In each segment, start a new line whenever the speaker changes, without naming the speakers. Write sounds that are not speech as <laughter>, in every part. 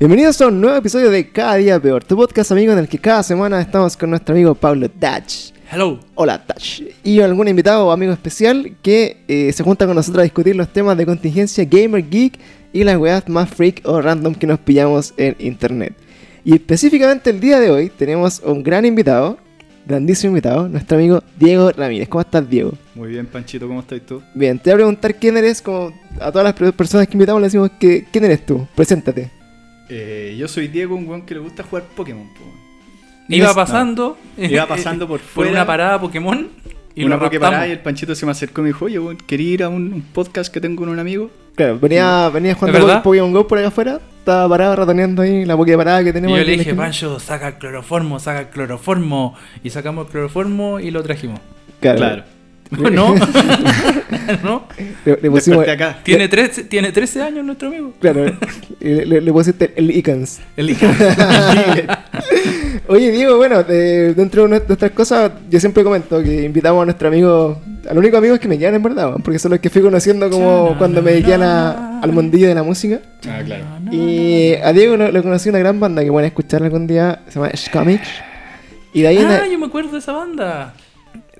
Bienvenidos a un nuevo episodio de Cada Día Peor, tu podcast amigo en el que cada semana estamos con nuestro amigo Pablo Dutch.
Hello.
Hola Dutch. Y algún invitado o amigo especial que eh, se junta con nosotros a discutir los temas de contingencia gamer geek y las weas más freak o random que nos pillamos en internet. Y específicamente el día de hoy tenemos un gran invitado, grandísimo invitado, nuestro amigo Diego Ramírez. ¿Cómo estás, Diego?
Muy bien, Panchito, ¿cómo estás tú?
Bien, te voy a preguntar quién eres, como a todas las personas que invitamos le decimos que quién eres tú. Preséntate.
Eh, yo soy Diego, un weón que le gusta jugar Pokémon. po.
Iba pasando. <laughs>
Iba pasando por <laughs>
por
fuera.
una parada Pokémon. Y
una
raptamos.
y el Panchito se me acercó y me dijo, oye, weón, quería ir a un, un podcast que tengo con un amigo.
Claro, venía, venía jugando. Pokémon Go por allá afuera, estaba parado ratoneando ahí la Poképarada que
Y
tenemos.
yo
aquí
le dije. Pancho, saca el cloroformo, saca el cloroformo. Y sacamos el cloroformo y lo trajimos.
Claro. <laughs>
¿No? <laughs> ¿No?
Le, le pusimos,
acá.
Tiene 13, tiene 13 años nuestro amigo.
Claro, <laughs> le, le- le pusiste el Icans.
El
Oye, Diego, bueno, de- dentro de nuestras cosas, yo siempre comento que invitamos a nuestro amigo, al único amigo que me quedan en verdad, porque son los que fui conociendo como cuando me dediqué a al mundillo de la música.
Ah, claro.
Y a Diego lo, lo conocí una gran banda que pueden escuchar algún día, se llama Scomic. Y de ahí
Ah,
a-
yo me acuerdo de esa banda.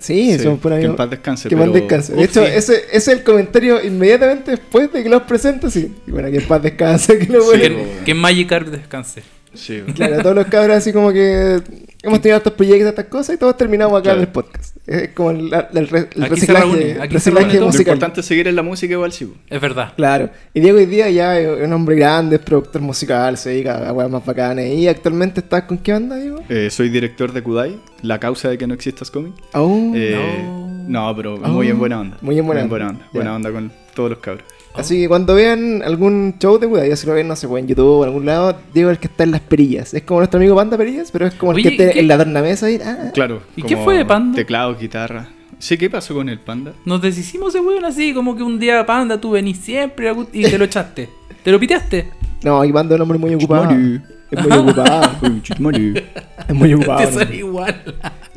Sí,
Sí,
son por
que
amigos.
en paz descanse.
Que
pero...
en paz descanse. De
Uf,
hecho,
sí.
ese, ese es el comentario inmediatamente después de que los presento, sí. Y bueno, que en paz descanse, <laughs> que lo
Sí,
bueno.
Que, que Magikarp descanse.
Sí. <laughs>
Claro, todos los cabros así como que hemos tenido estos proyectos, estas cosas y todos terminamos acá
Claro.
en el podcast. Es como el, el- el re- reciclaje,
reúne,
reciclaje
todo.
Lo
musical.
importante es seguir en la música igual, sí.
Es verdad.
Claro. Y Diego hoy día ya es un hombre grande, es productor musical, se dedica a weas más bacanas. ¿Y actualmente estás con qué banda, Diego?
Eh, soy director de Kudai, la causa de que no existas cómic.
Aún.
Eh, no. pero muy
Oh.
en buena onda.
Muy en buena onda.
onda.
Ya.
Buena onda con todos los cabros.
Así que cuando vean algún show de Buda, ya si lo ven, no sé, en YouTube o en algún lado, Diego es el que está en las perillas. Es como nuestro amigo Panda Perillas, pero es como el
Oye,
que esté
¿qué-
en la tornamesa ahí. Ah,
Claro.
¿Y qué fue de Panda?
Teclado, guitarra. Sí, ¿qué pasó con el Panda?
Nos deshicimos ese weón así, como que un día, panda, tú venís siempre y te lo echaste. <laughs> ¿Te lo piteaste?
No, y Panda es un hombre muy ocupado. <laughs> Es muy ocupado. Es muy ocupado.
te
¿no?
sale igual.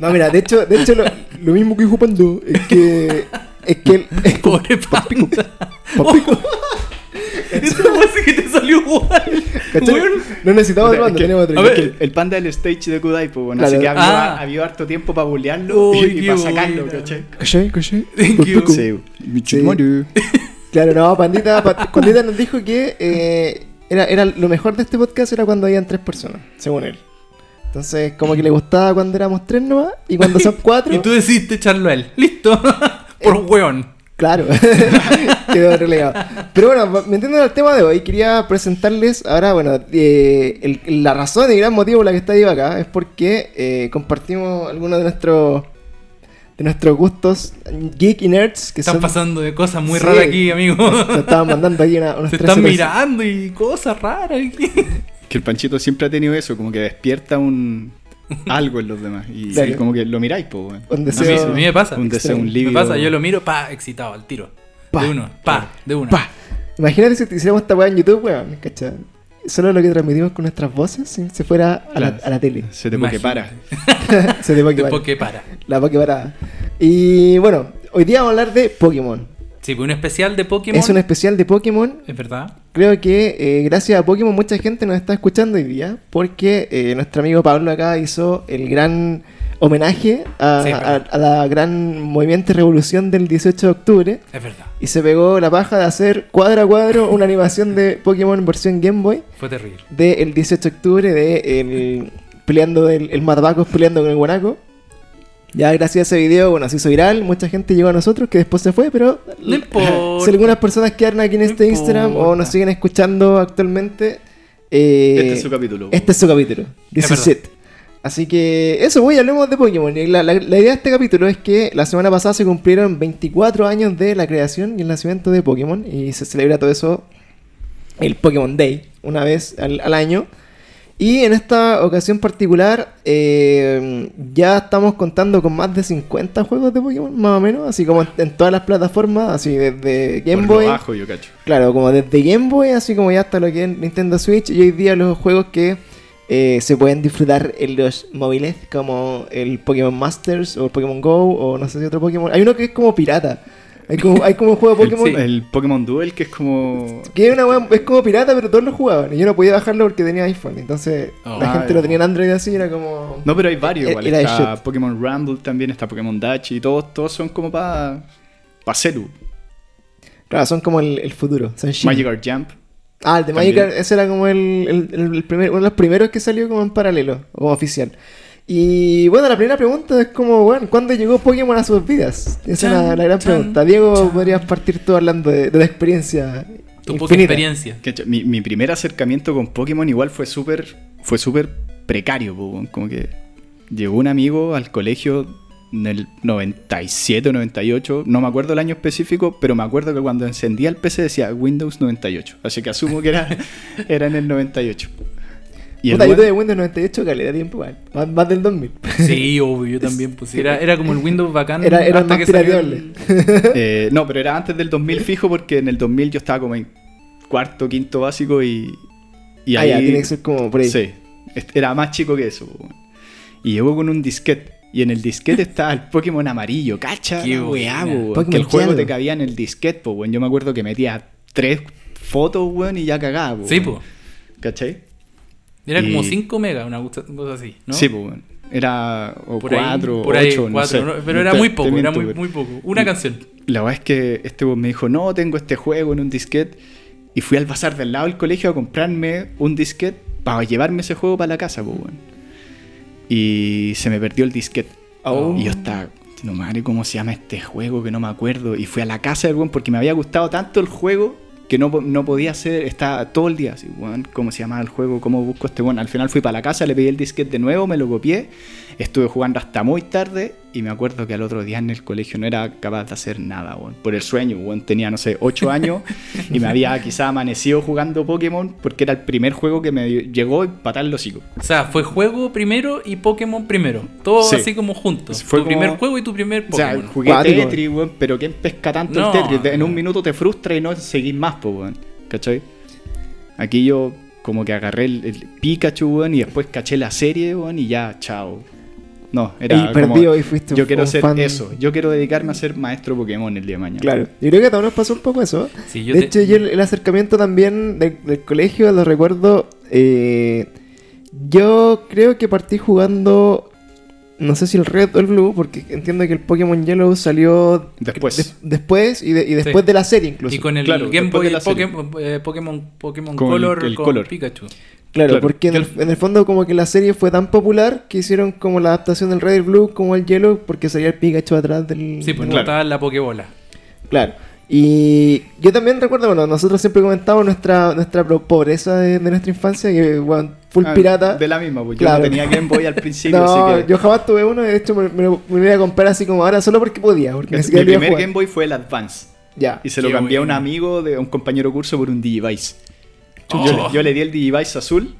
No, mira, de hecho, de hecho lo, lo mismo que dijo Pando es que. <laughs> Es que él. <laughs> Es
Pobre panda.
Papico.
Eso no parece que te salió igual.
No necesitamos Pando,
que-
tenemos otro.
el, el panda del stage de Kudai, pues bueno,
Claro.
así que había,
Ah.
había harto tiempo para bullearlo
Uy,
y, y para sacarlo. ¿cachai?
¿Cachai? ¿Cachai? <laughs>
Thank you.
Papico.
Sí, chutmari. <laughs>
Claro, no, Pandita, Pa- Pandita nos dijo que eh, era, era lo mejor de este podcast era cuando habían tres personas, según él. Entonces, como que le gustaba cuando éramos tres nomás, y cuando son cuatro,
Y tú decidiste echarlo a él. Listo. Por weón.
claro, <laughs> quedó relegado. Pero bueno, metiéndonos al tema de hoy, quería presentarles ahora, bueno, eh, el- la razón y gran motivo por la que está Diego acá es porque eh, compartimos algunos de nuestros de nuestros gustos geek y nerds que
Están
son
pasando de cosas muy
Sí.
raras aquí, amigo.
Nos estaban mandando aquí una, unos
Se están mirando y cosas raras. aquí.
Que el Panchito siempre ha tenido eso, como que despierta un <laughs> algo en los demás. Y,
Claro.
y como que lo miráis, pues, weón.
Un
A mí,
deseo-
a mí me pasa.
Un deseo, un
Me pasa, yo lo miro, pa, excitado al tiro.
Pa.
De uno, pa, de una.
Pa. Imagínate si te hiciéramos esta weá en YouTube, weón, ¿cachai? Solo lo que transmitimos con nuestras voces si se fuera a, la, a la tele.
Se te porque para. <laughs>
Se te
que <laughs> para.
La parada. Y bueno, hoy día vamos a hablar de Pokémon.
Sí, pues un especial de Pokémon.
Es un especial de Pokémon.
Es verdad.
Creo que eh, gracias a Pokémon mucha gente nos está escuchando hoy día porque eh, nuestro amigo Pablo acá hizo el gran homenaje a,
Sí, es
a-
verdad.
a la gran movimiento y revolución del 18 de octubre.
Es verdad.
Y se pegó la paja de hacer cuadro a cuadro una animación de Pokémon versión Game Boy.
Fue terrible.
del 18 de octubre de el, peleando el, el Madbacos peleando con el Guanaco. Ya gracias a ese video, bueno, se hizo viral, mucha gente llegó a nosotros que después se fue, pero
No importa.
si algunas personas quedaron aquí en
No
este Instagram o nos siguen escuchando actualmente, eh,
Este es su capítulo.
este es su capítulo,
Es
17. Así que eso, voy, hablemos de Pokémon. La- la idea de este capítulo es que la semana pasada se cumplieron 24 años de la creación y el nacimiento de Pokémon y se celebra todo eso el Pokémon Day, una vez al, al año. Y en esta ocasión particular eh, ya estamos contando con más de 50 juegos de Pokémon, más o menos, así como en, todas las plataformas, así desde Game
Por
Boy.
lo bajo, yo cacho.
Claro, como desde Game Boy, así como ya hasta lo que es Nintendo Switch. Y hoy día los juegos que eh, se pueden disfrutar en los móviles, como el Pokémon Masters o el Pokémon Go, o no sé si otro Pokémon. Hay uno que es como pirata. Hay como, hay como un juego <laughs> de Pokémon
Sí.
El Pokémon Duel, que es como.
que es, una wea- es como pirata, pero todos lo jugaban. Y yo no podía bajarlo porque tenía iPhone. Entonces
Oh.
la
Ah,
gente lo tenía en Android así, era como.
No, pero hay varios
Eh,
igual.
era de
Está. Pokémon Rumble también, está Pokémon Dash y todos, todos son como para. Pa celu.
Claro, son como el, el futuro. Son.
Magikarp Jump.
Ah, el de. Magikarp, ese era como el, el, el- primer, uno de los primeros que salió como en paralelo, o como oficial. Y bueno, la primera pregunta es como, bueno, ¿cuándo llegó Pokémon a sus vidas? Esa es la, la gran
chan,
pregunta. Diego,
chan.
podrías partir tú hablando de, de la experiencia
Tu poca experiencia.
Mi, mi primer acercamiento con Pokémon igual fue súper fue súper precario. Como que llegó un amigo al colegio en el 97 o 98. No me acuerdo el año específico, pero me acuerdo que cuando encendía el PC decía Windows 98. Así que asumo que era, <laughs> era en el 98. Y el
Puta, yo tuve Windows 98, calidad de tiempo igual. Más, más del 2000. <laughs>
Sí, obvio, yo también. Pues, era, era como el Windows bacán.
Era- era
hasta
más
que el- <laughs>
Eh, no, pero era antes del 2000 fijo porque en el 2000 yo estaba como en cuarto, quinto básico y, y
ah,
ahí...
ya, tiene que ser como por ahí.
Sí, era más chico que eso. Y llegó con un disquete. Y en el disquete <laughs> estaba el Pokémon amarillo, cacha.
Qué
weá, que el juego te cabía en el disquete, po, weón. Yo me acuerdo que metía tres fotos, weón, y ya cagaba, po,
Sí,
weón.
pues.
¿Cachai?
Era como
Y-
5 megas, una cosa así, ¿no?
Sí, pues. Era o
por ahí,
cuatro,
por ahí,
ocho, no
cuatro,
sé.
¿no? Pero era
Te-
muy poco, era muy, muy poco. Una
Y-
canción.
La verdad es que este me dijo, no, tengo este juego en un disquete. Y fui al bazar del lado del colegio a comprarme un disquete para llevarme ese juego para la casa, pues. Y se me perdió el disquete.
Oh.
Y yo estaba, no madre, ¿cómo se llama este juego? Que no me acuerdo. Y fui a la casa del weón porque me había gustado tanto el juego que no, no podía hacer, estaba todo el día así, ¿cómo se llama el juego? ¿Cómo busco este weón? Al final fui para la casa, le pedí el disquete de nuevo, me lo copié, estuve jugando hasta muy tarde y me acuerdo que al otro día en el colegio no era capaz de hacer nada, weón, por el sueño, weón, tenía, no sé, 8 años y me había quizá amanecido jugando Pokémon porque era el primer juego que me llegó y patar el hocico.
O sea, fue juego primero y Pokémon primero. Todo
Sí.
así como juntos.
Fue
tu
como-
primer juego y tu primer
O sea,
Pokémon.
jugué
Cuático.
Tetris, weón, pero ¿quién pesca tanto
No,
el Tetris? En un minuto te frustra y no seguís más, pues, weón. ¿Cachai? Aquí yo como que agarré el, el Pikachu, weón, y después caché la serie, weón, y ya, chao. No, era
Y
como,
perdido y fuiste
Yo quiero ser
fan.
eso. Yo quiero dedicarme a ser maestro Pokémon el día de mañana.
Claro, yo creo que a todos nos pasó un poco eso.
Sí, yo
de
te-
hecho, yo el, el acercamiento también del, del colegio lo recuerdo. eh, yo creo que partí jugando, no sé si el Red o el Blue, porque entiendo que el Pokémon Yellow salió
Después.
des- después y, de- y después
Sí.
de la serie incluso.
Y con el
Claro,
Game
después
Boy
de la serie.
Pokémon, eh, Pokémon, Pokémon
Con el-
Color
el
con
Color.
Pikachu.
Claro,
Claro.
porque en el, en el fondo como que la serie fue tan popular que hicieron como la adaptación del Red y Blue como el Yellow porque salía el Pikachu atrás del...
Sí, pues
del-
no estaba en la Pokébola.
Claro. Y yo también recuerdo, bueno, nosotros siempre comentamos nuestra, nuestra pro- pobreza de, de nuestra infancia, que, bueno, full
Ah,
pirata.
De la misma, pues
Claro.
yo no tenía Game Boy al principio, <laughs>
no,
así que...
yo jamás tuve uno, de hecho me, me lo, me lo iba a comprar así como ahora solo porque podía, porque
Mi primer
jugar.
Game Boy fue el Advance.
Ya.
Y se lo cambié a un amigo, de a un compañero curso, por un Digivice.
Oh.
Yo, le- yo le di el Digivice azul,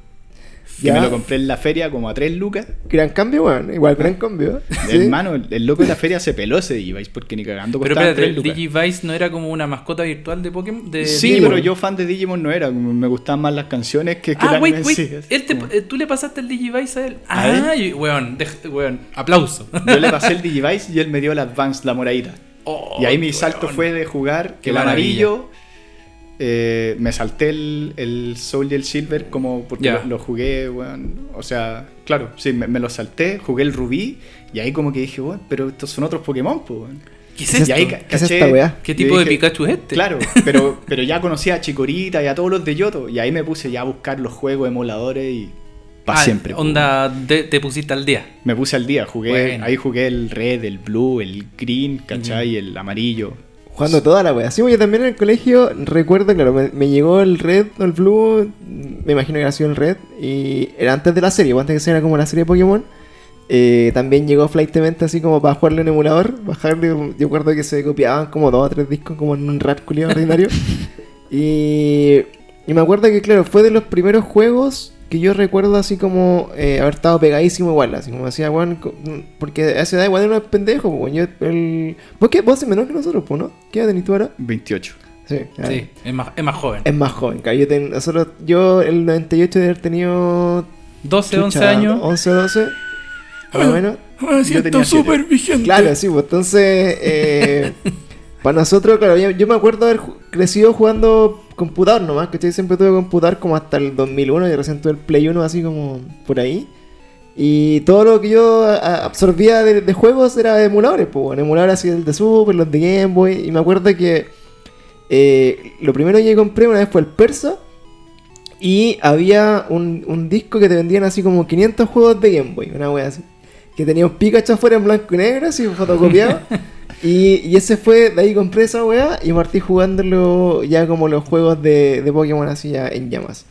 que
Ya.
me lo compré en la feria como a 3 lucas.
Gran cambio, bueno, igual gran cambio. Sí.
Hermano, el, el loco de la feria se peló ese Digivice porque ni cagando
Pero
costaba
espérate,
3
el
lucas.
Digivice no era como una mascota virtual de Pokémon. De
Sí,
Digimon?
pero yo fan de Digimon no era, me gustaban más las canciones que, que el
Ah, wait, wait. Él te- eh, tú le pasaste el Digivice a él.
¿A
Ah, y- weón, weón, aplauso.
Yo le pasé el Digivice y él me dio el Advance, la moradita.
Oh,
y ahí mi salto
weón.
fue de jugar
Qué
el
maravilla.
amarillo. Eh, me salté el, el Soul y el Silver como porque lo, lo jugué, weón. O sea, claro, sí, me, me lo salté, jugué el Rubí y ahí como que dije, weón, pero estos son otros Pokémon, pues, weón.
¿Qué.
Y ahí
¿Qué es
caché-
esta weá?
¿Qué
yo
tipo de
dije,
Pikachu es este?
Claro, <laughs> pero, pero ya conocía a Chikorita y a todos los de Yoto. Y ahí me puse ya a buscar los juegos emuladores y para
Ah,
siempre.
Onda, te, te pusiste al día.
Me puse al día, jugué,
Bueno.
ahí jugué el red, el blue, el green, ¿cachai? El amarillo.
Jugando toda la wea. Sí, yo también en el colegio recuerdo, claro, me, me llegó el red o el blue, me imagino que ha sido el red, y era antes de la serie, o antes que sea como la serie de Pokémon. Eh, también llegó Flightment así como para jugarlo en emulador, bajarle, yo recuerdo que se copiaban como dos o tres discos como en un rat culiado ordinario. <laughs> y, y me acuerdo que, claro, fue de los primeros juegos que yo recuerdo así como eh, haber estado pegadísimo igual, así como decía, weón, co- porque a esa edad igual uno es pendejo, pues, weón, yo, el... ¿Vos qué? Vos sos menor que nosotros, pues, ¿no? ¿Qué edad tenés tú ahora?
28.
Sí.
Sí, es más, es más joven.
Es más joven, claro, yo, ten- nosotros, yo el 98 de haber tenido
12, 11
chucha,
años.
11, 12, más o menos.
Me
siento súper
vigente.
Claro, sí, pues entonces. eh, <laughs> Para nosotros, claro, yo, yo me acuerdo haber crecido jugando computador nomás, que siempre tuve computador como hasta el 2001 y recién tuve el Play 1 así como por ahí. Y todo lo que yo absorbía de, juegos era de emuladores, pues bueno, emuladores así el de Super, los de Game Boy. Y me acuerdo que eh, lo primero que compré una vez fue el Persa. Y había un, un disco que te vendían así como 500 juegos de Game Boy, una wea así. Que tenía un Pikachu afuera en blanco y negro, así fotocopiado. <laughs> y, y ese fue, de ahí compré esa wea y partí jugándolo ya como los juegos de, de Pokémon así ya en llamas.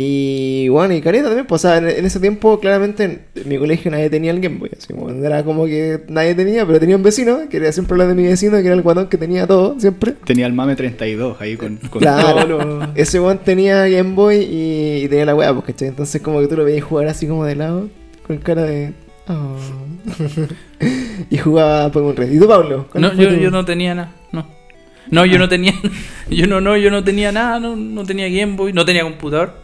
Y bueno, y careta también, pues, o sea, en, en ese tiempo claramente en, en mi colegio nadie tenía el Game Boy, así como era como que nadie tenía, pero tenía un vecino, que era siempre hablar de mi vecino, que era el guatón que tenía todo, siempre.
Tenía el Mame 32 ahí con, con
Claro.
todos <laughs> los-
Ese weón tenía Game Boy y, y tenía la weá, pues, ¿cachai? Entonces como que tú lo veías jugar así como de lado, con cara de... "Oh". <laughs> <laughs> y jugaba Pokémon Red. ¿Y tú, Pablo? ¿Cuál
No, yo, yo no tenía nada. No. No, yo no tenía. <laughs> Yo no, no, yo no tenía nada, no, no tenía Game Boy, no tenía computador.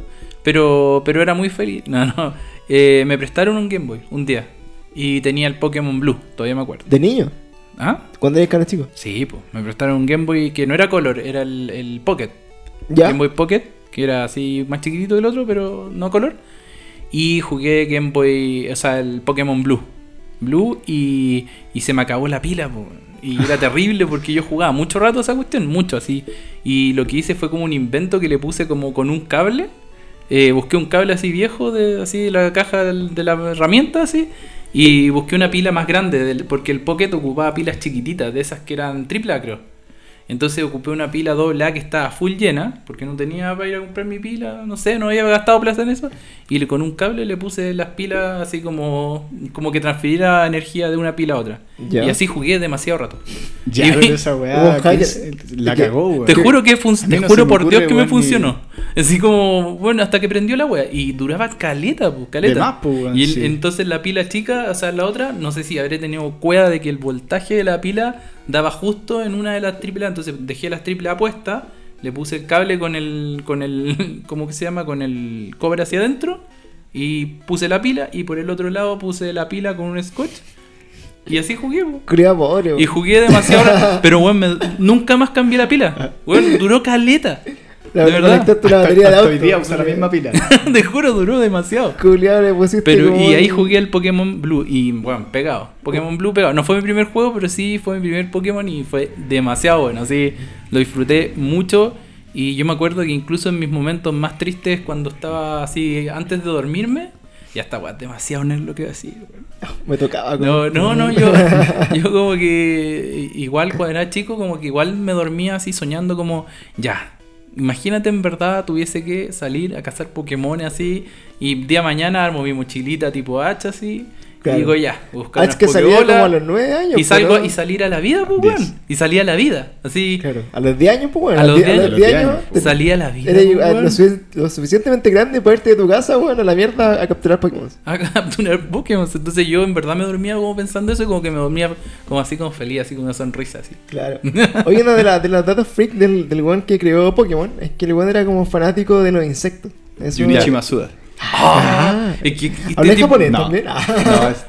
Pero, pero era muy feliz. No, no. Eh, me prestaron un Game Boy un día. Y tenía el Pokémon Blue, todavía me acuerdo.
¿De niño?
¿Ah?
¿Cuándo eres cara chico?
Sí, pues. Me prestaron un Game Boy que no era color, era el, el Pocket.
¿Ya?
Game Boy Pocket, que era así más chiquitito del otro, pero no color. Y jugué Game Boy, o sea, el Pokémon Blue. Blue y, se me acabó la pila. Y era terrible porque yo jugaba mucho rato esa cuestión, mucho así. Y lo que hice fue como un invento que le puse como con un cable. Eh, busqué un cable así viejo de así de la caja de, la herramienta así. Y busqué una pila más grande, porque el Pocket ocupaba pilas chiquititas, de esas que eran triple creo. Entonces ocupé una pila doble A que estaba full llena, porque no tenía para ir a comprar mi pila, no sé, no había gastado plata en eso. Y con un cable le puse las pilas así como, como que transfiriera energía de una pila a otra.
Ya.
Y así jugué demasiado rato.
Ya,
Y-
pero esa weá es- la cagó, weón.
Te juro que fun- te
no
juro por Dios que me funcionó. Así como, bueno, hasta que prendió la wea. Y duraba caleta, pues, caleta.
De más, pues,
y el-
sí.
entonces la pila chica, o sea, la otra, no sé si habré tenido cueva de que el voltaje de la pila daba justo en una de las triple A. Entonces dejé las triple A puestas, le puse el cable con el, con el, <laughs> ¿cómo que se llama? Con el cobre hacia adentro. Y puse la pila y por el otro lado puse la pila con un scotch. Y así jugué, Y jugué demasiado. <laughs> pero, weón, me- nunca más cambié la pila. Weón, duró caleta.
La
de verdad.
conectaste una
Hasta-
batería de auto.
hoy día usa la misma pila. <laughs>
Te juro, duró demasiado.
Culiao, le pusiste
Pero,
como
y ahí jugué el Pokémon Blue. Y, bueno, pegado. Pokémon Blue pegado. No fue mi primer juego, pero sí fue mi primer Pokémon y fue demasiado bueno. Así, lo disfruté mucho. Y yo me acuerdo que incluso en mis momentos más tristes, cuando estaba así, antes de dormirme, ya estaba demasiado nerd lo que iba a decir. weón. <laughs>
Me tocaba. como-
No, no, no, yo, <laughs> yo como que igual cuando era chico, como que igual me dormía así soñando como, ya, imagínate en verdad tuviese que salir a cazar Pokémon así y día mañana armo mi mochilita tipo H así
Claro.
y digo ya, buscar
Ah, es que salía como a los 9 años.
y salgo
pero-
y salir a la vida, pues weón. Y salí a la vida, así
Claro, a los 10 años, pues bueno.
A los 10
a
años.
los 10 años. te-
salí a la vida.
Eres
pues, weón.
lo, sufic- lo suficientemente grande para irte de tu casa, bueno, a la mierda a capturar Pokémon. <laughs>
a capturar Pokémon. Entonces yo en verdad me dormía como pensando eso y como que me dormía como así como feliz, así con una sonrisa así.
Claro. <laughs> Oye, una de, las de los datos freak del, del weón que creó Pokémon es que el weón era como fanático de los insectos. Eso-
Junichi Masuda.
Ah, es que, y
¿Habla japonés
no.
también? Ah.
No, <laughs> es-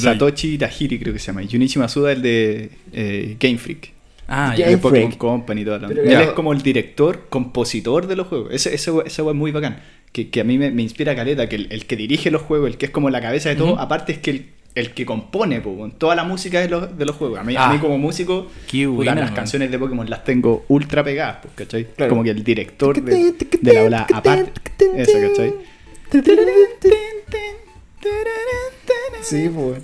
Satoshi Tajiri creo que se llama. Junichi Masuda el de eh, Game Freak.
Ah,
Ya,
Pokémon
Freak.
Company y toda la
Pero
Él es como el director, compositor de los juegos. Ese, ese, es muy bacán. Que, que a mí me, me inspira caleta, que el, el que dirige los juegos, el que es como la cabeza de todo, aparte es que el, el que compone po, toda la música de los, de los juegos. A mí, a
Ah.
mí como músico,
Qué
puta,
buena,
las canciones de Pokémon las tengo ultra pegadas, pues, ¿cachai?
Claro.
Como que el director de, de la ola aparte. Eso, ¿cachai?
Sí, pues.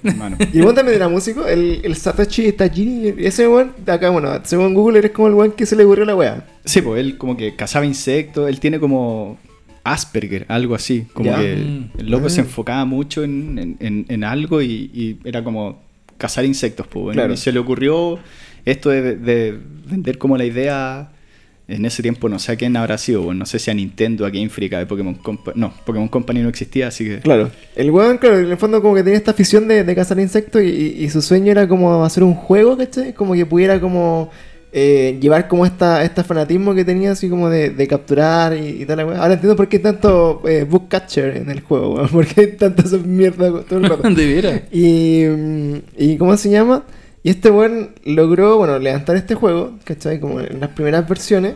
Y weón también era músico, el, el Satoshi Tajiri. Ese weón, de acá, bueno, según Google, eres como el weón que se le ocurrió la weá.
Sí, pues él como que cazaba insectos, él tiene como Asperger, algo así, como que
Mm.
el loco
Ah.
se enfocaba mucho en, en- en- en algo y, y era como cazar insectos, pues bueno,
Claro.
y se le ocurrió esto de, de vender como la idea en ese tiempo, no sé a quién habrá sido, pues, no sé si a Nintendo, a Game Freak, a Pokémon Company, no, Pokémon Company no existía, así que...
Claro. El weón, claro, en el fondo como que tenía esta afición de, de cazar insectos y, y- y su sueño era como hacer un juego, ¿cachai? Como que pudiera como eh, llevar como esta, este fanatismo que tenía así como de, de capturar y, y tal. Ahora entiendo por qué hay tanto eh, book catcher en el juego, weón. <laughs> Por qué hay tanta esa mierda todo el rato. <laughs> Y, y ¿cómo se llama? Y este weón logró, bueno, levantar este juego, ¿cachai? Como en las primeras versiones.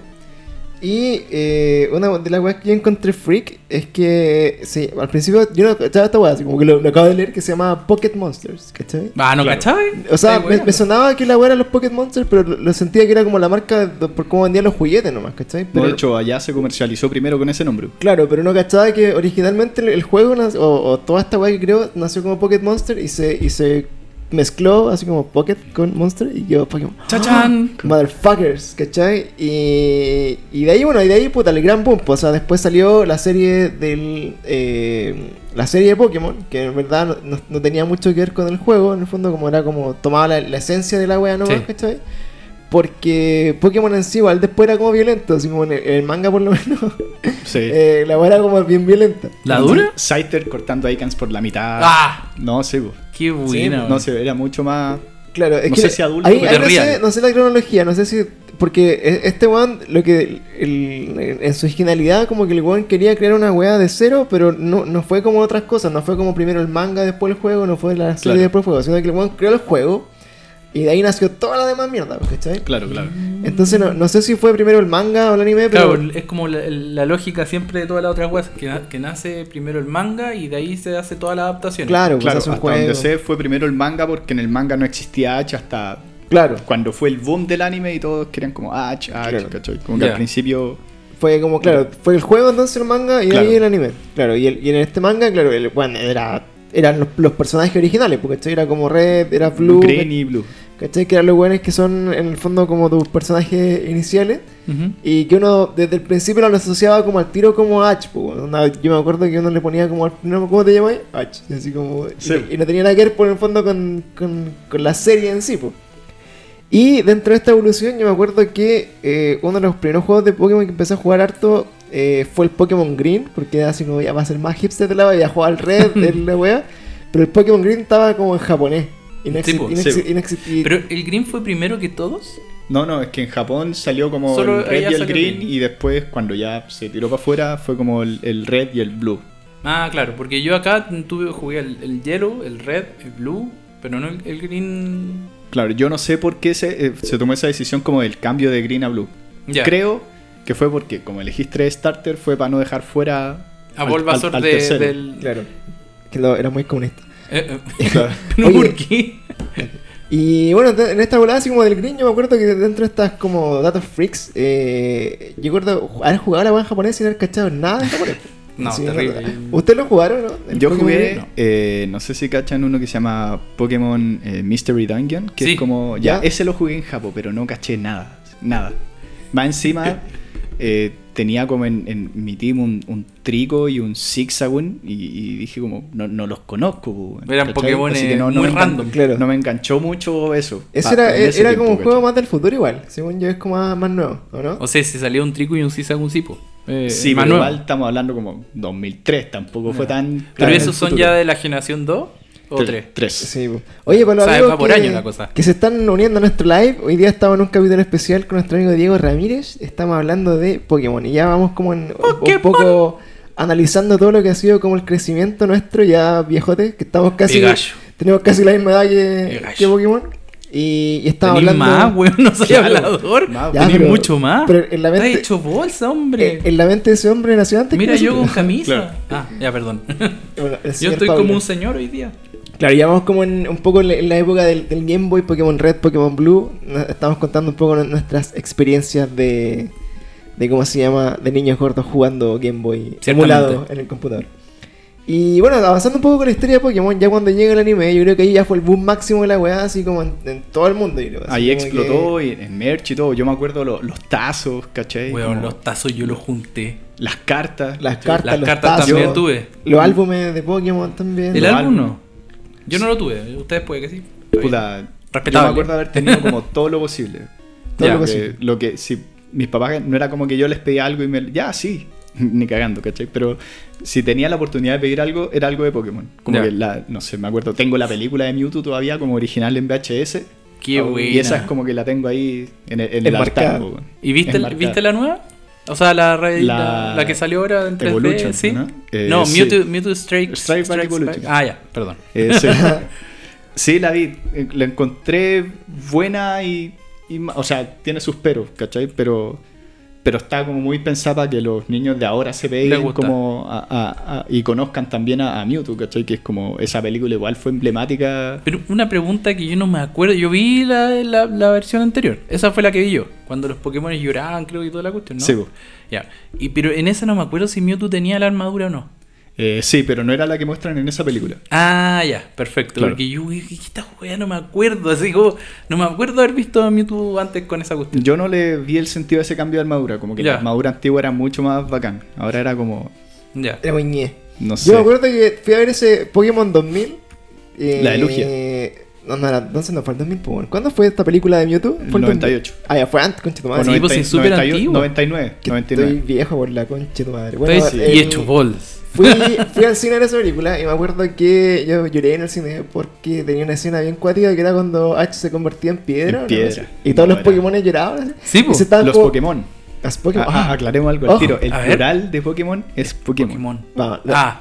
Y eh, una de las weas que yo encontré freak es que, sí, al principio yo no cachaba esta wea, así como que lo, lo acabo de leer, que se llama Pocket Monsters, ¿cachai?
Ah, ¿no
Claro.
cachai?
O sea, me, sonaba que la wea eran los Pocket Monsters, pero lo, lo sentía que era como la marca de- por cómo vendían los juguetes nomás, ¿cachai? Pero,
de hecho, allá se comercializó primero con ese nombre.
Claro, pero no cachaba que originalmente el, el juego, o, o toda esta weá que creo, nació como Pocket Monster y se, y se mezcló así como Pocket con Monster y quedó Pokémon.
¡Chachán!
Motherfuckers, ¿cachai? Y, y de ahí, bueno, y de ahí, puta, el gran boom. pues, O sea, después salió la serie del. eh, la serie de Pokémon, que en verdad no, tenía mucho que ver con el juego, en el fondo, como era como tomaba la, la esencia de la wea nomás,
Sí.
¿cachai? Porque Pokémon en sí, igual después era como violento, así como en el, en el manga por lo menos. <laughs>
Sí.
eh, la wea era como bien violenta.
¿La dura?
Scyther cortando Icans por la mitad.
¡Ah!
No sé, po.
¡Qué buena!
no sé, era mucho más.
Claro, es
No
que
sé si adulto,
ahí,
pero
ahí
de
no, sé,
real.
no sé la cronología, no sé si. Porque e- este weón, lo que. el- en su originalidad, como que el weón quería crear una weá de cero, pero no, no fue como otras cosas. No fue como primero el manga, después el juego, no fue la serie,
Claro.
después el juego. Sino que el weón creó el juego y de ahí nació toda la demás mierda, ¿cachai?
Claro, claro.
Entonces no, no sé si fue primero el manga o el anime, pero.
Claro, es como la, la lógica siempre de todas las otras weas, que, que nace primero el manga y de ahí se hace toda la adaptación.
Claro, pues
Claro, hasta
juego.
donde sé fue primero el manga porque en el manga no existía H hasta
Claro.
cuando fue el boom del anime y todos querían como H, H,
Claro.
¿cachai? Como que al principio
Fue como, claro, fue el juego entonces el manga y
Claro.
ahí el anime. Claro, y, el- y en este manga, claro, el, bueno, era, eran los, los personajes originales, porque ¿cachai? era como Red, era Blue,
Green y Blue.
¿Cachai? Que eran los buenos que son en el fondo como tus personajes iniciales. Y que uno desde el principio lo asociaba como al tiro como H. pues, yo me acuerdo que uno le ponía como al no, ¿cómo te llamas? H. y Así como, y-
Sí.
y, no tenía nada que ver por el fondo con, con, con la serie en sí. pues. Y dentro de esta evolución yo me acuerdo que eh, uno de los primeros juegos de Pokémon que empecé a jugar harto eh, fue el Pokémon Green, porque era así como ya va a ser más hipster de la wea, ya jugaba al Red <laughs> de la wea, pero el Pokémon Green estaba como en japonés. Y no,
Sí,
exi-
po,
y no
sí,
exi-
po.
y no exi- y-
Pero el Green fue primero que todos.
No, no, es que en Japón salió como
Solo
el red y el green
green.
y después cuando ya se tiró para afuera fue como el, el red y el blue.
Ah, claro, porque yo acá tuve, jugué el, el yellow, el red, el blue, pero no el, el green.
Claro, yo no sé por qué se, eh, se tomó esa decisión como del cambio de green a blue.
Ya.
Creo que fue porque como elegís tres starter fue para no dejar fuera
A
al-
Bulbasaur
al- al
de-
tercero.
del.
Claro, que lo- era muy comunista.
Eh, eh,
Claro. <laughs>
¿Pero
Oye.
por qué?
Y bueno, en esta volada así como del Green, yo me acuerdo que dentro de estas como datos freaks, eh, yo recuerdo haber jugado la web en japonés sin haber cachado nada en japonés. <laughs>
No,
Así,
terrible.
¿Ustedes lo jugaron, no? El
Yo
Pokémon
jugué,
no.
eh, no sé si cachan uno que se llama Pokémon eh, Mystery Dungeon, que
Sí.
es como, ya,
¿Ya?
ese lo jugué en Japón, pero no caché nada, nada. Más encima, eh, <laughs> tenía como en, en mi team un, un Trico y un Zigzagoon y, y dije como, no, no los conozco.
Eran
que no, no
muy
me engan-
random.
Claro.
No me enganchó mucho eso.
Ese
pa-
era, era
tiempo,
como un juego más del futuro igual, según yo es como más, más nuevo, ¿o no?
O sea, si salió un trico y un Cisago un Cipo. Eh,
Sí,
más
pero
nuevo.
igual estamos hablando como 2003, tampoco fue tan...
Pero
tan
esos son
futuro.
ya de la generación 2 o
Tre-
3.
Tres.
Sí. Oye, para los
O sea,
amigos
va por
que,
año la cosa.
que se están uniendo a nuestro live, hoy día estamos en un capítulo especial con nuestro amigo Diego Ramírez. Estamos hablando de Pokémon y ya vamos como en, un- poco analizando todo lo que ha sido como el crecimiento nuestro ya viejote, que estamos casi tenemos casi la misma edad que, Pokémon. Y, y estamos
Tenís
hablando
más, weón, no soy
Claro.
hablador.
Más,
Ya,
Tenís
pero-
mucho más.
pero en la mente-
hecho bolsa, hombre.
Eh, en la mente de ese hombre nació antes que
Mira, yo con camisa.
Claro.
Ah, ya, perdón.
Bueno,
yo estoy
Pablo.
como un señor hoy día.
Claro, ya vamos como en, un poco en la, época del, del Game Boy, Pokémon Red, Pokémon Blue. Estamos contando un poco nuestras experiencias de, de cómo se llama, de niños gordos jugando Game Boy emulado en el computador. Y bueno, avanzando un poco con la historia de Pokémon, ya cuando llega el anime, yo creo que ahí ya fue el boom máximo de la weá, así como en, en todo el mundo. yo creo, así
Ahí explotó y en merch y todo. Yo me acuerdo lo- los tazos, ¿cachai?
Weón,
Como
los tazos yo los junté.
Las cartas.
Las cartas,
Las
los
cartas
tazos,
también tuve.
Los álbumes de Pokémon también.
¿El álbum
álbumes.
no? Yo no lo tuve. Ustedes puede que sí.
Puta, yo
Respetable.
me acuerdo haber tenido como <laughs> todo lo posible.
Todo
Ya,
lo
que-
posible.
lo que si mis papás no era como que yo les pedía algo y me ya sí <laughs> ni cagando ¿cachai? pero si tenía la oportunidad de pedir algo era algo de Pokémon como
Ya.
que la no sé me acuerdo tengo la película de Mewtwo todavía como original en VHS
Qué buena.
y esa es como que la tengo ahí en el, en el altar.
¿Y viste,
Enmarcada.
viste la nueva? O sea, la,
La-
la, la que salió ahora en 3D,
Evolution,
¿sí?
¿no? Eh,
no,
sí.
Mewtwo, Mewtwo Strike,
Strike Back
Strikes
Evolution.
Back. Ah, ya, perdón.
Eh, sí. <laughs> Sí, la vi. Eh, La encontré buena y, y O sea, tiene sus peros, ¿cachai? Pero, pero está como muy pensada para que los niños de ahora se vean como a- a- a- y conozcan también a, Mewtwo, ¿cachai? Que es como esa película igual fue emblemática.
Pero una pregunta que yo no me acuerdo. Yo vi la, la, la versión anterior. Esa fue la que vi yo. Cuando los Pokémon lloraban, creo, y toda la cuestión, ¿no?
Sí.
Ya. Y, pero en esa no me acuerdo si Mewtwo tenía la armadura o no.
Eh, sí, pero no era la que muestran en esa película.
Ah, ya, perfecto.
Claro.
Porque yo, esta weá no me acuerdo. Así como, no me acuerdo haber visto a Mewtwo antes con esa cuestión.
Yo no le vi el sentido de ese cambio de armadura, como que
Ya.
la armadura antigua era mucho más bacán. Ahora era como,
Ya.
Era muy ñe.
no sé.
Yo me acuerdo que fui a ver ese Pokémon 2000. eh,
La de Lugia.
No, no, entonces no fue el 2000, pues, bueno. ¿Cuándo fue esta película de Mewtwo?
El
Fue
98.
2000. Ah, ya fue antes, concha tu madre.
Sí, pues, es súper antiguo.
99,
Que
99.
Estoy viejo por la concha de tu madre. Bueno,
Entonces,
el-
y hecho bols.
Fui, fui al cine a ver esa película y me acuerdo que yo lloré en el cine porque tenía una escena bien cuática que era cuando Ash se convertía en piedra.
En.
Y todos
No,
los
era-
Pokémon lloraban.
Sí, po.
Los
como-
Pokémon.
Los Pokémon.
Ah,
ah,
aclaremos algo al tiro. El plural de Pokémon es Pokémon.
Pokémon.
Lo-
Ah,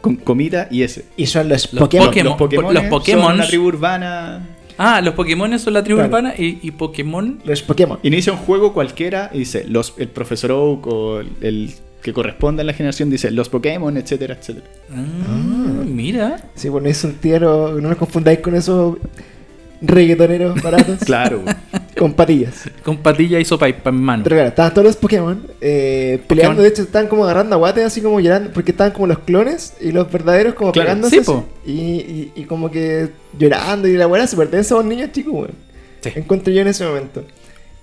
Con comita y ese.
Y son los,
Los
Pokémon.
Pokémon.
Los Pokémon,
los Pokémon-
son una tribu urbana.
ah, los Pokémon son la tribu
Claro.
urbana y, y Pokémon.
Los Pokémon.
Inicia un juego cualquiera y dice los, el profesor Oak o el, el que corresponde a la generación dice los Pokémon, etcétera, etcétera.
Ah, mira.
Sí, bueno, es un tierno. No nos confundáis con esos reggaetoneros baratos. <laughs>
Claro.
Con patillas.
Con patilla y sopa en mano.
Pero claro, estaban todos los Pokémon eh, peleando.
Pokémon.
De hecho, estaban como agarrando aguates, así como llorando. Porque estaban como los clones y los verdaderos como
Claro,
pegándose.
sí,
y, y, y como que llorando. Y la buena se pertenece a un niño chico, weón.
Sí.
Encuentro yo en ese momento.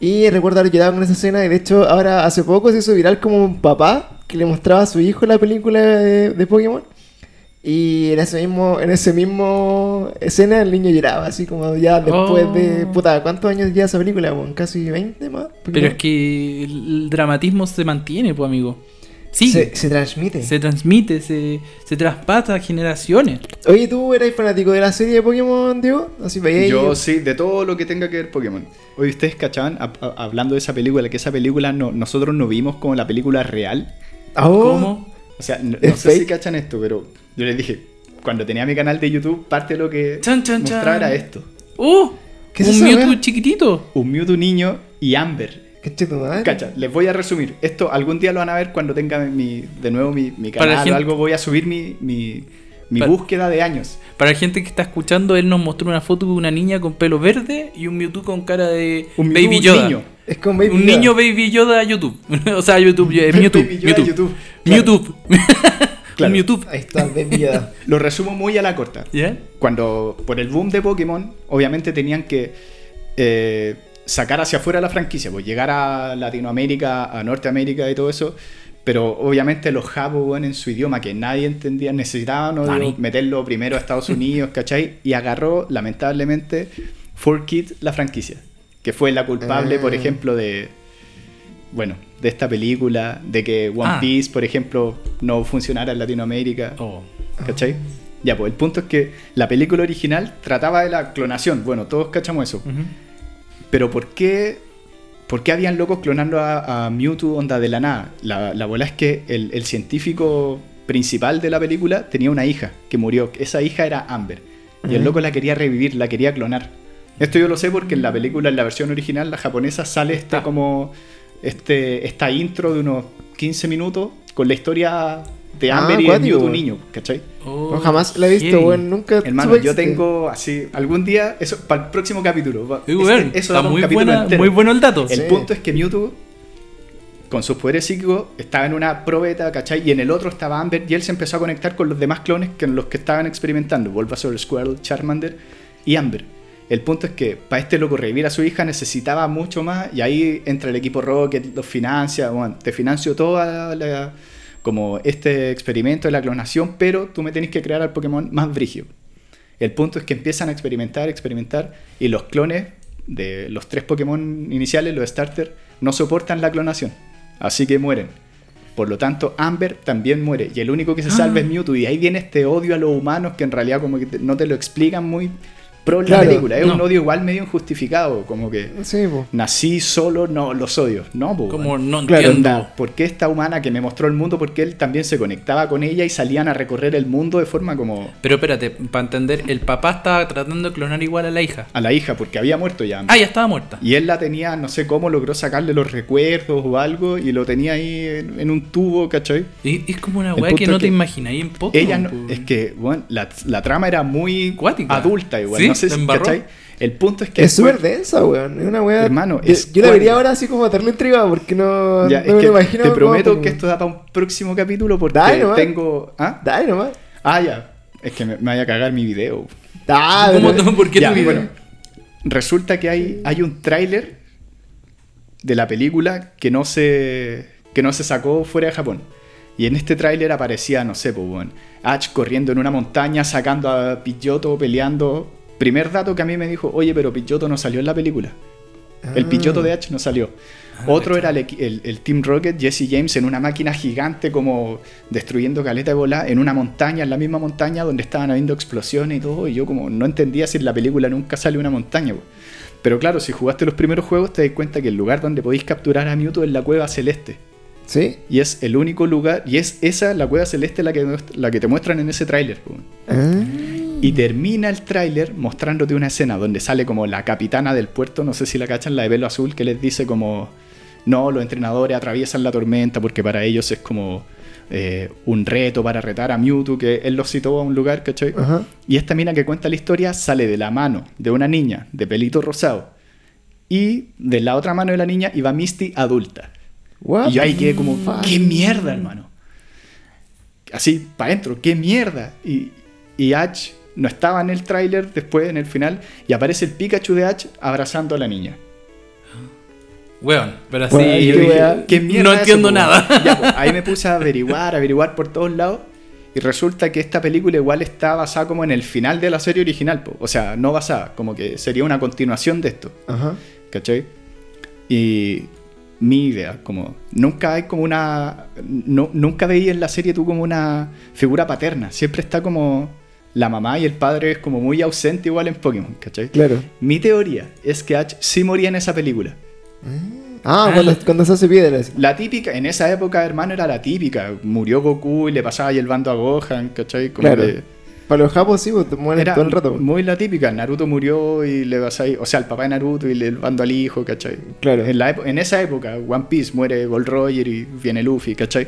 Y recuerdo haber llorado con esa escena. Y de hecho, ahora hace poco se hizo viral como un papá que le mostraba a su hijo la película de, de Pokémon. Y en ese mismo, en ese mismo escena el niño lloraba, así como ya después
Oh.
de. Puta, ¿cuántos años ya esa película? weón? Casi 20 más.
Pero es que el dramatismo se mantiene, pues, amigo. Sí.
se,
Se,
se transmite.
transmite, se, se traspasa a generaciones.
Oye, ¿tú eras fanático de la serie de Pokémon, Diego? Así veías.
Yo sí, de todo lo que tenga que ver Pokémon. Hoy ustedes cachaban, a- a- hablando de esa película, que esa película no, nosotros no vimos como la película real.
Oh,
¿Cómo?
O sea, no,
¿Es
no sé si cachan esto, pero yo les dije, cuando tenía mi canal de YouTube, parte de lo que
Chan, chan,
mostraba
chan.
era esto.
¡Oh!
¿Qué es
un Mewtwo chiquitito.
Un Mewtwo niño y Amber. Cacha, les voy a resumir. Esto algún día lo van a ver cuando tenga mi, de nuevo mi, mi
Para la
canal
gente-
o algo. Voy a subir mi, mi, mi
Para-
búsqueda de años.
Para la gente que está escuchando, él nos mostró una foto de una niña con pelo verde y un Mewtwo con cara de
Un Mewtwo
Baby Yoda.
niño.
Es con Baby
un
Yoda.
niño Baby Yoda YouTube. <laughs> o sea, YouTube, Mewtwo.
Baby Yoda
Mewtwo.
YouTube.
Mewtwo. <laughs>
Claro.
Un Mewtwo.
Ahí está, Baby Yoda. <laughs>
Lo resumo muy a la corta.
¿Ya?
Cuando, por el boom de Pokémon, obviamente tenían que eh, sacar hacia afuera la franquicia, pues llegar a Latinoamérica, a Norteamérica y todo eso. Pero obviamente los japos, en su idioma que nadie entendía, necesitaban meterlo primero a Estados Unidos, ¿cachai? Y agarró, lamentablemente, 4Kids la franquicia. Que fue la culpable,
Ah.
por ejemplo, de. Bueno, de esta película, de que One
Ah.
Piece, por ejemplo, no funcionara en Latinoamérica.
Oh.
¿Cachai? Ya, pues el punto es que la película original trataba de la clonación. Bueno, todos cachamos eso. Pero ¿por qué, por qué habían locos clonando a, a Mewtwo onda de la nada? La, la bola es que el, el científico principal de la película tenía una hija que murió. Esa hija era Amber. Y el loco la quería revivir, la quería clonar. Esto yo lo sé porque en la película, en la versión original, la japonesa, sale
Ah.
como este, esta intro de unos 15 minutos con la historia de
Ah,
Amber y de Mewtwo niño, ¿cachai?
Oh,
No, jamás la he visto, weón. Nunca.
Hermano, yo tengo así, algún día, eso para el próximo capítulo. eso
está muy,
capítulo
buena- muy bueno el dato.
El
Sí.
punto es que Mewtwo, con sus poderes psíquicos, estaba en una probeta, ¿cachai? Y en el otro estaba Amber y él se empezó a conectar con los demás clones que los que estaban experimentando: Bulbasaur, Squirtle, Charmander y Amber. El punto es que para este loco revivir a su hija necesitaba mucho más y ahí entra el equipo Rocket, los financia, bueno, te financio toda la, como este experimento de la clonación, pero tú me tenés que crear al Pokémon más brigio. El punto es que empiezan a experimentar, experimentar, y los clones de los tres Pokémon iniciales, los starter, no soportan la clonación, así que mueren. Por lo tanto, Amber también muere, y el único que se salva
Ah.
es Mewtwo, y ahí viene este odio a los humanos que en realidad como que no te lo explican muy, pro en
Claro,
la película. Es un odio igual medio injustificado, como que
Sí,
nací solo, no los odio. No, po,
Como no
Claro,
entiendo.
Onda, ¿Por qué esta humana que me mostró el mundo? Porque él también se conectaba con ella y salían a recorrer el mundo de forma como
Pero espérate, para entender, el papá estaba tratando de clonar igual a la hija.
a la hija, porque había muerto ya.
Ah, ya estaba muerta.
Y él la tenía, no sé cómo logró sacarle los recuerdos o algo y lo tenía ahí en, en un tubo, ¿cachai?
Y es como una weá que no te
que
imagináis en Pokémon.
Ella no- es que, bueno, la, la trama era muy
Cuática.
adulta igual,
Sí,
no sé
se
si,
embarró.
¿cachai? El punto es que
Es súper densa, weón. Es una weá.
Hermano,
yo,
es
yo la vería ahora así como a tenerle intrigado porque no,
Ya,
no
es
me
que
lo imagino.
te prometo
como-
que esto da para un próximo capítulo porque
Dale nomás.
tengo... ¿Ah?
Dale nomás.
Ah, ya. Es que me, me vaya a cagar mi video.
Dale.
¿Cómo tú- ¿Por qué
Ya,
tu video?
bueno, resulta que hay, hay un tráiler de la película que no se que no se sacó fuera de Japón. Y en este tráiler aparecía, no sé, pues, bueno, Ash corriendo en una montaña, sacando a Pidgeotto, peleando. Primer dato que a mí me dijo, oye, pero Pidgeotto no salió en la película. El
Ah.
Pidgeotto de Ash no salió. Otro era el, el- el Team Rocket, Jesse James, en una máquina gigante como destruyendo caleta de bola en una montaña, en la misma montaña donde estaban habiendo explosiones y todo. Y yo como no entendía si en la película nunca sale una montaña. Pero claro, si jugaste los primeros juegos te das cuenta que el lugar donde podéis capturar a Mewtwo es la cueva celeste.
Sí.
Y es el único lugar, y es esa, la cueva celeste, la que, la que te muestran en ese tráiler.
Ah.
Y termina el tráiler mostrándote una escena donde sale como la capitana del puerto, no sé si la cachan, la de pelo azul, que les dice como, no, los entrenadores atraviesan la tormenta porque para ellos es como eh, un reto para retar a Mewtwo, que él los citó a un lugar, ¿cachai? Y esta mina que cuenta la historia sale de la mano de una niña de pelito rosado. Y de la otra mano de la niña iba Misty adulta.
What
Y yo ahí quedé como,
fuck?
¿qué mierda, hermano? Así, para adentro, ¿qué mierda? Y, y Ash no estaba en el tráiler después, en el final, y aparece el Pikachu de Ash abrazando a la niña.
Weón, pero así.
Yo
qué
dije,
wea.
¿qué mierda
No
eso,
entiendo
po?"
nada. <laughs>
Ya, pues, ahí me puse a <laughs> averiguar, averiguar por todos lados. Y resulta que esta película igual está basada como en el final de la serie original. po. O sea, no basada, como que sería una continuación de esto.
Ajá.
¿Cachai? Y mi idea, como nunca hay como una. No, nunca veía en la serie tú como una figura paterna. Siempre está como. La mamá y el padre es como muy ausente igual en Pokémon, ¿cachai?
Claro.
Mi teoría es que Ash sí moría en esa película.
Ah,
Ah,
cuando,
la-
cuando se hace.
La típica, en esa época, hermano, era la típica. Murió Goku y le pasaba ahí el bando a Gohan, ¿cachai? Como
Claro. Para los japos sí, pues te mueren
era
todo el rato.
muy la típica. Naruto murió y le pasaba ahí, o sea, el papá de Naruto y le el bando al hijo, ¿cachai?
Claro.
En, la en esa época, One Piece muere Gold Roger y viene Luffy, ¿cachai?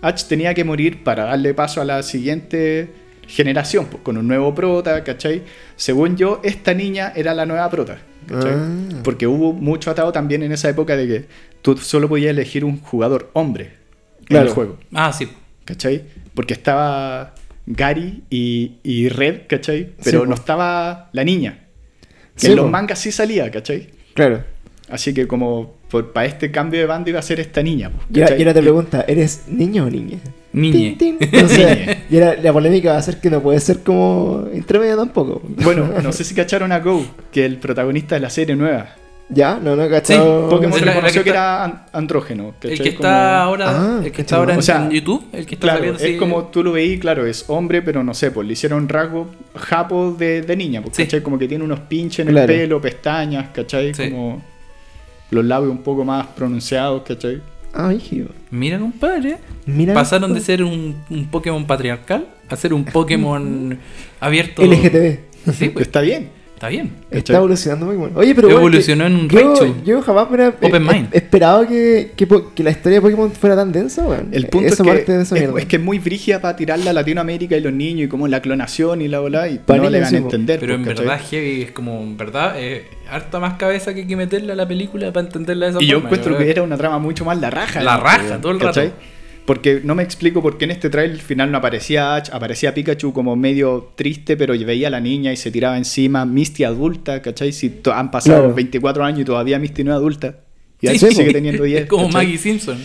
Ash tenía que morir para darle paso a la siguiente generación, pues, con un nuevo prota, ¿cachai? Según yo, esta niña era la nueva prota, ¿cachai?
Ah.
Porque hubo mucho atado también en esa época de que tú solo podías elegir un jugador hombre en el juego,
Ah, sí.
¿cachai? Porque estaba Gary y, y Red, ¿cachai? Pero
Sí,
no estaba la niña. Que
Sí,
en los mangas sí salía, ¿cachai?
Claro.
Así que como para este cambio de bando iba a ser esta niña.
Y ahora,
¿cachai?
y ahora te pregunta, ¿eres niño o niña?
Niñe.
Tin, tin. <laughs> Entonces, y ahora la polémica va a ser que no puede ser como intermedio tampoco.
Bueno, no sé si cacharon a Go, que el protagonista de la serie nueva.
¿Ya? No, no he cachado.
Pokémon
la- la
reconoció
que
que,
está-
era an- andrógeno.
El que está
Como-
ahora,
Ah,
el que está ahora en,
chingón. O sea,
en YouTube, el que está
Claro,
saliendo
es como tú lo veí, claro, es hombre, pero no sé, pues le hicieron rasgos japos de, de niña, pues,
Sí.
¿cachai? Como que tiene unos pinches en
Claro.
el pelo, pestañas, ¿cachai?
Sí.
Como los labios un poco más pronunciados, ¿cachai?
Ah, hijo.
Mira, compadre.
Mira.
Pasaron de ser un, un Pokémon patriarcal a ser un Pokémon <laughs> abierto.
LGTB.
Sí, pues,
Está bien.
Está bien.
Está
¿Cachai?
evolucionando muy bueno. Oye, pero bueno,
Evolucionó
que-
en un
yo,
Raichu.
yo jamás me hubiera
Open
eh,
mind.
eh, esperado que, que, la historia de Pokémon fuera tan densa, weón.
El punto
Esa
es,
parte
que,
de esa
es,
mierda.
es que es muy brígida para tirarla a Latinoamérica y los niños y como la clonación y la bola y no le van a entender.
Pero en
¿cachai?
verdad, heavy es como, en verdad, eh, harta más cabeza que hay que meterle a la película para entenderla de esa
Y yo
forma.
encuentro
¿no?
que era una trama mucho más la raja.
La
¿no?
raja, todo el
¿Cachai?
rato.
Porque no me explico por qué en este trailer final no aparecía Ash, aparecía Pikachu como medio triste, pero veía a la niña y se tiraba encima. Misty adulta, ¿cachai? Si han pasado
Claro.
24 años y todavía Misty no es adulta. Y
Sí,
sigue <laughs> teniendo 10.
Es como
¿cachai?
Maggie Simpson.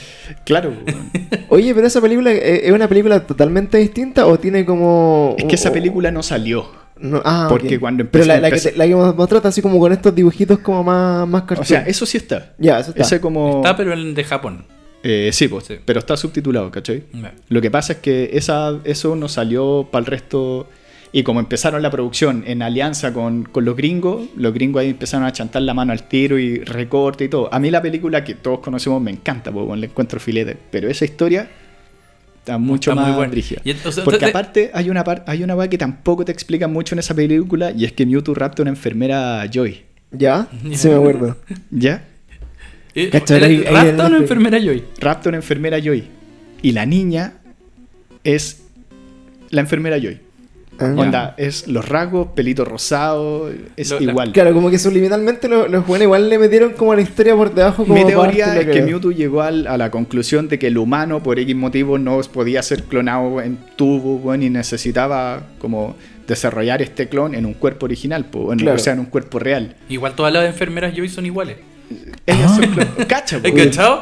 Claro. <laughs>
Oye, pero esa película eh, es una película totalmente distinta o tiene como.
Es que esa
o-
película no salió.
no- ah,
porque cuando
Pero
empezó-
la, la que te- la que mostraste así como con estos dibujitos como más, más
O
cartoon.
sea, eso sí está.
Ya, eso está.
Ese como...
Está, pero el de Japón.
Eh, sí, pues,
Sí.
pero está subtitulado, ¿cachai? Lo que pasa es que esa, eso no salió para el resto. Y como empezaron la producción en alianza con, con los gringos, los gringos ahí empezaron a chantar la mano al tiro y recorte y todo. A mí la película que todos conocemos me encanta, porque le encuentro filete. Pero esa historia está mucho
Está muy
más
buena.
brígida.
Y, o sea,
Porque
te-
aparte hay una par- hay una que tampoco te explican mucho en esa película y es que Mewtwo rapta a una enfermera Joy.
¿Ya? Sí me acuerdo.
¿Ya?
Eh,
Cacha,
¿era
ahí- ahí
¿Rapta una enfermera Joy?
Rapta una enfermera Joy. Y la niña es la enfermera Joy.
Ah.
Onda, es los rasgos, pelito rosado, es
Lo- la-
igual.
Claro, como que subliminalmente los, los buenos igual le metieron como la historia por debajo. Como
Mi teoría es que. Mewtwo llegó al- a la conclusión de que el humano, por X motivo, no podía ser clonado en tubo, bueno, y necesitaba como desarrollar este clon en un cuerpo original, po, bueno,
Claro.
o sea, en un cuerpo real.
Igual todas las enfermeras Joy son iguales.
Ellas son clon- Cacha.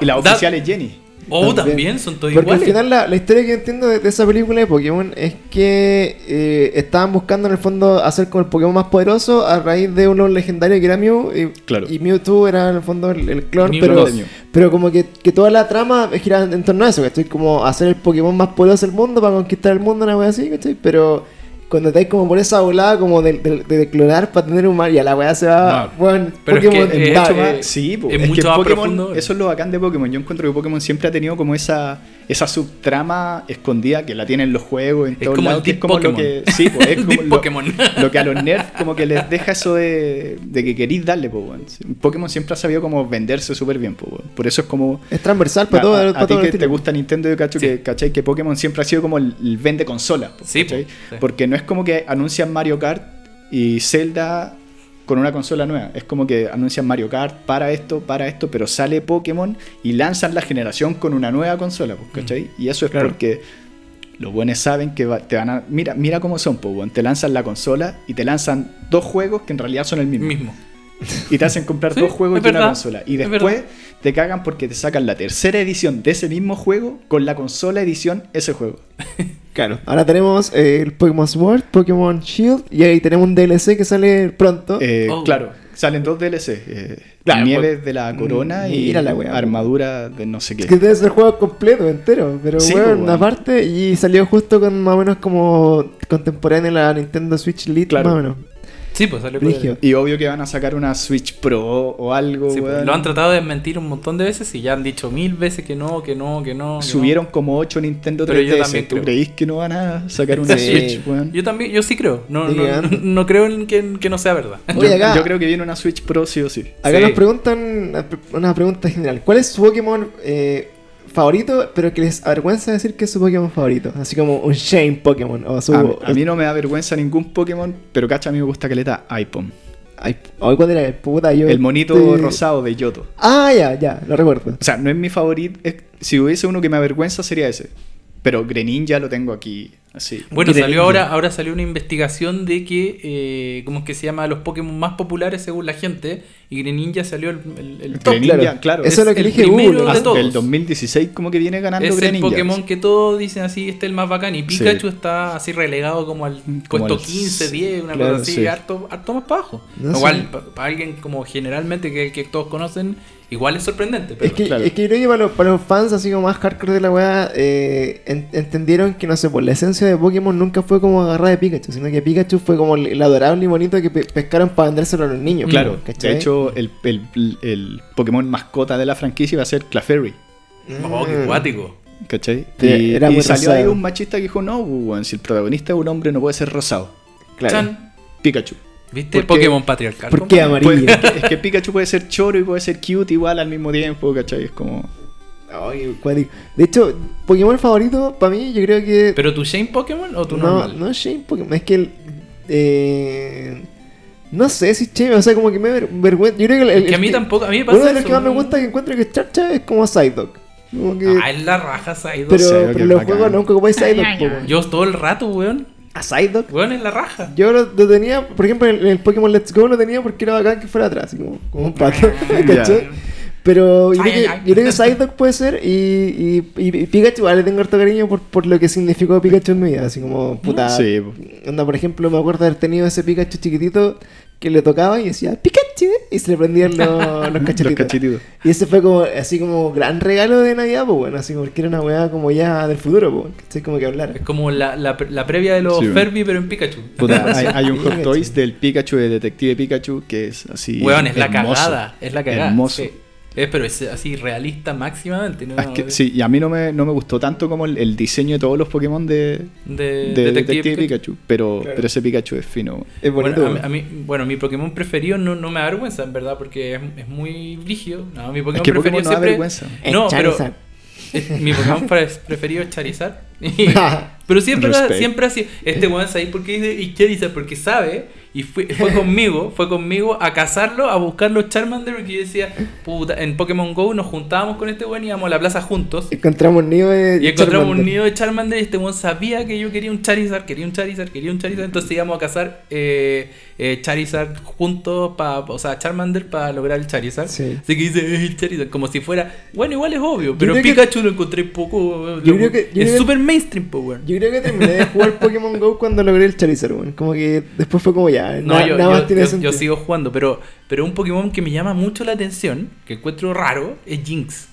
Y la oficial es Jenny.
Oh,
También.
también, son todos
Porque al
iguales.
final la, la historia que entiendo de, de esa película de Pokémon es que eh, estaban buscando en el fondo hacer como el Pokémon más poderoso a raíz de uno legendario que era Mew y,
Claro.
y Mewtwo era en el fondo el, el clon,
Mew
pero, pero como que, que toda la trama giraba en torno a eso, ¿cachai? Como hacer el Pokémon más poderoso del mundo para conquistar el mundo, una wea así, ¿cachai? Pero cuando estáis como por esa volada como de, de, de clonar para tener un mar, ya la wea se va,
No.
bueno,
Pero es
Pokémon
que,
Es
eh,
da-
mucho
eh,
más, sí, po.
es
es,
mucho
que
más
Pokémon,
profundo.
eso es lo bacán de Pokémon. Yo encuentro que Pokémon siempre ha tenido como esa, esa subtrama escondida que la tienen los juegos en
Es
todos
como el
lados, que es como lo que, sí, po, es <laughs> como lo,
Pokémon.
lo que a los nerds como que les deja eso de, de que queréis darle, weón. Sí, Pokémon siempre ha sabido como venderse súper bien, por eso es como
es transversal para todo,
a- ti que te gusta Nintendo, yo cacho
Sí.
que, ¿cachai? que Pokémon siempre ha sido como el, el vende consola. po,
Sí, sí.
Porque no es como que anuncian Mario Kart y Zelda con una consola nueva. Es como que anuncian Mario Kart para esto, para esto, pero sale Pokémon y lanzan la generación con una nueva consola, pues, ¿cachai? Y eso es
Claro.
porque los buenos saben que va- te van a... Mira, mira cómo son, pues, weón. te lanzan la consola y te lanzan dos juegos que en realidad son el mismo.
Mismo.
Y te hacen comprar <laughs>
Sí,
dos juegos
es
y una consola. Y
es
después. Te cagan porque te sacan la tercera edición de ese mismo juego con la consola edición ese juego. <laughs>
Claro. Ahora tenemos eh, el Pokémon Sword, Pokémon Shield y ahí tenemos un DLC que sale pronto.
Eh,
Oh.
Claro, salen dos DLC. eh,
Claro,
Nieves
pues,
de la corona y
la wea,
armadura de no sé qué.
Es que debe ser juego completo, entero. Pero
Sí,
bueno,
pues, bueno.
aparte. Y salió justo con más o menos como contemporáneo la Nintendo Switch Lite,
Claro.
más o menos.
Sí, pues sale
Brigio.
Y obvio que van a sacar una Switch Pro o algo.
Sí, pues,
weón.
lo han tratado de mentir un montón de veces y ya han dicho mil veces que no, que no, que no. que
Subieron como 8 Nintendo 3DS.
Pero yo también
¿Tú
creo.
creéis que no van a sacar una
Sí.
Switch, weón?
Yo también, yo sí creo. No, no, no creo en que, que no sea verdad.
Oye,
yo,
acá-
yo creo que viene una Switch Pro sí o sí.
Acá
Sí.
nos preguntan una pregunta general. ¿Cuál es su Pokémon eh, favorito, pero que les avergüenza decir que es su Pokémon favorito? Así como un Shane Pokémon. O su,
A, mí- a mí no me da vergüenza ningún Pokémon, pero cacha, a mí me gusta que le da iPhone.
Ay, ¿cuál era? Puta, yo.
El monito
este-
rosado de Yoto.
Ah, ya, ya, lo recuerdo.
O sea, no es mi favorito. si hubiese uno que me avergüenza sería ese. Pero Greninja lo tengo aquí, así.
Bueno, salió ahora, ahora salió una investigación de que, eh, ¿cómo es que se llama? Los Pokémon más populares según la gente. Y Greninja salió el, el, el top.
Greninja,
claro.
claro.
Eso es lo que
el
elige
primero
Google.
de
Hasta
todos.
el 2016 como que viene ganando
Es el
Greninja.
Pokémon que todos dicen así, este es el más bacán. Y
Sí.
Pikachu está así relegado como al
Como
puesto
al-
15, 10, una
claro,
cosa así,
sí.
harto, harto más para abajo.
No
igual, para alguien como generalmente que, que todos conocen, igual es sorprendente. Pero
Es que,
claro.
es que yo creo que para los, para los fans así como más hardcore de la weá, eh, en- entendieron que no sé, por la esencia de Pokémon nunca fue como agarrar de Pikachu, sino que Pikachu fue como el, adorable y bonito que pe- pescaron para vendérselo a los niños.
Claro,
¿cachai?
de hecho el, el- el Pokémon mascota de la franquicia va a ser Clefairy.
Oh, qué
Mm.
cuático.
¿Cachai?
Sí,
y
era
y
muy
salió ahí un machista que dijo, no, weón, si el protagonista es un hombre no puede ser rosado.
Claro.
Chan.
Pikachu.
¿Viste?
¿Por qué-
Pokémon patriarcal.
¿Por qué amarillo?
Pues, es, que, es que Pikachu puede ser choro y puede ser cute igual al mismo tiempo, ¿cachai? Es como...
Ay, cuático. De hecho, Pokémon favorito para mí, yo creo que.
¿Pero tu Shane Pokémon o tu
no,
normal?
no es Shane Pokémon, es que el. Eh, no sé si Shane, o sea, como que me ver- vergüenza. Yo creo que, el,
Es que a mí
que-
tampoco, a mí me pasa
Uno de los
eso,
que más me gusta que encuentro que Charcha es como Psyduck. Como que.
Ah, es la raja Psyduck.
pero
sí,
pero los juegos nunca ocupáis Psyduck.
Yo todo el rato, weón.
¿A Psyduck?
Weón, es la raja.
Yo lo, lo tenía, por ejemplo, en el, en el Pokémon Let's Go lo tenía porque era bacán que fuera atrás, así como, como un pato. <laughs> ¿cachai? Pero yo,
Ay,
creo que,
ay, ay.
yo creo que Psyduck puede ser y, y, y- y Pikachu, igual le tengo harto cariño por, por lo que significó Pikachu en mi vida. Así como, puta.
Sí.
Onda, por ejemplo, me acuerdo de haber tenido ese Pikachu chiquitito que le tocaba y decía Pikachu. y se le prendían los, <laughs> los cachetitos.
Los cachetitos.
Y ese fue como, así como gran regalo de Navidad, pues bueno, así como que era una weá como ya del futuro, pues, ¿cachai? Como que hablar.
Es como la, la, la previa de los
Sí.
Furby, pero en Pikachu.
Puta, <laughs> hay, hay un Hot. Toys del Pikachu de Detective Pikachu que es así.
Weón, es la cagada. Es la cagada.
Hermoso.
sí. Es, pero es así realista máximamente. ¿no?
Es que, sí, y a mí no me, no me gustó tanto como el, el diseño de todos los Pokémon de,
De,
de
Detective
Detective,
Pikachu.
Pikachu. Pero,
Claro.
pero ese Pikachu es fino.
Es bonito.
Bueno, a, mí- a mí- bueno, mi Pokémon preferido no, no me da vergüenza, en verdad, porque es, es muy brígido. No, mi Pokémon
Es que
preferido
Pokémon no da
siempre...
vergüenza.
Es
No, pero es- mi Pokémon pre- preferido es Charizard. <laughs> <laughs> pero siempre,
Respect.
siempre así. Este weón sabe por qué dice y Charizard, porque sabe. Y fue, fue conmigo, fue conmigo a cazarlo, a buscar los Charmander, porque yo decía, puta, en Pokémon Go nos juntábamos con este weón y íbamos a la plaza juntos.
Encontramos un nido de
Y encontramos un nido de Charmander y este weón sabía que yo quería un Charizard, quería un Charizard, quería un Charizard. Entonces íbamos a cazar eh, eh, Charizard juntos, pa, o sea, Charmander para lograr el Charizard.
Sí.
Así que dice, "Eh, el Charizard, como si fuera, bueno, igual es obvio, pero
que-
Pikachu lo encontré poco.
Yo creo que- yo
es
que-
súper mainstream, weón.
Yo creo que terminé de jugar Pokémon Go cuando logré el Charizard, weón. Como que después fue como ya,
No,
na-
yo,
nada
yo-
más tiene
yo-
sentido.
yo sigo jugando, pero, pero un Pokémon que me llama mucho la atención, que encuentro raro, es Jinx.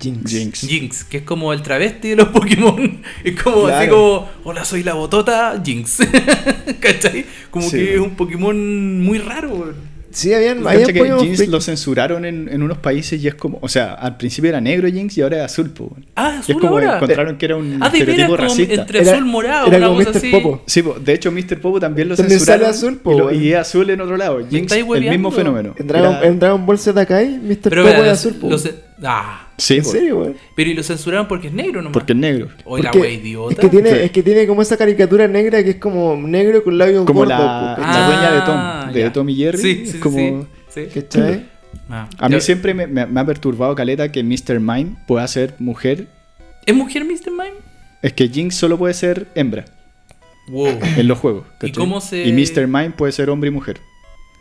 Jinx.
Jinx.
Jinx, que es como el travesti de los Pokémon. <laughs> Es como así
Claro.
como, hola, soy la botota, Jinx. <laughs> ¿Cachai? Como
Sí.
que es un Pokémon muy raro.
Sí, habían, habían
que Jinx lo censuraron en, en unos países y es como. O sea, al principio era negro Jinx y ahora es azul, po.
Ah,
Y
azul
es como
ahora.
encontraron que era un
Ah,
estereotipo racista.
entre
Era-
azul morado,
era como Mr.
así.
Popo.
Sí, po, de hecho Mr. Popo también lo
También
censuraron
sale azul, po,
y, lo- y es azul en otro lado. Jinx, el mismo fenómeno.
En Dragon,
Era-
en Dragon Ball Z Kai, Mr.
Pero
Popo de azul, po.
Ah,
Sí,
¿En serio, weón?
pero y lo censuraron porque es negro nomás.
porque es negro.
Oye, la wea idiota.
Es que, tiene,
Sí.
es que tiene como esa caricatura negra que es como negro con labios
Como
gordos,
la, la dueña de
Ah,
Tom, de
ya.
Tom y Jerry.
Sí,
es
sí,
como...
sí, sí.
¿Cachai?
Ah,
A mí
yo-
siempre me, me- me ha perturbado Caleta que Mr. Mime pueda ser mujer.
¿Es mujer Mr. Mime?
Es que Jinx solo puede ser hembra
Wow.
en los juegos.
¿Y cómo se-
Y Mr. Mime puede ser hombre y mujer.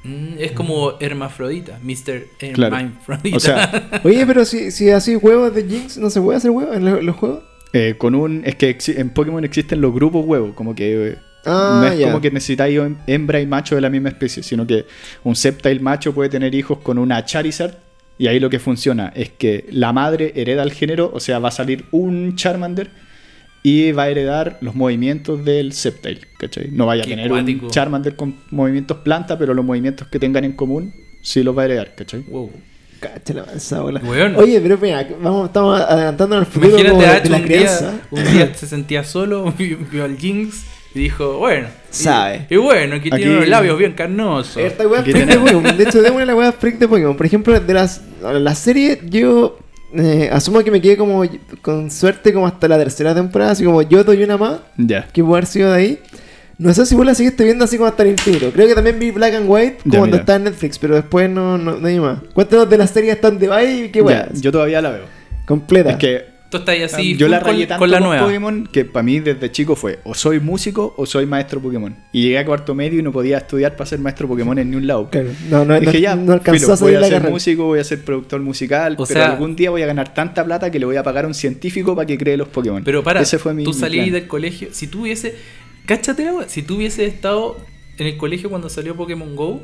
Mm, es como hermafrodita, Mr.
Claro.
Hermafrodita.
O sea, <laughs>
Oye, pero si, si así huevos de Jinx, ¿no se puede hacer huevos en lo- los juegos?
eh, con un. Es que en Pokémon existen los grupos huevos, como que. eh,
Ah,
no es
ya.
como que necesitáis hem- hembra y macho de la misma especie, sino que un Sceptile macho puede tener hijos con una Charizard. Y ahí lo que funciona es que la madre hereda el género, o sea, va a salir un Charmander y va a heredar los movimientos del Sceptile, ¿cachai? No vaya a tener un Charmander con movimientos planta, pero los movimientos que tengan en común sí los va a heredar, ¿cachai?
Wow.
Cacha la esa bola.
Weón.
Oye, pero mira, vamos, estamos adelantando al futuro
Imagínate
como de, de la
un
crianza.
día, un día se sentía solo, <laughs> vio al Jinx y dijo, bueno.
Sabe.
Y, bueno, aquí,
Aquí-
tiene unos labios bien carnosos.
Esta weá freak de. Pokémon. De hecho, démosle la weá freak de Pokémon. Por ejemplo, de las la serie, yo eh, asumo que me quedé como con suerte como hasta la tercera temporada, así como yo doy una más,
Ya.
que puede haber sido de ahí. No sé si vos la seguiste viendo así como hasta el infinito. Creo que también vi Black and White como
Ya,
cuando estaba en Netflix, pero después no, no, no hay más. Cuéntanos de la serie hasta donde va y qué.
Ya, yo todavía la veo.
Completa.
Es que
Tú estás ahí así
yo la rayé tanto
con la
con
nueva.
Pokémon que para mí desde chico fue o soy músico o soy maestro Pokémon. Y llegué a cuarto medio y no podía estudiar para ser maestro Pokémon en ni un lado.
Claro. No, no,
Dije
no,
ya,
no alcanzó
filo,
a
voy a
la
ser
carrera.
músico, voy a ser productor musical,
O
pero
sea-
algún día voy a ganar tanta plata que le voy a pagar a un científico para que cree los Pokémon.
Pero para,
Ese fue mi,
tú
mi
salí
plan.
del colegio, si tú hubiese, cáchate la si tú hubiese estado en el colegio cuando salió Pokémon Go,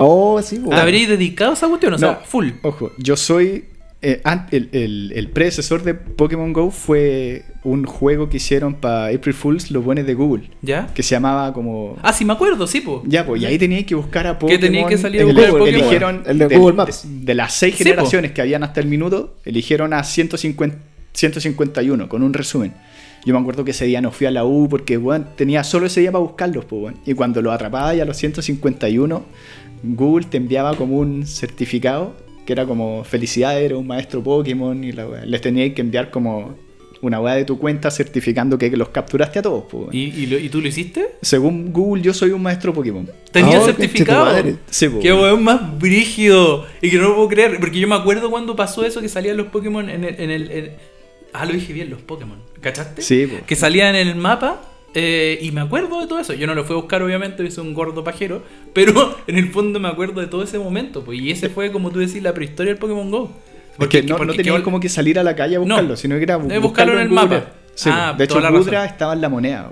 Oh, sí.
¿te habrías dedicado a esa cuestión? O sea, full.
Ojo, yo soy. Eh, el, el- el predecesor de Pokémon Go fue un juego que hicieron para April Fools, los buenos de Google,
¿Ya?
que se llamaba como.
Ah, sí me acuerdo, sí, po.
Ya, pues, y ahí teníais que buscar a Pokémon.
tenía que salir
a Pokémon.
Eligieron
El de Google Maps.
De, de las seis
Sí,
generaciones que habían hasta el minuto, eligieron a 150, 151 con un resumen. Yo me acuerdo que ese día no fui a la U porque, bueno, tenía solo ese día para buscarlos, pues. Y cuando lo atrapaba ya a los 151, Google te enviaba como un certificado que era como felicidades, eres un maestro Pokémon y la weá. Les teníais que enviar como una weá de tu cuenta certificando que los capturaste a todos, weón.
¿Y, y, lo- y tú lo hiciste?
Según Google, yo soy un maestro Pokémon.
¿Tenía
Oh,
certificado?
Sí, pues,
Qué
weón.
más brígido. Y que no lo puedo creer. Porque yo me acuerdo cuando pasó eso que salían los Pokémon en el. En el en- Ah, lo dije bien, los Pokémon. ¿Cachaste?
Sí, pues.
Que salían en el mapa. Eh, y me acuerdo de todo eso. Yo no lo fui a buscar, obviamente, hice un gordo pajero. Pero <laughs> en el fondo me acuerdo de todo ese momento. Pues, y ese fue, como tú decís, la prehistoria del Pokémon Go.
Porque, no, no
porque
tenías
qué-
como que salir a la calle a
No.
buscarlo, sino que era bu-
Eh, buscarlo en el
Google
mapa.
Sí,
Ah,
de hecho, Gudra estaba en la moneda.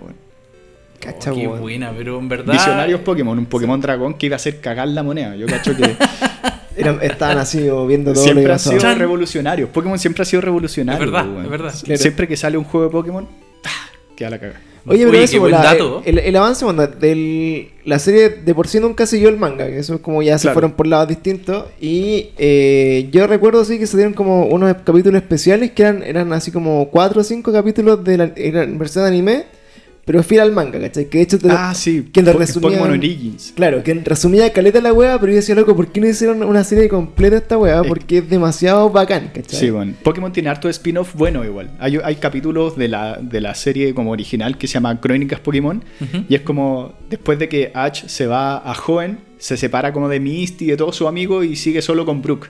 Cacha,
Oh, qué buena, pero en verdad.
Visionarios Pokémon, un Pokémon dragón que iba a hacer cagar la moneda. Yo cacho que <laughs>
estaban así o viendo todo lo que
Siempre han sido
Chan.
revolucionarios. Pokémon siempre ha sido revolucionario.
Es verdad,
po, weón.
es verdad.
Siempre que sale un juego de Pokémon, ¡tah! queda la caga.
Oye, pero eso,
qué buen
la-
dato.
el, el avance bueno, de la serie de por sí nunca siguió el manga, que eso es como ya se fueron por lados distintos. Y eh, yo recuerdo sí que se dieron como unos capítulos especiales que eran, eran así como 4 o 5 capítulos de la eran versión de anime, pero fiel al manga, ¿cachai? Que de hecho te lo-
Ah, sí.
que lo
Po-
resumían-
Pokémon Origins.
Claro, que resumía caleta la wea, pero yo decía, loco, ¿por qué no hicieron una serie completa de esta wea? Porque es demasiado bacán, ¿cachai?
Sí, bueno. Pokémon tiene harto de spin-off bueno igual. Hay, hay capítulos de la, de la serie como original que se llama Crónicas Pokémon. Y es como después de que Ash se va a Hoenn, se separa como de Misty y de todos sus amigos y sigue solo con Brook.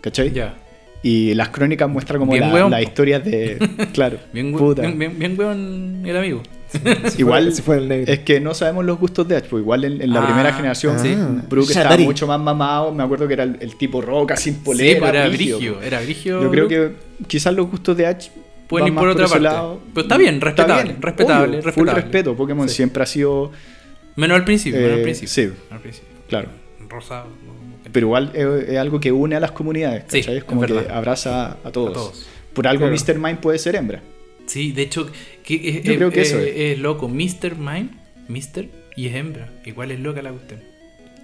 ¿Cachai?
Ya.
Y las crónicas muestran como la- las
po.
historias de... <laughs> Claro.
Bien,
puta.
bien, bien, bien weón el amigo. <laughs>
Igual
fue- se fue el negro.
es que no sabemos los gustos de Ash, pues igual en, en la
Ah,
primera generación
sí.
Brook estaba
Shatari.
mucho más mamado, me acuerdo que era el, el tipo roca sin
Sí,
polera,
pero era
brígido,
brigio. Era brigio.
Yo creo que quizás los gustos de Ash
Pueden ir por otra parte.
lado.
Pero está bien,
Está
respetable,
bien,
respetable,
obvio, Full
respetable.
respeto, Pokémon
Sí.
siempre ha sido,
Menos al principio, menos al
Eh,
principio.
sí.
Al principio.
claro,
Rosado.
Pero igual es, es algo que une a las comunidades,
Sí,
¿cachai? Es
es
como que abraza a todos.
A todos.
Por algo
Claro.
Mr. Mind puede ser hembra.
Sí, de hecho, que, es-
Yo
es-
creo que
es-
eso es.
loco. Mr. Mime, Mr. y es hembra. Igual es loca la cuestión.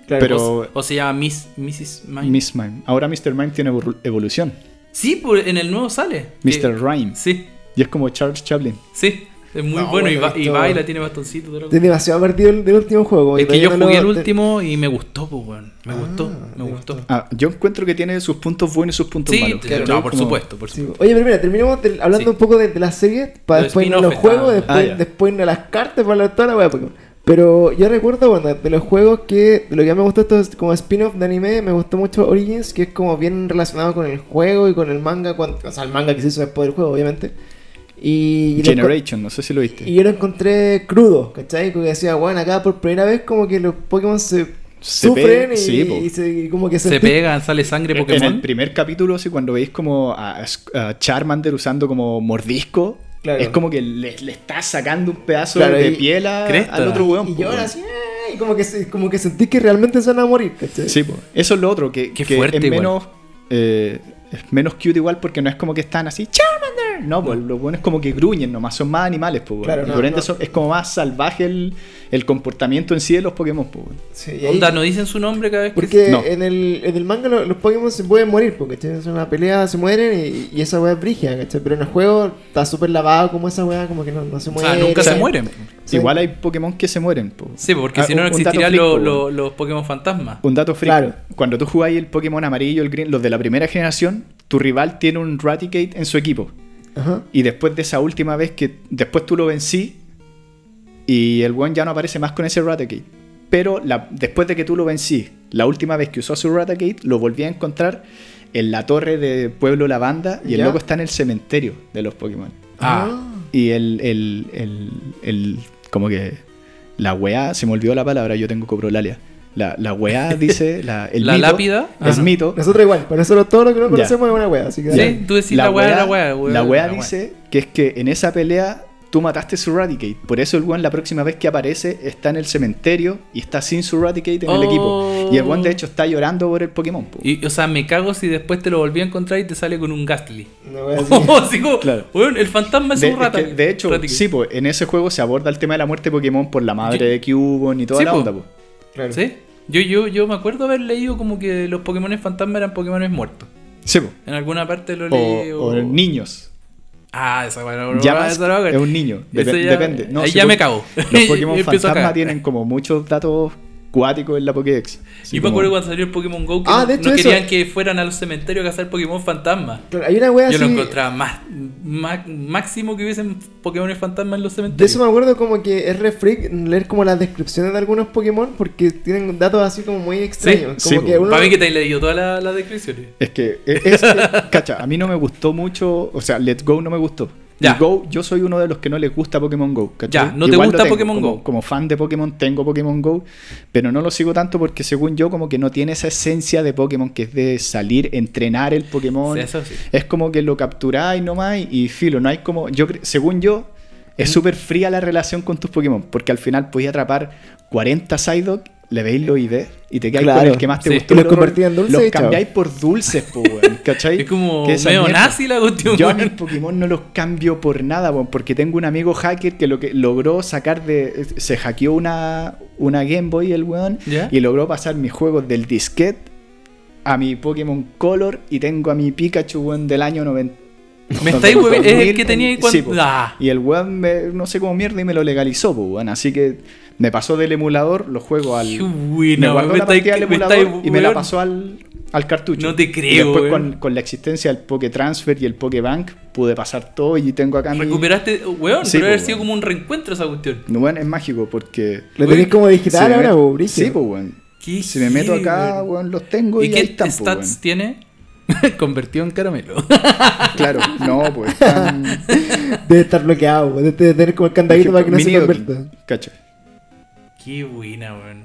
Claro,
pero-
O, o se llama Miss, Mrs. Mime.
Miss Mind. Ahora Mr. Mind tiene evolu- evolución.
Sí, pues en el nuevo sale. Que-
Mr. Rhyme.
Sí,
Y es como Charles Chaplin.
sí. Es muy
No,
bueno y,
bueno,
va- y
esto-
baila, tiene bastoncito. todo
Estoy demasiado perdido del, del último juego.
Es que yo
no
jugué el último y me gustó, pues, weón. Me
Ah,
gustó, me gustó.
gustó.
Ah, yo encuentro que tiene sus puntos buenos y sus puntos
Sí,
malos.
no, por
Como-
supuesto, por
Sí.
supuesto.
Oye, pero mira, terminemos del- hablando
Sí.
un poco de, de la serie, para
Los
después irnos a los juegos, después,
Ah,
irnos a las cartas, para hablar toda la wea Pokémon. Pero yo recuerdo, bueno, de los juegos que de lo que me gustó esto es como spin-off de anime, me gustó mucho Origins, que es como bien relacionado con el juego y con el manga, cuando- o sea, el manga que se hizo después del juego, obviamente. Y, lo
Generation, no sé si lo viste.
y yo lo encontré crudo, ¿cachai? Porque decía, bueno, acá por primera vez como que los Pokémon se,
Se
sufren y,
sí, po.
y se, y como que
Se
sentí- <laughs>
pegan, sale sangre
En el
Pokémon.
primer capítulo, sí, cuando veis como a, a Charmander usando como mordisco,
Claro.
es como que le, le está sacando un pedazo
Claro,
de
y-
piel a- al otro weón.
Y
po,
yo ahora
weón.
así, y como que, se- como que sentí que realmente se van a morir, ¿cachai?
Sí, po. eso es lo otro, que,
Qué
que
fuerte
es menos eh, es menos cute igual porque no es como que están así, Charmander. No, pues los buenos como que gruñen nomás, son más animales, pues.
Claro, no,
por ende
no.
son- es como más salvaje el, el comportamiento en sí de los Pokémon, pues.
Sí, ahí-
Onda, no dicen su nombre cada vez que
porque
No.
en, el, en el manga lo- los Pokémon se pueden morir, porque es una pelea, se mueren y, y esa weá es brígida, ¿cachai? Pero en el juego está súper lavado como esa weá, como que no, no se
O
muere.
sea, nunca se mueren.
Sí.
Igual hay Pokémon que se mueren, pues.
Sí, porque
Ah,
si no, no existirían los,
po,
Pokémon fantasmas.
Un dato freak.
Claro.
Cuando tú jugáis el Pokémon amarillo, el green, los de la primera generación, tu rival tiene un Raticate en su equipo.
Ajá.
Y después de esa última vez que después tú lo vencí y el one ya no aparece más con ese Raticate. Pero la- después de que tú lo vencí, la última vez que usó su Raticate, lo volví a encontrar en la torre de Pueblo Lavanda y el
Ya.
loco está en el cementerio de los Pokémon.
Ah.
Y el, el, el, el- como que la weá, se me olvidó la palabra, yo tengo coprolalia. La, la weá <laughs> dice, la, el
La
mito,
lápida.
Es
Ajá.
mito.
Nosotros igual, para nosotros todo lo que no
Ya.
conocemos es una weá, así que
Sí,
dale.
tú decís la weá, la weá, weá,
La weá
la weá.
dice que es que en esa pelea tú mataste su Raticate. Por eso el weón la próxima vez que aparece está en el cementerio y está sin su Raticate en el
Oh.
equipo. Y el weón de hecho está llorando por el Pokémon. po.
Y, o sea, me cago si después te lo volví a encontrar y te sale con un Gastly.
Weá <laughs> así.
Así como,
Claro.
el fantasma es
De,
un
es
rata.
que, de hecho,
Raticate.
sí, pues en ese juego se aborda el tema de la muerte de Pokémon por la madre de Cubone y toda
Sí,
la
po.
onda. po.
Claro.
¿Sí? Yo, yo, yo me acuerdo haber leído como que los Pokémon fantasma eran Pokémon muertos.
Sí, po.
En alguna parte lo leí.
O, o niños.
Ah, esa weá no
Ya
no,
más
esa no,
es un niño.
Ese
Dep-
ya-
depende. No,
ahí ya me cago.
Los <laughs> Pokémon fantasma tienen como muchos datos cuáticos en la Pokédex. Así
y me
como-
acuerdo cuando salió el Pokémon Go que
Ah,
no,
de hecho
no
eso-
querían que fueran a los cementerios a cazar Pokémon fantasma.
Claro, hay una weá
Yo
así.
lo encontraba más, más- máximo que hubiesen Pokémon fantasma en los
De
cementerios.
eso me acuerdo como que es re freak leer como las descripciones de algunos Pokémon porque tienen datos así como muy extraños.
sí,
como que uno-
Para mí que te he leído todas las descripciones.
Es que, es, es- <laughs> cacha, a mí no me gustó mucho, o sea, Let's Go no me gustó.
Ya.
Go, yo soy uno de los que no les gusta Pokémon Go, ¿cachai?
Ya, no te
Igual
gusta
tengo,
Pokémon
como,
Go.
Como fan de Pokémon tengo Pokémon Go, pero no lo sigo tanto porque según yo como que no tiene esa esencia de Pokémon que es de salir, entrenar el Pokémon.
Sí, eso sí.
Es como que lo capturáis nomás y, y filo, no hay como, yo según yo, es súper fría la relación con tus Pokémon, porque al final podías atrapar 40 Psyduck le veis los ID y te quedáis
Claro.
con el que más te
Sí.
gustó.
Y los
luego
convertí en dulce
Los
y chao.
cambiáis por dulces, po, weón, ¿cachai? <laughs>
Es como
Que esa
medio
mierda.
nazi la cuestión.
Yo a mis Pokémon no los cambio por nada, weón, porque tengo un amigo hacker que lo que logró sacar de. Se hackeó una, una Game Boy el weón
¿Ya?
y logró pasar mis juegos del disquete a mi Pokémon Color y tengo a mi Pikachu weón del año 90.
Me estáis Es el
2000,
que tenía ahí cuando.
sí.
Ah.
Y el weón, me- no sé cómo mierda, y me lo legalizó, pues, weón. Así que me pasó del emulador los juegos al.
Qué
me
buena,
guardó
me
la
estáis-
partida del
me
emulador
estáis,
y me la pasó al, al cartucho.
No te
Y
creo,
después
weón.
con, con la existencia del Poké Transfer y el Poké Bank pude pasar todo y tengo acá mi...
Recuperaste, weón,
Sí,
pero haber sido como un reencuentro esa cuestión.
No, weón, es mágico porque...
Lo tenéis como digital
me
ahora, po, brígido.
Sí, pues, weón.
Qué
Si me meto acá,
weón.
los tengo y,
¿Y
ahí
qué
están, po,
stats
weón.
tiene? <laughs> Convertido en caramelo. <laughs>
Claro, no, pues están...
Debe estar bloqueado, debe debe tener como el candadito para que no se convierta.
cacho.
Qué buena, weón.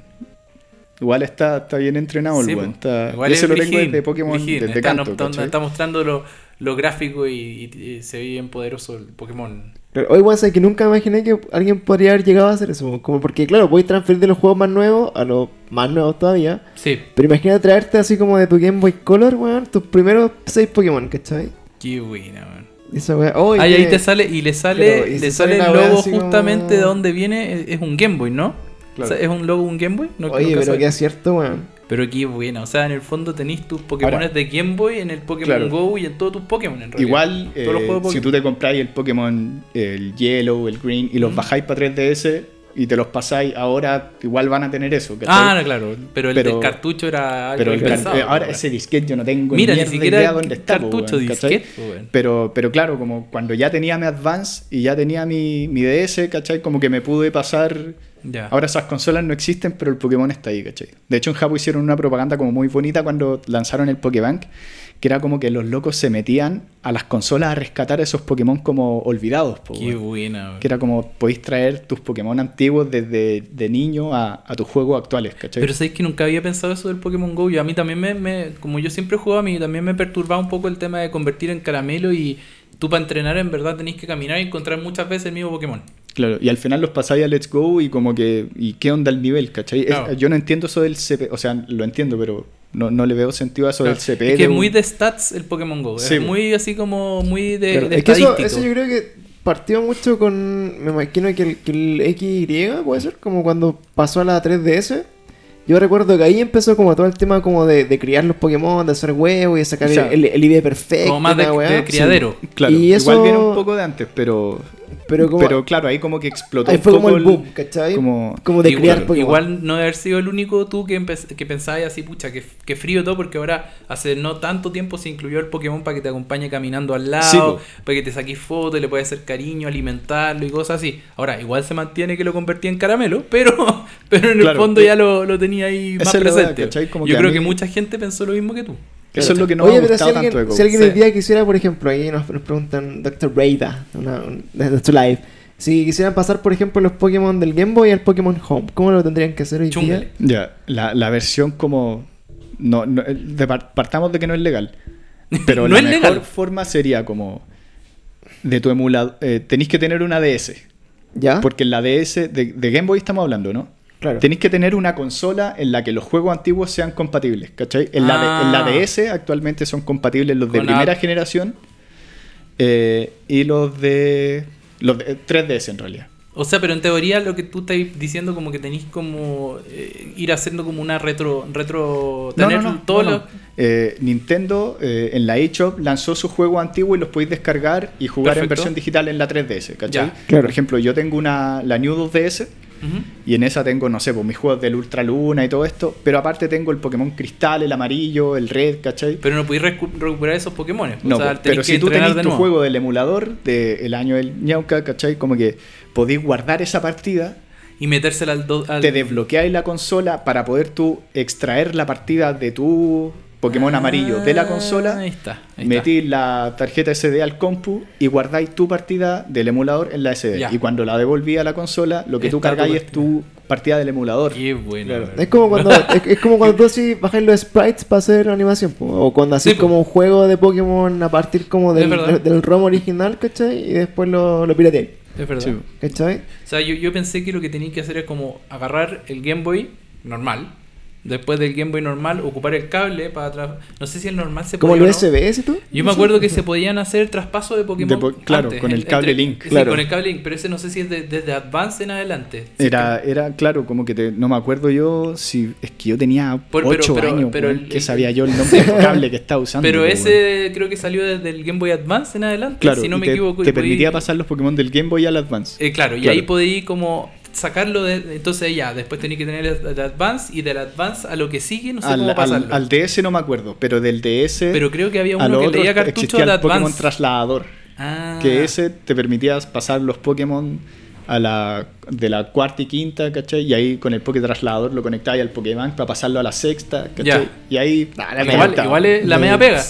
Igual está, está bien entrenado el
Sí,
weón. Está...
Igual es
lo tengo desde Pokémon, desde
está,
canto,
está- mostrando lo, lo gráfico y, y- y se ve bien poderoso el Pokémon.
Hoy, weón, que nunca imaginé que alguien podría haber llegado a hacer eso. Como porque, claro, podéis transferir de los juegos más nuevos a los más nuevos todavía.
Sí,
Pero imagina traerte así como de tu Game Boy Color, weón, tus primeros 6 Pokémon, ¿cachai?
qué buena, weón.
Esa weá. Oh,
Ahí, te sale y le sale,
Pero, y
le sale
sale
el logo justamente
como-
de dónde viene, es, es un Game Boy, ¿no?
Claro.
O sea, es un logo un Game Boy. No,
Oye, pero
sabes.
que es cierto, weón.
Pero qué buena, o sea, en el fondo tenéis tus Pokémon
Ahora-
de Game Boy en el Pokémon
Claro.
Go y en todos tus Pokémon en realidad.
Igual,
Todos los
eh,
de
si
Pokémon.
tú te compráis el Pokémon, el Yellow, el Green, y los
Mm.
bajáis para 3DS y te los pasáis, ahora igual van a tener eso. ¿cachai?
Ah, no, claro, pero el
Pero-
del cartucho era algo
Pero el eh, ahora
weón.
ese disquete yo no tengo
Mira, ni siquiera
idea dónde está. po,
cartucho disquete, weón.
Pero, pero claro, como cuando ya tenía mi Advance y ya tenía mi, mi DS, ¿cachai? Como que me pude pasar... Ahora esas consolas no existen, pero el Pokémon está ahí, ¿cachai? De hecho en Japón hicieron una propaganda como muy bonita cuando lanzaron el Pokébank, que era como que los locos se metían a las consolas a rescatar esos Pokémon como olvidados, po,
Qué buena.
Que era como podéis traer tus Pokémon antiguos desde de niño a, a tus juegos actuales, ¿cachai?
Pero sabéis que nunca había pensado eso del Pokémon Go. Y a mí también me, me- como yo siempre juego a mí, también me perturbaba un poco el tema de convertir en caramelo y tú para entrenar en verdad tenés que caminar y encontrar muchas veces el mismo Pokémon.
Claro, y al final los pasáis a Let's Go y como que, ¿y qué onda el nivel? ¿Cachai? Es- yo no entiendo eso del CP, o sea, lo entiendo, pero no, no le veo sentido a eso del CP.
es que es muy de stats el Pokémon Go.
Sí,
es muy así como muy de,
Claro,
de
Es que eso, eso yo creo que partió mucho con. Me imagino que el, que el XY puede ser, como cuando pasó a la 3DS. Yo recuerdo que ahí empezó como todo el tema como de, de criar los Pokémon, de hacer huevos y de sacar
O sea,
el, el, el ID perfecto.
como más de, criadero.
Claro,
Y eso-
igual viene un poco de antes, pero,
Pero como.
pero claro, ahí como que explotó
ahí
un
fue como el boom, ¿cachai?
como-
Como, de
Igual-
criar Pokémon.
Igual no debe haber sido el único tú que, que pensabas así, pucha, que, que frío todo, porque ahora hace no tanto tiempo se incluyó el Pokémon para que te acompañe caminando al lado,
Sí,
para que te saques fotos, le puedes hacer cariño, alimentarlo y cosas así. Ahora, igual se mantiene que lo convertí en caramelo, pero, pero en el fondo
eh,
ya lo, lo tenía ahí más presente.
Como
Yo
que
creo
mí-
que mucha gente pensó lo mismo que tú.
Eso es lo que no
Oye,
me ha
pero si
gustado
alguien,
tanto de
si alguien
Sí.
hoy día quisiera, por ejemplo, ahí nos, nos preguntan Dr. Un- de nuestro live. Si quisieran pasar, por ejemplo, los Pokémon del Game Boy al Pokémon Home, ¿cómo lo tendrían que hacer hoy día?
Ya, la, la versión como... No, no, de par- partamos de que no es legal. <laughs> Pero
No
la
es
mejor
legal.
forma sería como... De tu emulador... eh, tenéis que tener una DS.
¿Ya?
Porque en la DS... De, de Game Boy estamos hablando, ¿no?
Claro.
Tenéis que tener una consola en la que los juegos antiguos sean compatibles, ¿cachai? En, la, de- en la
Ah.
DS actualmente son compatibles los de
Con
primera
app.
generación eh, y los de... Los de 3DS en realidad.
O sea, pero en teoría lo que tú estás diciendo como que tenéis como eh, ir haciendo como una retro retro tener
no, no. Eh, Nintendo eh, en la eShop lanzó sus juegos antiguos y los podéis descargar y jugar en versión digital en la 3DS, ¿cachai?
Claro.
Por ejemplo, yo tengo una, la New 2DS Y en esa tengo, no sé, pues mis juegos del Ultra Luna y todo esto, pero aparte tengo el Pokémon Cristal, el amarillo, el Red, ¿cachai?
Pero no podéis recu- recuperar esos Pokémon.
No,
o sea,
pues, pero si tú tenés
de
tu
nuevo.
juego del emulador del año del ñauca, ¿cachai? Como que podéis guardar esa partida,
y metérsela al, do- al-
te desbloqueáis la consola para poder tú extraer la partida de tu Pokémon
Ah,
amarillo de la consola,
Ahí está. ahí
metís la tarjeta SD al compu y guardáis tu partida del emulador en la SD.
Ya.
Y cuando la devolví a la consola, lo que tú
Está tu
cargáis es
partida.
tu partida del emulador.
Qué bueno.
Claro. Es como cuando, <laughs> es, es como cuando tú así bajáis los sprites para hacer animación, po. o cuando haces
Sí, po.
como un juego de Pokémon a partir como del, del ROM original, ¿cachai? Y después lo, lo pirateáis,
Es verdad.
Sí.
¿cachai?
O sea, yo, yo pensé que lo que tenéis que hacer es como agarrar el Game Boy normal. Después del Game Boy normal, ocupar el cable para atrás. No sé si el normal se
¿Como el
podía o no.
USB ese tú?
Yo me acuerdo que se podían hacer traspasos de Pokémon.
De po- claro, con el cable Link,
sí,
claro.
con el cable Link, pero ese no sé si es de- desde Advance en adelante.
Era, era claro, como que te- no me acuerdo yo si es que yo tenía
Por- pero-
8
pero-
años,
pero el-
que
el-
sabía yo el <laughs> nombre del cable que estaba usando.
Pero ese creo que salió desde el Game Boy Advance en adelante,
claro,
si no me
te,
equivoco.
te
podí-
permitía pasar los Pokémon del Game Boy al Advance.
Eh, claro, y
Claro.
ahí podí como sacarlo de... Entonces ya, después tenía que tener el, el Advance y del Advance a lo que sigue, no sé
al,
cómo
al-
pasarlo.
al DS no me acuerdo, pero del DS
pero creo que había uno que leía cartucho de
el Pokémon
Advance.
trasladador.
Ah.
Que ese te permitía pasar los Pokémon a la, de la cuarta y quinta, ¿cachai? Y ahí con el Poké trasladador lo conectabas al Pokémon para pasarlo a la sexta, ¿cachai?
Ya.
Y ahí. ah, la
Igual- igual es- la
Me
media pega.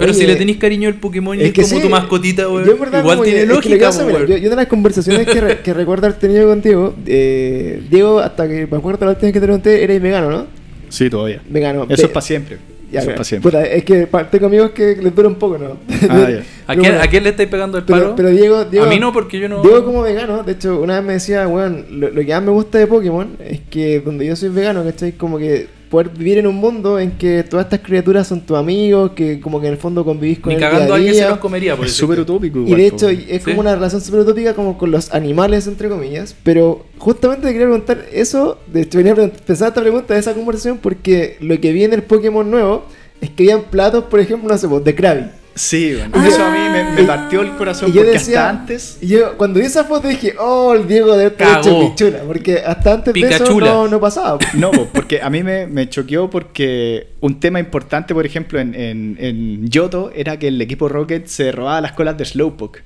Pero
Oye,
si le tenéis cariño al Pokémon y es, como
sí,
tu mascotita,
verdad
Igual
como
tiene
que- que que
lógica,
pasa, mira,
weón.
yo, yo de las conversaciones que, re- que recuerdo haber tenido contigo, eh, Diego, hasta que me acuerdo la última que te pregunté, eres vegano, ¿no?
Sí, todavía.
Vegano.
Eso es para siempre.
Ya,
Eso es para siempre.
puta, es que tengo amigos que les dura un poco, ¿no?
Ah, ya. <laughs>
¿A, quién,
bueno,
¿A quién le estáis pegando el
Pero,
palo?
pero Diego, Diego.
a mí no, porque yo no.
Diego como vegano, de hecho, una vez me decía, weón, lo, lo que más me gusta de Pokémon es que donde yo soy vegano, ¿cachai? Como que poder vivir en un mundo en que todas estas criaturas son tus amigos, que como que en el fondo convivís con
Ni
el
cagando
día
a alguien se
día.
los comería, por
Es
eso.
súper utópico.
Y de hecho, es
Sí.
como una relación súper utópica como con los animales, entre comillas. Pero justamente te quería preguntar eso. De hecho, venía pensar esta pregunta de esa conversación porque lo que vi en el Pokémon nuevo es que habían platos, por ejemplo, no sé, pues, de Krabby.
Sí, bueno,
Ah.
eso a mí me, me partió el corazón
Y yo
porque
decía-
hasta antes.
Yo, cuando vi esa foto, dije, oh, el Diego de esta hecho
Cagó.
pichula. Porque hasta antes de eso no, no pasaba. <laughs>
No, po, porque a mí me, me choqueó porque un tema importante, por ejemplo, en, en, en Yoto era que el equipo Rocket se robaba las colas de Slowpoke.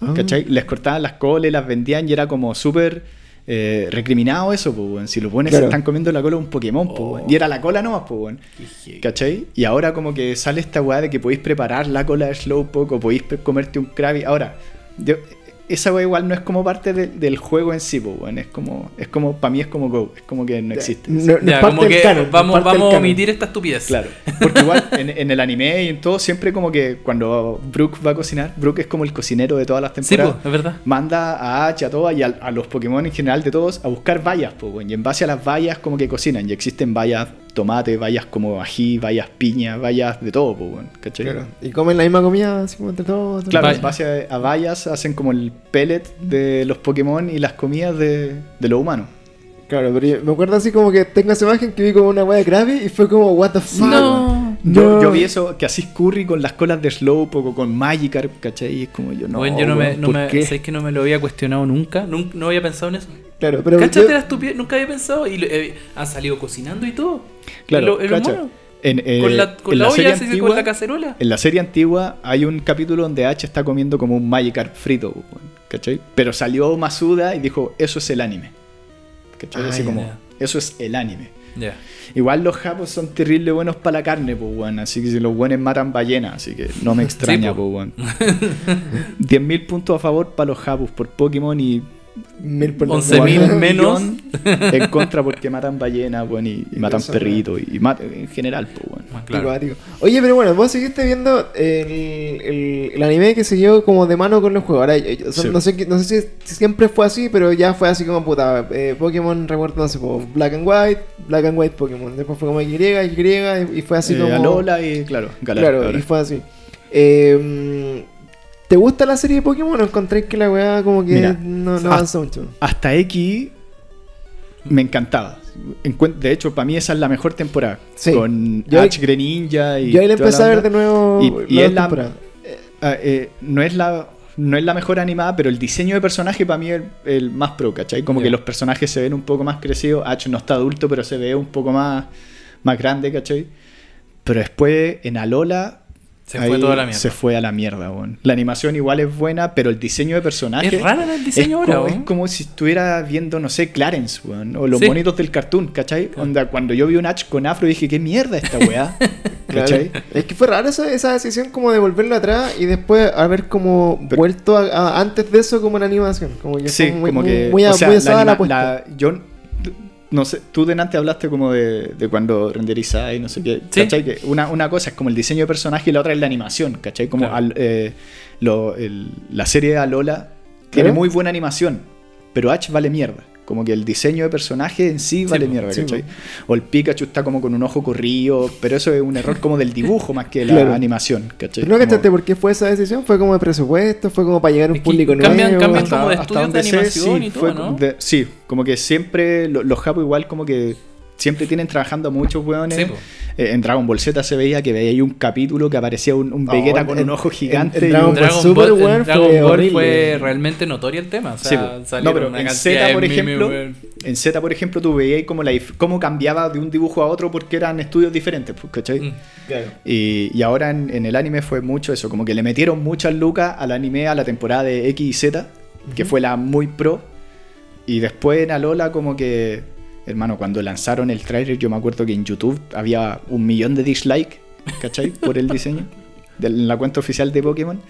Ah.
¿Cachai? Les cortaban las colas las vendían y era como súper eh, recriminado eso, pues, weón. Si los buenos
Claro.
se están comiendo la cola de un Pokémon, pues, weón. Y era la cola nomás, pues, weón. ¿Cachai? Y ahora como que sale esta weá de que podéis preparar la cola de Slowpoke o podéis comerte un Krabby. Ahora, yo, esa weá igual no es como parte de- del juego en sí, pues. Es como, es como, para mí es como Go, es como que no existe.
No, no
Ya,
es parte
como
del
que
canon,
vamos, vamos a omitir esta estupidez.
Claro, porque igual en, en el anime y en todo, siempre como que cuando Brook va a cocinar, Brook es como el cocinero de todas las
Sí,
temporadas.
pues, es verdad.
Manda a H, a todas y a, a los Pokémon en general de todos a buscar bayas, pues, weón. y en base a las bayas como que cocinan. Y existen bayas tomate, bayas como ají, bayas piña, bayas de todo, pues, weón, ¿cachai?
Claro. Y comen la misma comida, así como entre todos.
Claro, en base a, a bayas hacen como el pellet de los Pokémon y las comidas de, de los humanos.
Claro, pero yo me acuerdo así como que tengo esa imagen que vi como una wea de Krabby y fue como, what the fuck.
No.
Yo,
No.
yo vi eso que así Curry con las colas de Slowpoke o con Magikarp, ¿cachai? Y es como yo no.
Bueno, yo no me, no
¿por
me? ¿sabes que no me lo había cuestionado nunca? Nun- No había pensado en eso.
Claro, pero
Cáchate
yo-
la estupidez, nunca había pensado. Y eh, han salido cocinando y todo.
Claro,
lo-
cacha. En, eh,
con la, con
en
la,
la serie
olla,
antigua,
con la cacerola.
En la serie antigua hay un capítulo donde H está comiendo como un Magikarp frito, ¿cachai? Pero salió Masuda y dijo, eso es el anime. ¿Cachai?
Ah,
Así como, eso es el anime. Igual los japos son terrible buenos para la carne, pues, weón. Así que si los buenos matan ballenas, así que no me <laughs> extraña, pues, weón. <laughs> 10.000 puntos a favor para los japos por Pokémon y
Mil por
11.000
un
menos.
en contra porque matan ballenas, weón, y, y matan perritos y, y matan en general, pues, weón.
Más claro.
Acuático. Oye, pero bueno, vos seguiste viendo el, el, el anime que siguió como de mano con los juegos. Ahora, yo- yo-
Sí.
no, sé, no sé si, si siempre fue así, pero ya fue así como puta. Eh, Pokémon, recuerdo, no sé, como Black and White, Black and White Pokémon. Después fue como Y, Y, y fue así
Eh,
como.
Alola y, claro, Galar,
Claro, y fue así. Eh, ¿Te gusta la serie de Pokémon o encontréis que la weá como que
Mira,
no, no avanza mucho?
Hasta X me encantaba. De hecho, para mí esa es la mejor temporada.
Sí.
Con
Yo
Greninja y.
Yo ahí
toda
empecé
la
a ver de nuevo.
Y, es la,
temporadas.
eh, eh, no es la no es la mejor animada, pero el diseño de personaje para mí es el, el más pro, ¿cachai? Como que los personajes se ven un poco más crecidos. Ash no está adulto, pero se ve un poco más, más grande, ¿cachai? Pero después en Alola.
Se fue toda la mierda.
Se fue a la mierda, weón. La animación igual es buena, pero el diseño de personaje.
Es raro el diseño
es
ahora,
como,
weón.
es como si estuviera viendo, no sé, Clarence, weón. O los
Sí.
monitos del cartoon, ¿cachai? Onda, cuando yo vi un Ash con afro dije, ¿qué mierda esta weá? <laughs>
Claro.
¿cachai?
Es que fue raro esa, esa decisión como de volverlo atrás y después haber como
Pero-
vuelto a, a- antes de eso como en animación. Como que
Sí,
muy,
como
muy-
que.
muy,
o sea,
muy
la
asada la,
la- yo no sé, tú delante hablaste como de, de cuando renderizáis, no sé qué.
Sí.
¿Cachai? Que una, una cosa es como el diseño de personaje y la otra es la animación, ¿cachai? Como
Claro.
al- eh, lo- el- la serie de Alola tiene muy buena animación, pero H vale mierda, Como que el diseño de personaje en sí vale mierda,
sí,
¿cachai? O el Pikachu está como con un ojo corrido, pero eso es un error como del dibujo más que de la
Claro.
animación, ¿cachai?
¿Pero no
Como-
cachaste por qué fue esa decisión? ¿Fue como de presupuesto? ¿Fue como para llegar a un
Es que
público
cambian-
nuevo?
cambian
hasta,
como de
hasta
estudios de
sé, sí,
y todo,
fue
¿no?
de- sí, como que siempre lo- los japos igual como que siempre tienen trabajando muchos weones.
Sí.
Eh, en Dragon Ball Z se veía que veía ahí un capítulo que aparecía un, un
Oh,
Vegeta
en-
con un ojo
en-
gigante.
en Dragon Ball
Dragon
Super,
Ball, en Dragon
fue
Ball fue realmente notorio el tema. O sea,
Sí, no, pero
una
en
cantidad
Z,
de
por ejemplo, en Z, por ejemplo, tú veías como la, cómo cambiaba de un dibujo a otro porque eran estudios diferentes, pues, ¿cachai?
Mm.
Claro.
Y, y ahora en, en el anime fue mucho eso, como que le metieron muchas lucas al anime a la temporada de X y Z, que fue la muy pro. Y después en Alola como que, hermano, cuando lanzaron el trailer yo me acuerdo que en YouTube había un millón de dislikes, ¿cachai? Por el diseño, de la cuenta oficial de Pokémon.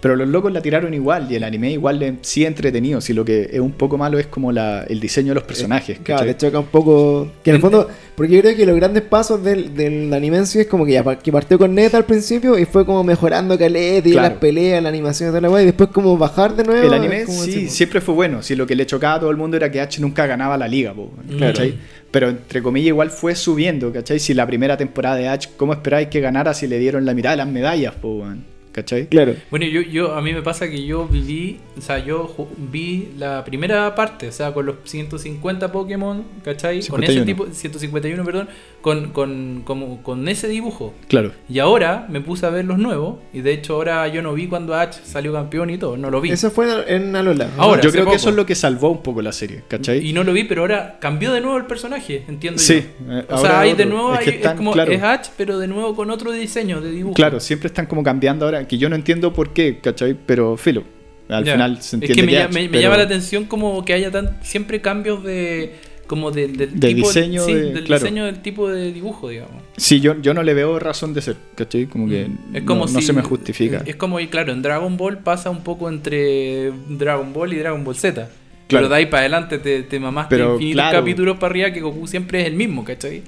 Pero los locos la tiraron igual y el anime igual le, sí entretenido. Si lo que es un poco malo es como la, el diseño de los personajes.
Claro, te choca un poco. Que en el fondo, porque yo creo que los grandes pasos del, del anime en sí es como que ya que partió con neta al principio y fue como mejorando caleta y
Claro.
las peleas, la animación y toda la weá, y después como bajar de nuevo.
El anime
es
sí, siempre fue bueno. Si lo que le chocaba a todo el mundo era que H nunca ganaba la liga, po,
Claro.
¿cachai? Pero entre comillas igual fue subiendo, ¿cachai? Si la primera temporada de H, ¿cómo esperáis que ganara si le dieron la mitad de las medallas, po? ¿Cachai?
Claro.
Bueno, yo, yo, a mí me pasa que yo viví, o sea, yo vi la primera parte, o sea, con los 150 Pokémon, ¿cachai? Con ese
51.
tipo, 151, perdón, con, con, como, con ese dibujo.
Claro.
Y ahora me puse a ver los nuevos, y de hecho ahora yo no vi cuando Ash salió campeón y todo, no lo vi.
Eso fue en Alola.
Ahora,
Yo creo que eso es lo que salvó un poco la serie, ¿cachai?
Y no lo vi, pero ahora cambió de nuevo el personaje, entiendo
Sí,
yo.
eh,
o
ahora
sea, hay de nuevo,
Es
es, como,
claro.
es Ash, pero de nuevo con otro diseño de dibujo.
Claro, siempre están como cambiando ahora, que yo no entiendo por qué, ¿cachai? Pero filo, al
Ya.
final se
Es
entiende
que me,
que
me- me llama la atención como que haya tan, siempre cambios de como del, del
De
tipo
diseño
sí,
de-
del
claro.
diseño del tipo de dibujo, digamos.
Sí, yo, yo no le veo razón de ser, ¿cachai? Como que
Mm. Es como
no, se me justifica.
Es, es como, y claro, en Dragon Ball pasa un poco entre Dragon Ball y Dragon Ball Z.
Claro.
Pero de ahí para adelante te, te mamaste
Pero,
infinitos
claro.
capítulos para arriba que Goku siempre es el mismo, ¿cachai?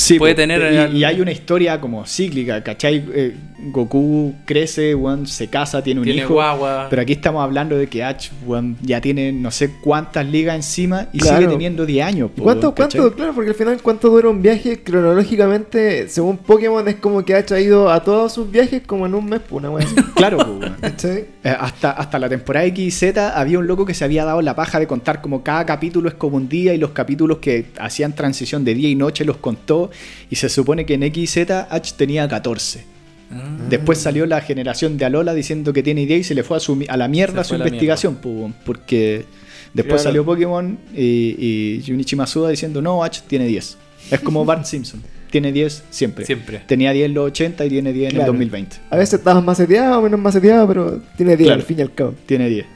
Sí,
Puede tener
y,
al-
y hay una historia como cíclica, ¿cachai? Eh, Goku crece, weón, se casa, tiene un
Tiene
hijo.
guagua.
Pero aquí estamos hablando de que Ash, weón, ya tiene no sé cuántas ligas encima y
Claro.
sigue teniendo 10 años.
¿Y
po,
cuánto, cuánto, claro, porque al final cuánto dura un viaje cronológicamente, según Pokémon, es como que ha ido a todos sus viajes como en un mes, una wea. <laughs>
Claro. Eh, hasta, hasta la temporada X y Z había un loco que se había dado la paja de contar como cada capítulo es como un día y los capítulos que hacían transición de día y noche los contó y se supone que en X y Z H tenía 14.
Ah.
Después salió la generación de Alola diciendo que tiene idea y se le fue a, su, a la mierda su
la
investigación, po, porque después
Claro.
salió Pokémon y, y Junichi Masuda diciendo no, H tiene 10. Es como Bart <laughs> Simpson, tiene 10 siempre.
Siempre.
Tenía 10 en los 80 y tiene 10 en
Claro.
el 2020.
A veces estabas maceteado, menos maceteado, pero tiene 10
Claro.
al fin y al cabo.
Tiene 10.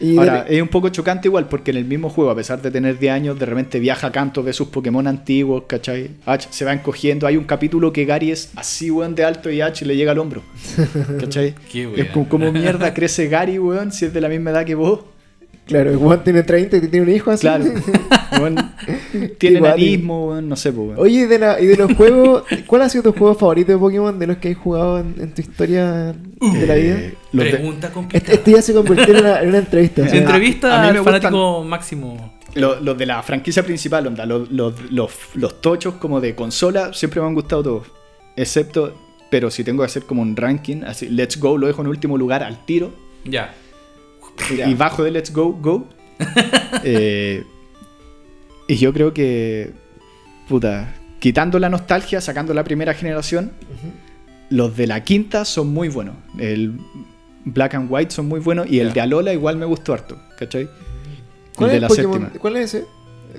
Y
Ahora,
de-
es un poco chocante igual porque en el mismo juego, a pesar de tener 10 años, de repente viaja a Canto, ve sus Pokémon antiguos, ¿cachai? H se va encogiendo. Hay un capítulo que Gary es así, weón, de alto y H le llega al hombro. <laughs> ¿Cachai?
Qué
es como, como mierda crece Gary, weón, si es de la misma edad que vos.
Claro, Juan tiene 30 y tiene un hijo así.
Claro. <laughs> Weón, tiene
Igual,
no sé, pues.
Oye, y de, la, y de los juegos, <laughs> ¿cuál ha sido tu juego favorito de Pokémon de los que has jugado en, en tu historia de la vida?
Eh, los de-
Pregunta
Este,
complicada.
este ya se convirtió en una, en una entrevista.
Entrevista
a mí me
al
gustan-
fanático máximo.
Los, los de la franquicia principal, onda, los, los, los, los tochos como de consola, siempre me han gustado todos. Excepto, pero si tengo que hacer como un ranking, así, Let's Go lo dejo en último lugar al tiro.
Ya.
Y bajo de Let's Go, Go. <laughs> Eh, y yo creo que, puta, quitando la nostalgia, sacando la primera generación, los de la quinta son muy buenos. El Black and White son muy buenos y el de Alola igual me gustó harto, ¿cachai?
¿Cuál
el
es
de
el
la
Pokémon?
séptima.
¿Cuál es ese?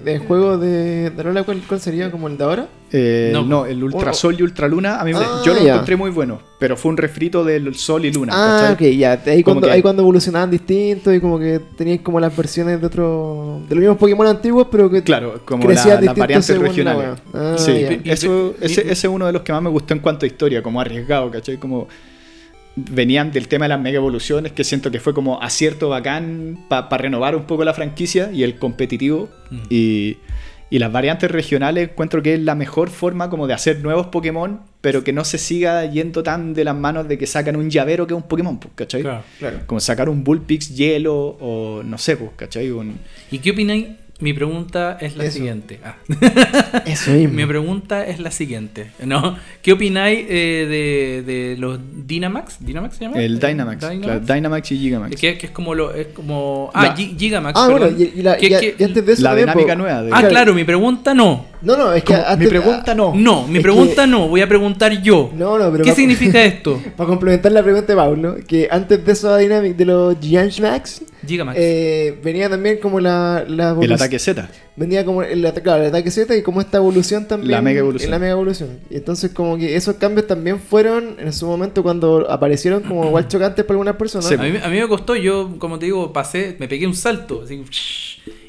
¿De juego de, de ¿cuál, cuál sería como el de ahora?
Eh,
No.
no. el Ultra Sol y Ultra Luna, a mí me-
Ah,
yo lo
ya.
encontré muy bueno, pero fue un refrito del Sol y Luna.
Ah,
¿cachai?
ok, ya. Ahí cuando,
que-
ahí cuando evolucionaban distintos y como que teníais como las versiones de otros. de los mismos Pokémon antiguos, pero que
Claro, como
crecían
la- las variantes regionales.
Ah,
sí.
Y-
eso,
y-
ese, ese es uno de los que más me gustó en cuanto a historia, como arriesgado, ¿cachai? Como venían del tema de las mega evoluciones, que siento que fue como acierto bacán para renovar un poco la franquicia y el competitivo.
Mm.
Y, y las variantes regionales encuentro que es la mejor forma como de hacer nuevos Pokémon, pero que no se siga yendo tan de las manos de que sacan un llavero que es un Pokémon, pues, ¿cachai?
Claro.
Claro.
Como sacar un Bullpix hielo o no sé, pues, ¿cachai? Un-
¿Y qué opináis? Mi pregunta es la
Eso.
siguiente. Ah. <laughs>
Eso mismo.
Mi pregunta es la siguiente. ¿no? ¿Qué opináis eh, de, de los Dynamax? ¿Dynamax se llama?
El Dynamax, claro, Dynamax y Gigamax.
Que, que es como lo es como ah
La-
Gi- Gigamax
Ah, bueno,
perdón.
y, y la-
¿Qué-
y a-
qué-
y antes de eso
la dinámica nueva. De,
ah claro mi pregunta no
No, no, es que
mi pregunta no.
no mi
Es
pregunta
que-
no voy a preguntar yo
No, no, pero
¿qué significa <laughs> esto?
Para complementar la pregunta de Pablo, que antes de eso Dynamic de los Giants Max,
Gigamax
eh, venía también como la, la
el ataque Z.
Venía como el, claro, el ataque Z y como esta evolución también.
La mega evolución.
en La mega evolución. Y entonces como que esos cambios también fueron en su momento cuando aparecieron como igual chocantes para algunas personas.
Sí,
a mí, a mí me costó, yo, como te digo, pasé, me pegué un salto, así,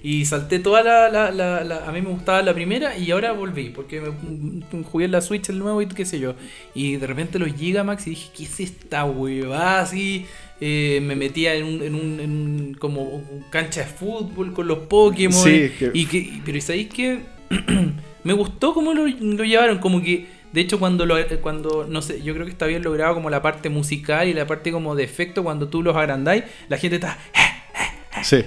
y salté toda la, la, la- la- A mí me gustaba la primera y ahora volví, porque me, jugué en la Switch el nuevo y qué sé yo. Y de repente los Gigamax y dije, ¿qué es esta huevada? Así, eh, me metía en un, en un, en un- como un cancha de fútbol con los Pokémon.
Sí, que-
y que, pero ¿sabéis que <clears throat> Me gustó cómo lo, lo llevaron, como que... De hecho, cuando lo, cuando, no sé, yo creo que está bien logrado como la parte musical y la parte como de efecto, cuando tú los agrandáis, la gente está...
Sí.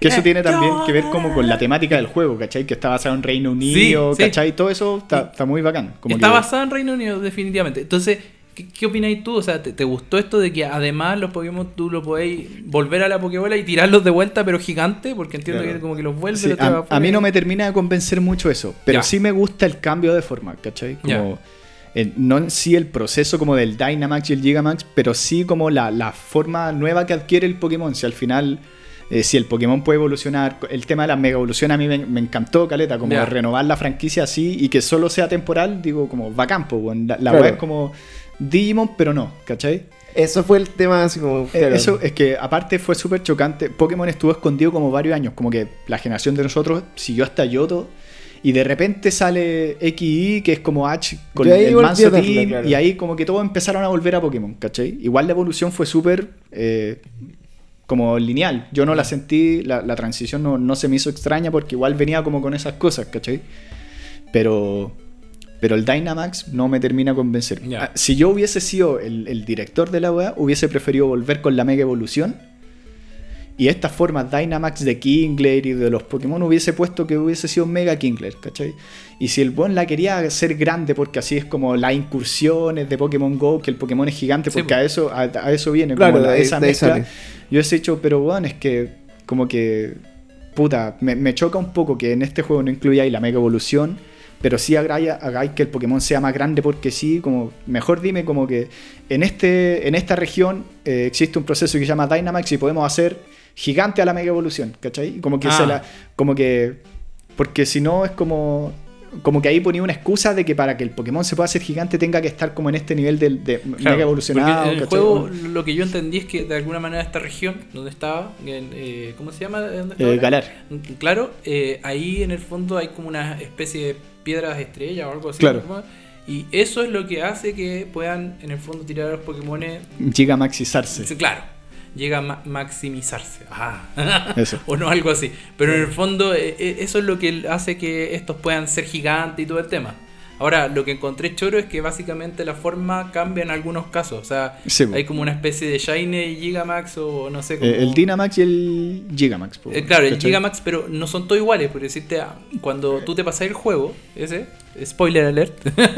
Que eso tiene también que ver como con la temática del juego, ¿cachai? Que está basado en Reino Unido,
sí.
¿cachai? Todo eso está, está muy bacán. Como
está
que-
basada en Reino Unido, definitivamente. Entonces, ¿qué, qué opináis tú? O sea, ¿te, te gustó esto de que además los Pokémon tú lo podéis volver a la Pokébola y tirarlos de vuelta, pero gigante? Porque entiendo
Claro.
que como que los vuelve
Sí, a, a mí no me termina de convencer mucho eso, pero
Ya.
sí me gusta el cambio de forma, ¿cachai? Como, eh, no en sí el proceso como del Dynamax y el Gigamax, pero sí como la, la forma nueva que adquiere el Pokémon. Si al final, eh, si el Pokémon puede evolucionar, el tema de la mega evolución a mí me, me encantó, Caleta, como renovar la franquicia así y que solo sea temporal, digo, como bacán, po, weón. La, la
Claro.
weá es como Digimon, pero no, ¿cachai?
Eso fue el tema así como...
Eh,
claro.
Eso es que aparte fue súper chocante. Pokémon estuvo escondido como varios años, como que la generación de nosotros siguió hasta Yoto. Y de repente sale XY, que es como H con el manso team,
claro.
y ahí como que todos empezaron a volver a Pokémon, ¿cachai? Igual la evolución fue súper eh, como lineal. Yo no la sentí, la, la transición no, no se me hizo extraña porque igual venía como con esas cosas, ¿cachai? Pero, pero el Dynamax no me termina de convencer. Ah, Si yo hubiese sido el, el director de la weá, hubiese preferido volver con la Mega Evolución. Y estas formas Dynamax de Kingler y de los Pokémon hubiese puesto que hubiese sido Mega Kingler, ¿cachai? Y si el buen la quería hacer grande, porque así es como las incursiones de Pokémon Go, que el Pokémon es gigante, porque
po.
a eso, a, a eso viene,
Claro,
como la-
de ahí-
esa
de ahí
mezcla. Yo hubiese dicho, pero bueno, es que como que, puta, me, me choca un poco que en este juego no incluyáis la Mega Evolución, pero sí hagáis, hagáis que el Pokémon sea más grande porque sí, como, mejor dime como que en, este, en esta región eh, existe un proceso que se llama Dynamax y podemos hacer gigante a la Mega Evolución, ¿cachai? Como que
Ah.
se la, como que, porque si no es como... Como que ahí ponía una excusa de que para que el Pokémon se pueda hacer gigante tenga que estar como en este nivel de, de
Claro,
mega evolucionado.
en el juego lo que yo entendí es que de alguna manera esta región donde estaba, en, eh, ¿cómo se llama?
Eh, Galar.
Claro, eh, ahí en el fondo hay como una especie de piedras estrella o algo así. Y eso es lo que hace que puedan en el fondo tirar a los Pokémones.
Gigamaxizarse.
Sí, Claro, llega a ma- maximizarse.
Eso. <laughs>
o no, algo así. Pero en el fondo eh, eh, eso es lo que hace que estos puedan ser gigantes y todo el tema. Ahora, lo que encontré choro es que básicamente la forma cambia en algunos casos. O sea,
Sí,
hay como una especie de Shiny y Gigamax o no sé. Como...
Eh, el Dynamax y el Gigamax. po,
Eh, claro, el. Gigamax, pero no son todos iguales. Por decirte, ah, cuando tú te pasas el juego, ese, spoiler alert,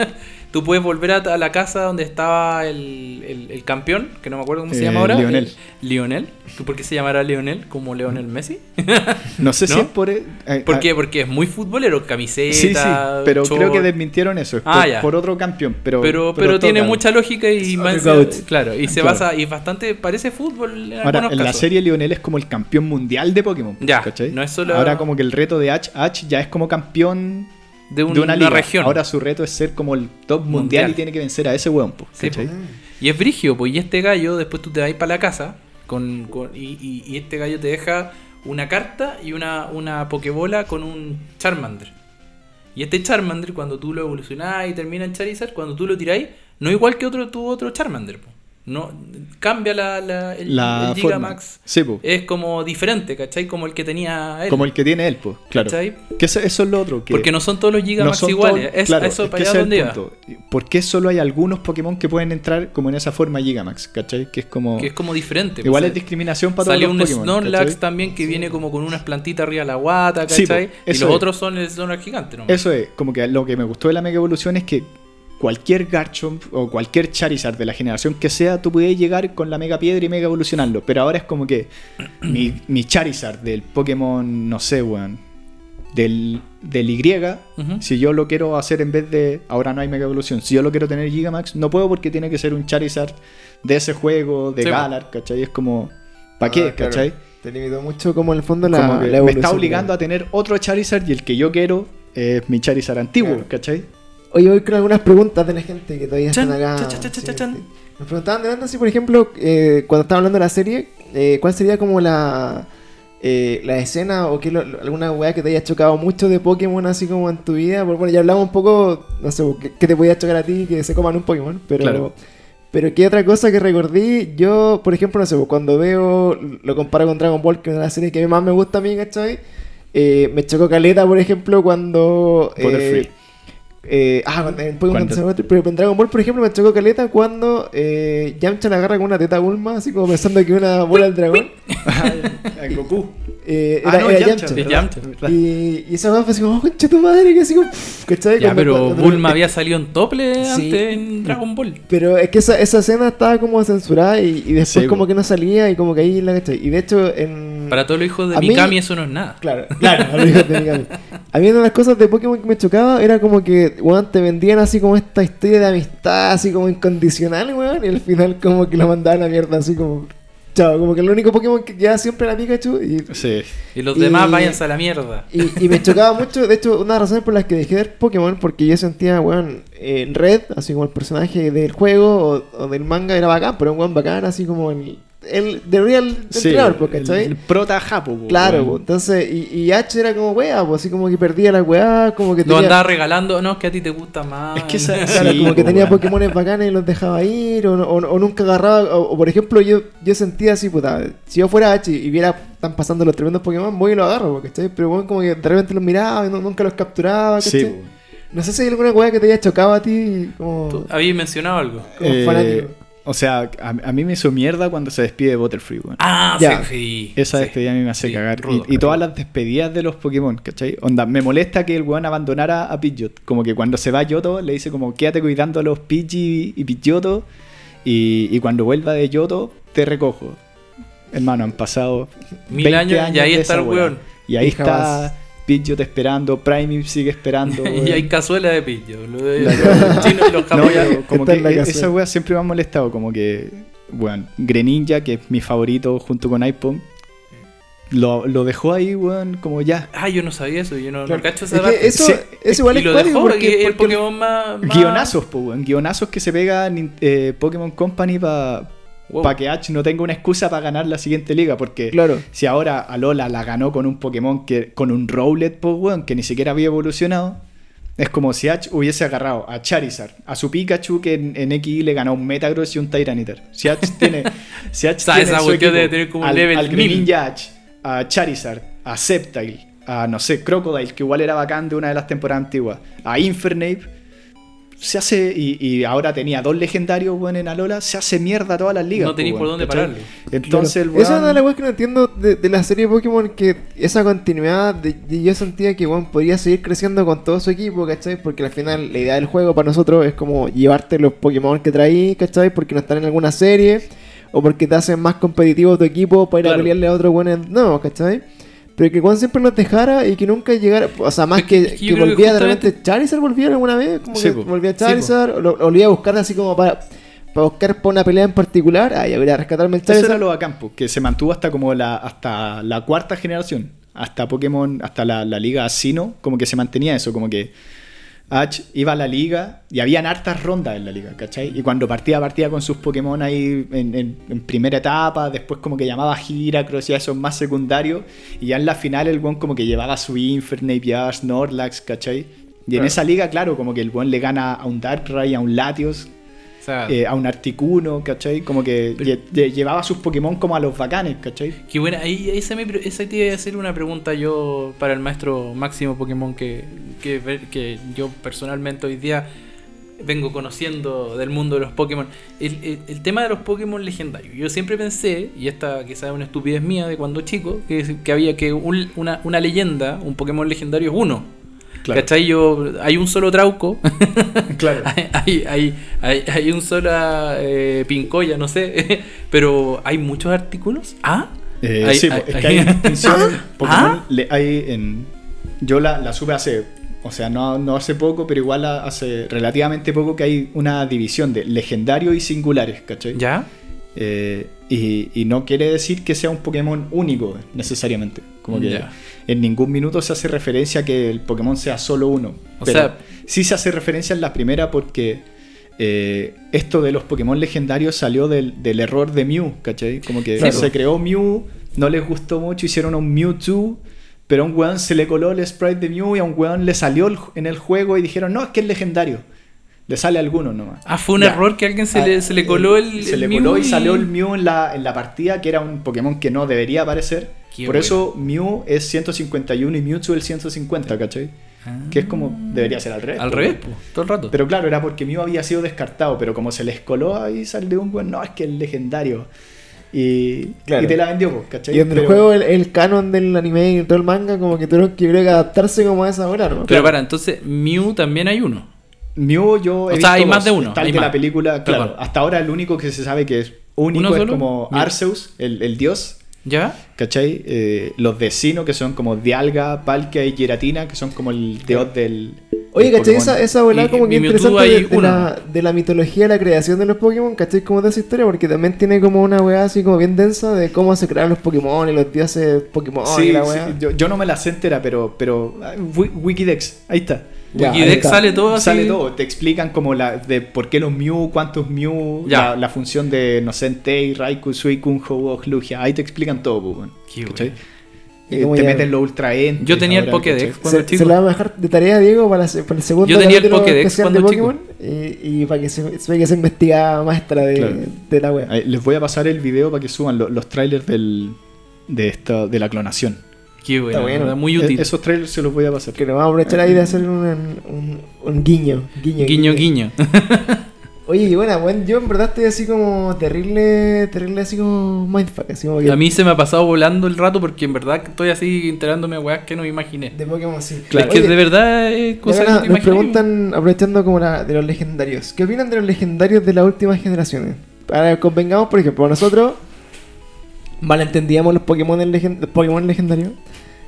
<laughs> tú puedes volver a, la casa donde estaba el, el- el campeón, que no me acuerdo cómo se
Eh,
llama ahora.
Lionel.
El- Lionel. ¿Por qué se llamará Lionel? Como Leonel Messi. <laughs>
No sé si es por. eh,
¿Por
ah,
qué? Porque es muy futbolero, camiseta.
Sí, sí, pero creo que desmintieron eso. es
Ah,
por,
ya.
por otro campeón. Pero,
Pero, pero, tiene mucha lógica y más, claro, y se
Claro.
basa y bastante parece fútbol en
Ahora, en la serie Lionel es como el campeón mundial de Pokémon.
Ya,
¿cachai?
no es solo-
Ahora, como que el reto de H, H ya es como campeón
de, un-
de una,
región.
Ahora su reto es ser como el top mundial,
Mundial.
y tiene que vencer a ese weón. po,
Sí. Y es brigio, pues, y este gallo, después tú te vas para la casa con, con- y, y- y este gallo te deja una carta y una, una pokebola con un Charmander. Y este Charmander, cuando tú lo evolucionás y termina en Charizard, cuando tú lo tiráis, no igual que otro tu otro Charmander. po. No cambia la, la- el,
La
el. Gigamax.
Sí.
Es como diferente, ¿cachai? Como el que tenía él.
Como el que tiene él, pues, claro.
¿Cachai?
Que eso, eso es lo otro. Que
Porque no son todos los Gigamax iguales.
todos-
es,
claro,
eso
es
para allá donde
el
iba.
punto. ¿Por qué solo hay algunos Pokémon que pueden entrar como en esa forma Gigamax? ¿Cachai? Que es como.
Que es como diferente.
Igual
pues,
es discriminación para todos
Salió
los
un
Pokémon.
Snorlax
¿cachai?
también que viene como con unas plantitas arriba de la guata,
Sí,
¿cachai?
po,
y los
es.
otros son el Snorlax gigante, ¿no?
Eso es, como que lo que me gustó de la Mega Evolución es que cualquier Garchomp o cualquier Charizard de la generación que sea, tú podías llegar con la Mega Piedra y Mega Evolucionarlo. Pero ahora es como que <clears throat> mi, mi Charizard del Pokémon, no sé, weón, del, del Y, si yo lo quiero hacer en vez de. Ahora no hay Mega Evolución. Si yo lo quiero tener Gigamax, no puedo porque tiene que ser un Charizard de ese juego, de
Sí.
Galar, ¿cachai? Es como. ¿Para qué,
Ah, claro.
cachai?
Te limitó mucho como en el fondo la,
Como que
la
me está obligando a tener otro Charizard y el que yo quiero es mi Charizard antiguo,
Claro.
¿cachai?
Oye, voy con algunas preguntas de la gente que todavía están acá.
chan, chan, chan,
Sí,
chan.
sí. Nos preguntaban delante así, por ejemplo, eh, cuando estaba hablando de la serie, eh, ¿cuál sería como la, eh, la escena o qué lo- alguna weá que te haya chocado mucho de Pokémon así como en tu vida? Porque, bueno, ya hablamos un poco, no sé, ¿qué, qué te podía chocar a ti que se coman un Pokémon? Pero,
Claro.
pero ¿qué otra cosa que recordí? Yo, por ejemplo, no sé, cuando veo, lo comparo con Dragon Ball, que es una de las series que más me gusta a mí, ¿cachai? Eh, me chocó Caleta, por ejemplo, cuando... eh. Eh, ah, llama- pero en Dragon Ball, por ejemplo, me chocó caleta cuando eh, Yamcha la agarra con una teta a Bulma, así como pensando que una bola del dragón. <laughs>
El Goku.
Eh,
Ah,
era,
no,
era
Yamcha.
Y, y esa fue así como, oh, concha tu madre, que así como, ¿cachai?
Ya,
Cuando-
pero
cuando-
Bulma había salido en tople
Sí.
antes en Dragon Ball.
Pero es que esa, esa escena estaba como censurada y, y después
Sí,
como que no salía y como que ahí la cachai. Y de hecho, en.
Para todos los hijos de
A mí-
Mikami eso no es nada.
Claro, claro, a lo mejor te digan. A mí una de las cosas de Pokémon que me chocaba era como que, weón, te vendían así como esta historia de amistad, así como incondicional, weón, y al final como que lo mandaban a la mierda, así como, chao, como que el único Pokémon que queda siempre era Pikachu y,
Sí.
Y los
Y-
demás váyanse a la mierda.
y, y me chocaba mucho, de hecho, una de las razones por las que dejé de ver Pokémon, porque yo sentía, weón, en Red, así como el personaje del juego o, o del manga era bacán, pero un weón bacán, así como el, el de real
Sí,
entrenador, pues,
el,
¿cachai?
el prota japo. po,
Claro, po, entonces, y, y H era como wea, pues así como que perdía la weá, como que
Lo
tenía,
andaba regalando. No, es que a ti te gusta más.
Es que esa-
claro,
Sí,
como que tenía. Pokémones bacanes y los dejaba ir, o, no- o- o nunca agarraba, o, o por ejemplo, yo, yo sentía así, puta, si yo fuera H y viera, están pasando los tremendos Pokémon, voy y los agarro, ¿cachai? Pero bueno, como que de repente los miraba y no- nunca los capturaba,
Sí,
no sé si hay alguna weá que te haya chocado a ti, como,
Tú habías mencionado algo.
como
Eh,
fanático.
O sea, a, a mí me hizo mierda cuando se despide Butterfree, weón.
Ah,
Ya.
sí, sí.
Esa
sí.
despedida a mí me hace
Sí,
cagar.
rudo,
y, y todas las despedidas de los Pokémon, ¿cachai? Onda, me molesta que el weón abandonara a Pidgeot. Como que cuando se va Yoto, le dice como, quédate cuidando a los Pidgey y Pidgeotto. Y, y cuando vuelva de Yoto, te recojo. Hermano, han pasado
Mil
20
años y ahí
de
está el weón.
Y ahí
Y
está
jamás.
Pidgeot esperando, Prime sigue esperando. <laughs>
y hay cazuela de pillo. Lo de
La-
los chinos y los
No, como que e- esa wea siempre me ha molestado. Como que, bueno, Greninja, que es mi favorito junto con iPhone, lo, lo dejó ahí, weón, como ya.
Ah, yo no sabía eso. Yo no, no
Claro.
cacho
Es
esa
que
parte.
eso,
Sí,
eso igual
y
es
lo
cuático
dejó
porque,
porque, el
porque-
Pokémon más. más-
Guionazos, po, weón. Guionazos que se pega eh, Pokémon Company para
Wow.
que Ash no tenga una excusa para ganar la siguiente liga. Porque
Claro.
si ahora Alola la ganó con un Pokémon que con un Rowlet, po, weón, que ni siquiera había evolucionado. Es como si Ash hubiese agarrado a Charizard, a su Pikachu que en, en XY le ganó un Metagross y un Tyranitar. Si Ash <laughs> tiene. si Ash
O sea,
tiene
esa
su equipo
debe tener como un
al,
level
al
mil.
Greninja Ash, a Charizard, a Sceptile, a no sé, Crocodile, que igual era bacán de una de las temporadas antiguas, a Infernape. Se hace, y, y ahora tenía dos legendarios, weón, en Alola, se hace mierda todas las ligas.
No tenéis
po,
por dónde
¿cachai?
pararlo.
Entonces el
Claro. Esa es una de las weas que no entiendo de, de la serie de Pokémon, que esa continuidad, de, de- yo sentía que weón podría seguir creciendo con todo su equipo, ¿cachai? Porque al final la idea del juego para nosotros es como llevarte los Pokémon que traí, ¿cachai? Porque no están en alguna serie, o porque te hacen más competitivo tu equipo para ir a pelearle a otros buenos no, ¿cachai? Pero que Juan siempre nos dejara y que nunca llegara, o sea, más que,
que- es que yo
que
creo que
volvía de repente, Charizard volvía alguna vez, como
Sí,
que volvía. Charizard, o lo, lo iba a buscar así como para, para buscar para una pelea en particular, ay, a rescatarme el
Eso
Charizard.
era lo bacán, que se mantuvo hasta como la, hasta la cuarta generación. Hasta Pokémon, hasta la, la liga Sino, como que se mantenía eso, como que Ash iba a la liga y habían hartas rondas en la liga, ¿cachai? Y cuando partía, partía con sus Pokémon ahí en, en- en primera etapa, después como que llamaba a Heracross y esos más secundarios, y ya en la final el buen como que llevaba su Infernape, llevaba Snorlax, ¿cachai? Y en esa liga, claro, como que el buen le gana a un Darkrai, a un Latios, eh, a un Articuno, ¿cachai? Como que
Pero-
lle- lle- llevaba sus Pokémon como a los bacanes, ¿cachai?
Qué buena, ahí, ahí se me, esa te iba a hacer una pregunta yo para el maestro máximo Pokémon que, que, que yo personalmente hoy día vengo conociendo del mundo de los Pokémon. El, el- el tema de los Pokémon legendarios. Yo siempre pensé, y esta quizás es una estupidez mía de cuando chico, que, que había que un- una, una leyenda, un Pokémon legendario es uno.
Claro.
¿Cachai? Yo, hay un solo Trauco, <laughs>
Claro. <laughs>
hay, hay, hay, hay un sola eh, Pincoya, no sé, <laughs> pero hay muchos artículos. ¿Ah?
Eh,
Hay-
sí,
hay-
es que
hay-
distinción. Pokémon
¿Ah?
le- hay en. Yo la, la supe hace. O sea, no, no hace poco, pero igual hace relativamente poco que hay una división de legendarios y singulares, ¿cachai?
¿Ya?
Eh, y, y no quiere decir que sea un Pokémon único necesariamente. Como que
Ya.
En ningún minuto se hace referencia a que el Pokémon sea solo uno.
O
Pero
sea-
sí se hace referencia en la primera porque eh, esto de los Pokémon legendarios salió del, del error de Mew, ¿cachai? Como que se creó Mew, no les gustó mucho, hicieron un Mewtwo. Pero a un weón se le coló el sprite de Mew y a un weón le salió el- en el juego y dijeron, no, es que es legendario. Le sale a alguno nomás.
Ah, fue un
Ya.
error que alguien se,
Ah,
le, se le coló el.
Se
el
le
Mew
coló y salió el Mew en la, en la partida, que era un Pokémon que no debería aparecer.
Qué
Por
bueno.
eso Mew es 151 y Mewtwo el 150, ¿cachai?
Ah.
Que es como, debería ser al revés.
Al
po,
revés, po, todo el rato.
Pero claro, era porque Mew había sido descartado, pero como se les coló ahí salió un buen, no, es que es legendario. Y,
Claro.
y te la vendió, po, ¿cachai?
Y en el juego, el, el canon del anime y todo el manga, como que tuvieron que, adaptarse como a esa hora, ¿no?
Pero
claro.
para, entonces, Mew también hay uno.
Mew yo he
O sea, hay más de uno,
el
hay
de la
más.
película, claro.
Perdón.
Hasta ahora el único que se sabe que es único
¿Uno
es
solo?
como
Mew.
Arceus, el, el dios.
¿Ya?
¿Cachai? Eh, los de Sino, que son como Dialga, Palkia y Giratina, que son como el dios del.
Oye,
del
¿cachai?
Pokémon.
Esa, esa volada
Y-
como
y
que interesante de, de la, de la mitología de la creación de los Pokémon, ¿cachai? Como de esa historia, porque también tiene como una weá así como bien densa de cómo se crearon los Pokémon y los dioses Pokémon y
Sí,
la
sí,
weá.
yo, yo no me la sé entera, pero, pero ah, Wi- Wikidex, ahí está.
Ya,
Wikidex sale todo así.
Sale todo, te explican como la de por qué los Mew, cuántos Mew,
Ya.
la, la función de, no sé, Entei, Raikou, Suicune, Ho-Oh, Lugia, ahí te explican todo, pues.
Y
Eh, te meten los Ultra Ents
Yo tenía el Pokédex cuando
Se,
chico.
se lo vamos a dejar de tarea, Diego, para, la- para el segundo
Yo tenía el Pokédex
especial de
cuando chico.
Pokémon y, y para que se, se vea que se investiga maestra de,
Claro.
de la.
Ahí, Les voy a pasar el video para que suban lo- los, trailers del, de, esta, de la clonación.
Qué bueno,
Está
muy útil.
E- esos trailers se los voy a pasar.
Que nos vamos a aprovechar ahí de hacer un, un, un guiño, guiño.
guiño, guiño. <laughs>
Oye, y bueno, bueno, yo en verdad estoy así como terrible, terrible así como mindfuck, así como que
A mí se me ha pasado volando el rato porque en verdad estoy así enterándome a weas que no me imaginé.
de Pokémon sí.
Claro.
Es que
Oye,
de verdad es
de
cosa que no te
nos preguntan, aprovechando como la, de los legendarios, ¿qué opinan de los legendarios de las últimas generaciones? Ahora convengamos, por ejemplo, nosotros malentendíamos los Pokémon, legen- los Pokémon legendarios,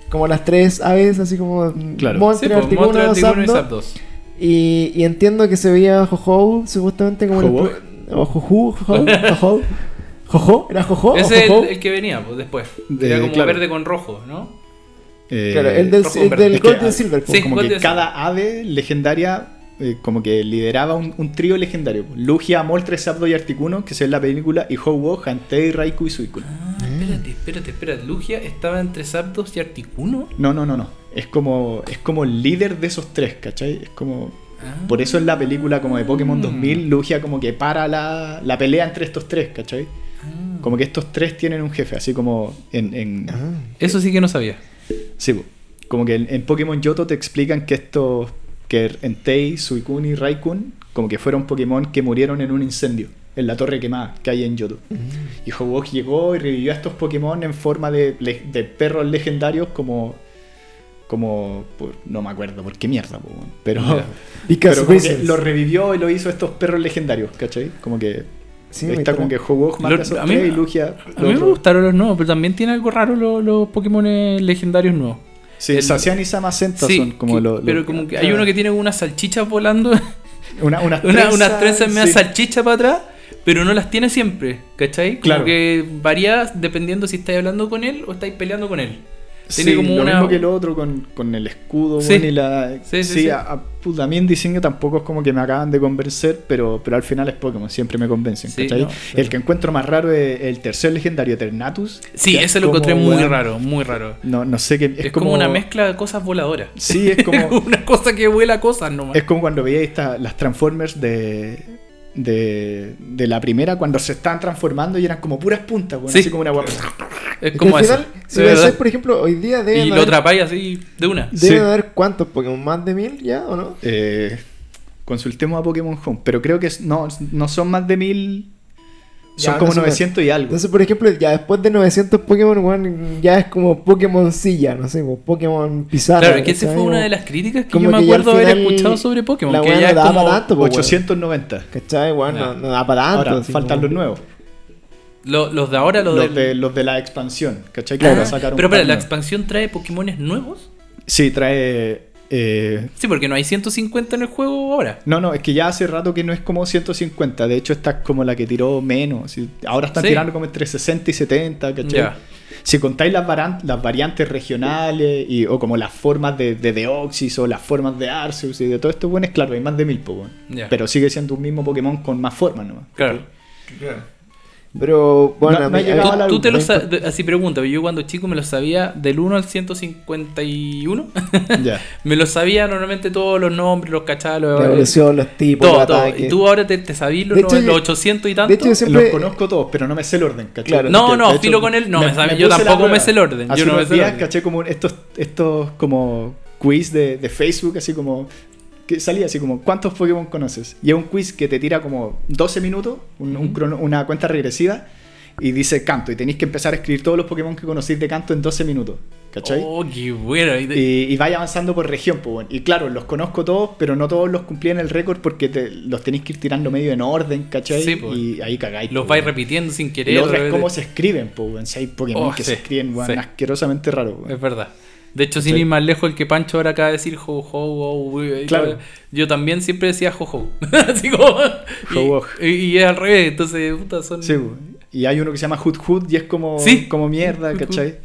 como las tres aves, así como
Claro.
Sí,
Monster,
pues,
Articuno,
Monster, Articuno y
Zapdos. Y, y entiendo que se veía Jojo supuestamente como
¿Jojo?
el o Jojo, Jojo, <laughs> Jojo. ¿era Jojo?
Ese es el, el que venía pues, después.
De-
Era como
claro.
verde con rojo, ¿no?
Eh,
Claro, el del, el del Golden
ah,
Silver. po.
Sí.
como
¿cuál
que cada ave legendaria eh, como que lideraba un, un trío legendario. Lugia, Moltres, Zapdos y Articuno, que se ve en la película, y Ho-Oh, Hantei, Raikou y Suicune.
Ah, espérate, espérate, espérate. Lugia estaba entre Zapdos y Articuno.
No, no, no, no. Es como, es como el líder de esos tres, ¿cachai? Es como...
Ah.
Por eso en la película como de Pokémon
Mm.
2000, Lugia como que para la, la pelea entre estos tres, ¿cachai?
Ah.
Como que estos tres tienen un jefe, así como en... en-.
Eso sí que no sabía.
Sí, como que en, en Pokémon Yoto te explican que estos, que Entei, Suicune y Raikun, como que fueron Pokémon que murieron en un incendio, en la torre quemada que hay en Yoto. Y Hobok llegó y revivió a estos Pokémon en forma de, perros legendarios como... Como... por- no me acuerdo por qué mierda, po, pero...
Because <laughs>
Pero como que
reasons.
lo revivió y lo hizo estos perros legendarios, ¿cachai? Como que...
Sí,
ahí
me
está como que. Hobok mata a esos
a mí
y Lugia...
A mí me gustaron los nuevos, pero también tiene algo raro los, los Pokémon legendarios nuevos.
Sí,
El-
Sacian y Samacenta
Sí,
son como
que-
los...
pero como que hay uno que tiene unas salchichas volando, <laughs>
Una, unas
una,
trenzas,
unas trenzas
sí.
salchicha para atrás, pero no las tiene siempre, ¿cachai? Como
Claro.
que varía dependiendo si estáis hablando con él o estáis peleando con él. Tiene
Sí,
como
lo
una-
mismo que el otro con, con el escudo
Sí.
bueno, y la...
Sí,
Sí,
sí.
A, mí en diseño tampoco es como que me acaban de convencer, pero, pero al final es Pokémon, siempre me convencen, El que encuentro más raro es el tercer legendario, Eternatus.
Sí, ese lo
como,
encontré muy raro, muy raro.
No, no sé qué...
Es, como, una mezcla de cosas voladoras.
Sí, es como... <laughs>
una cosa que vuela cosas nomás.
Es como cuando veía esta- las Transformers de, de, de la primera cuando se estaban transformando y eran como puras puntas, weón,
Sí.
así como una weá.
Es como
al
eso.
final, si
de
lo
verdad.
haces, por ejemplo, hoy día deben
Y lo atrapáis así de una.
deben
Sí.
haber cuántos Pokémon, más de mil ya o no?
Eh, consultemos a Pokémon Home, pero creo que es- no, no son más de mil. Son
Ya,
como
no sé,
900 y algo.
Entonces, por ejemplo, ya después de 900 Pokémon, weón, ya es como Pokémon silla, no sé, como Pokémon pizarra.
Claro, es que esa
¿cachai?
fue una de las críticas que
como
yo me acuerdo haber escuchado sobre Pokémon.
la
Que ya
no
es como.
para tanto, po, weón.
890.
¿Cachai? Weón,
Ya.
no, no da para tanto.
Ahora,
así
faltan
como-
los nuevos.
Lo- los de ahora, los,
Los
del-
de, los de la expansión. ¿Cachai? Que
Claro.
ahora sacaron
Pero
un
espera, ¿la expansión trae Pokémones nuevos?
Sí, trae. Eh,
Sí, porque no hay 150 en el juego ahora.
No, no, es que ya hace rato que no es como 150. De hecho, esta es como la que tiró menos. Ahora están
Sí.
tirando como entre 60 y 70, ¿cachai? Si contáis las, varan- las variantes regionales y, o como las formas de, de Deoxys o las formas de Arceus y de todo esto, bueno, es claro, hay más de mil Pokémon. Pero sigue siendo un mismo Pokémon con más formas, ¿no?
Claro.
Pero, bueno,
No-
a a mí-
la-
Tú te lo
me
así pregunta, yo cuando chico me lo sabía del 1 al 151. <laughs>
Ya.
me lo sabía normalmente todos los nombres, los cachalos,
La evolución, los tipos,
todo,
los
todo. Y tú ahora te, te sabías los,
hecho,
los
yo-
800 y tanto.
de hecho, yo siempre-
Los conozco todos, pero no me sé el orden, ¿cachai?
Claro.
No, no,
hecho,
filo con él, no, me sabe- yo tampoco me sé el orden,
Hace
yo no me
unos
sé el
días
orden.
caché como estos, estos como quiz de, de Facebook, así como que salía así como ¿cuántos Pokémon conoces? Y es un quiz que te tira como 12 minutos, un- un
Ujú.
crono- una cuenta regresiva y dice canto y tenéis que empezar a escribir todos los Pokémon que conocéis de canto en 12 minutos, ¿cachai?
Oh, qué bueno. Y
vaya avanzando por región, pues, bueno. Y claro, los conozco todos, pero no todos los cumplían el récord porque te- los tenéis que ir tirando medio en orden, ¿cachai?
Sí, pues.
Y ahí cagáis.
los
pues,
vais
bueno.
repitiendo sin querer.
lo otro es cómo se escriben, pues, weón. Si hay Pokémon
Oh,
que
sí,
se escriben,
sí.
asquerosamente raro, weón.
Es verdad. De hecho, sin
Sí.
ir más lejos, el que Pancho ahora acaba de decir ho, ho, ho,
Claro.
Yo también siempre decía ho, ho. <laughs> Así como. y-
Ho, ho.
Y, y es al revés, entonces, puta, son.
Sí. Y hay uno que se llama Hood Hood y es como,
Sí.
como mierda. ¿cachai?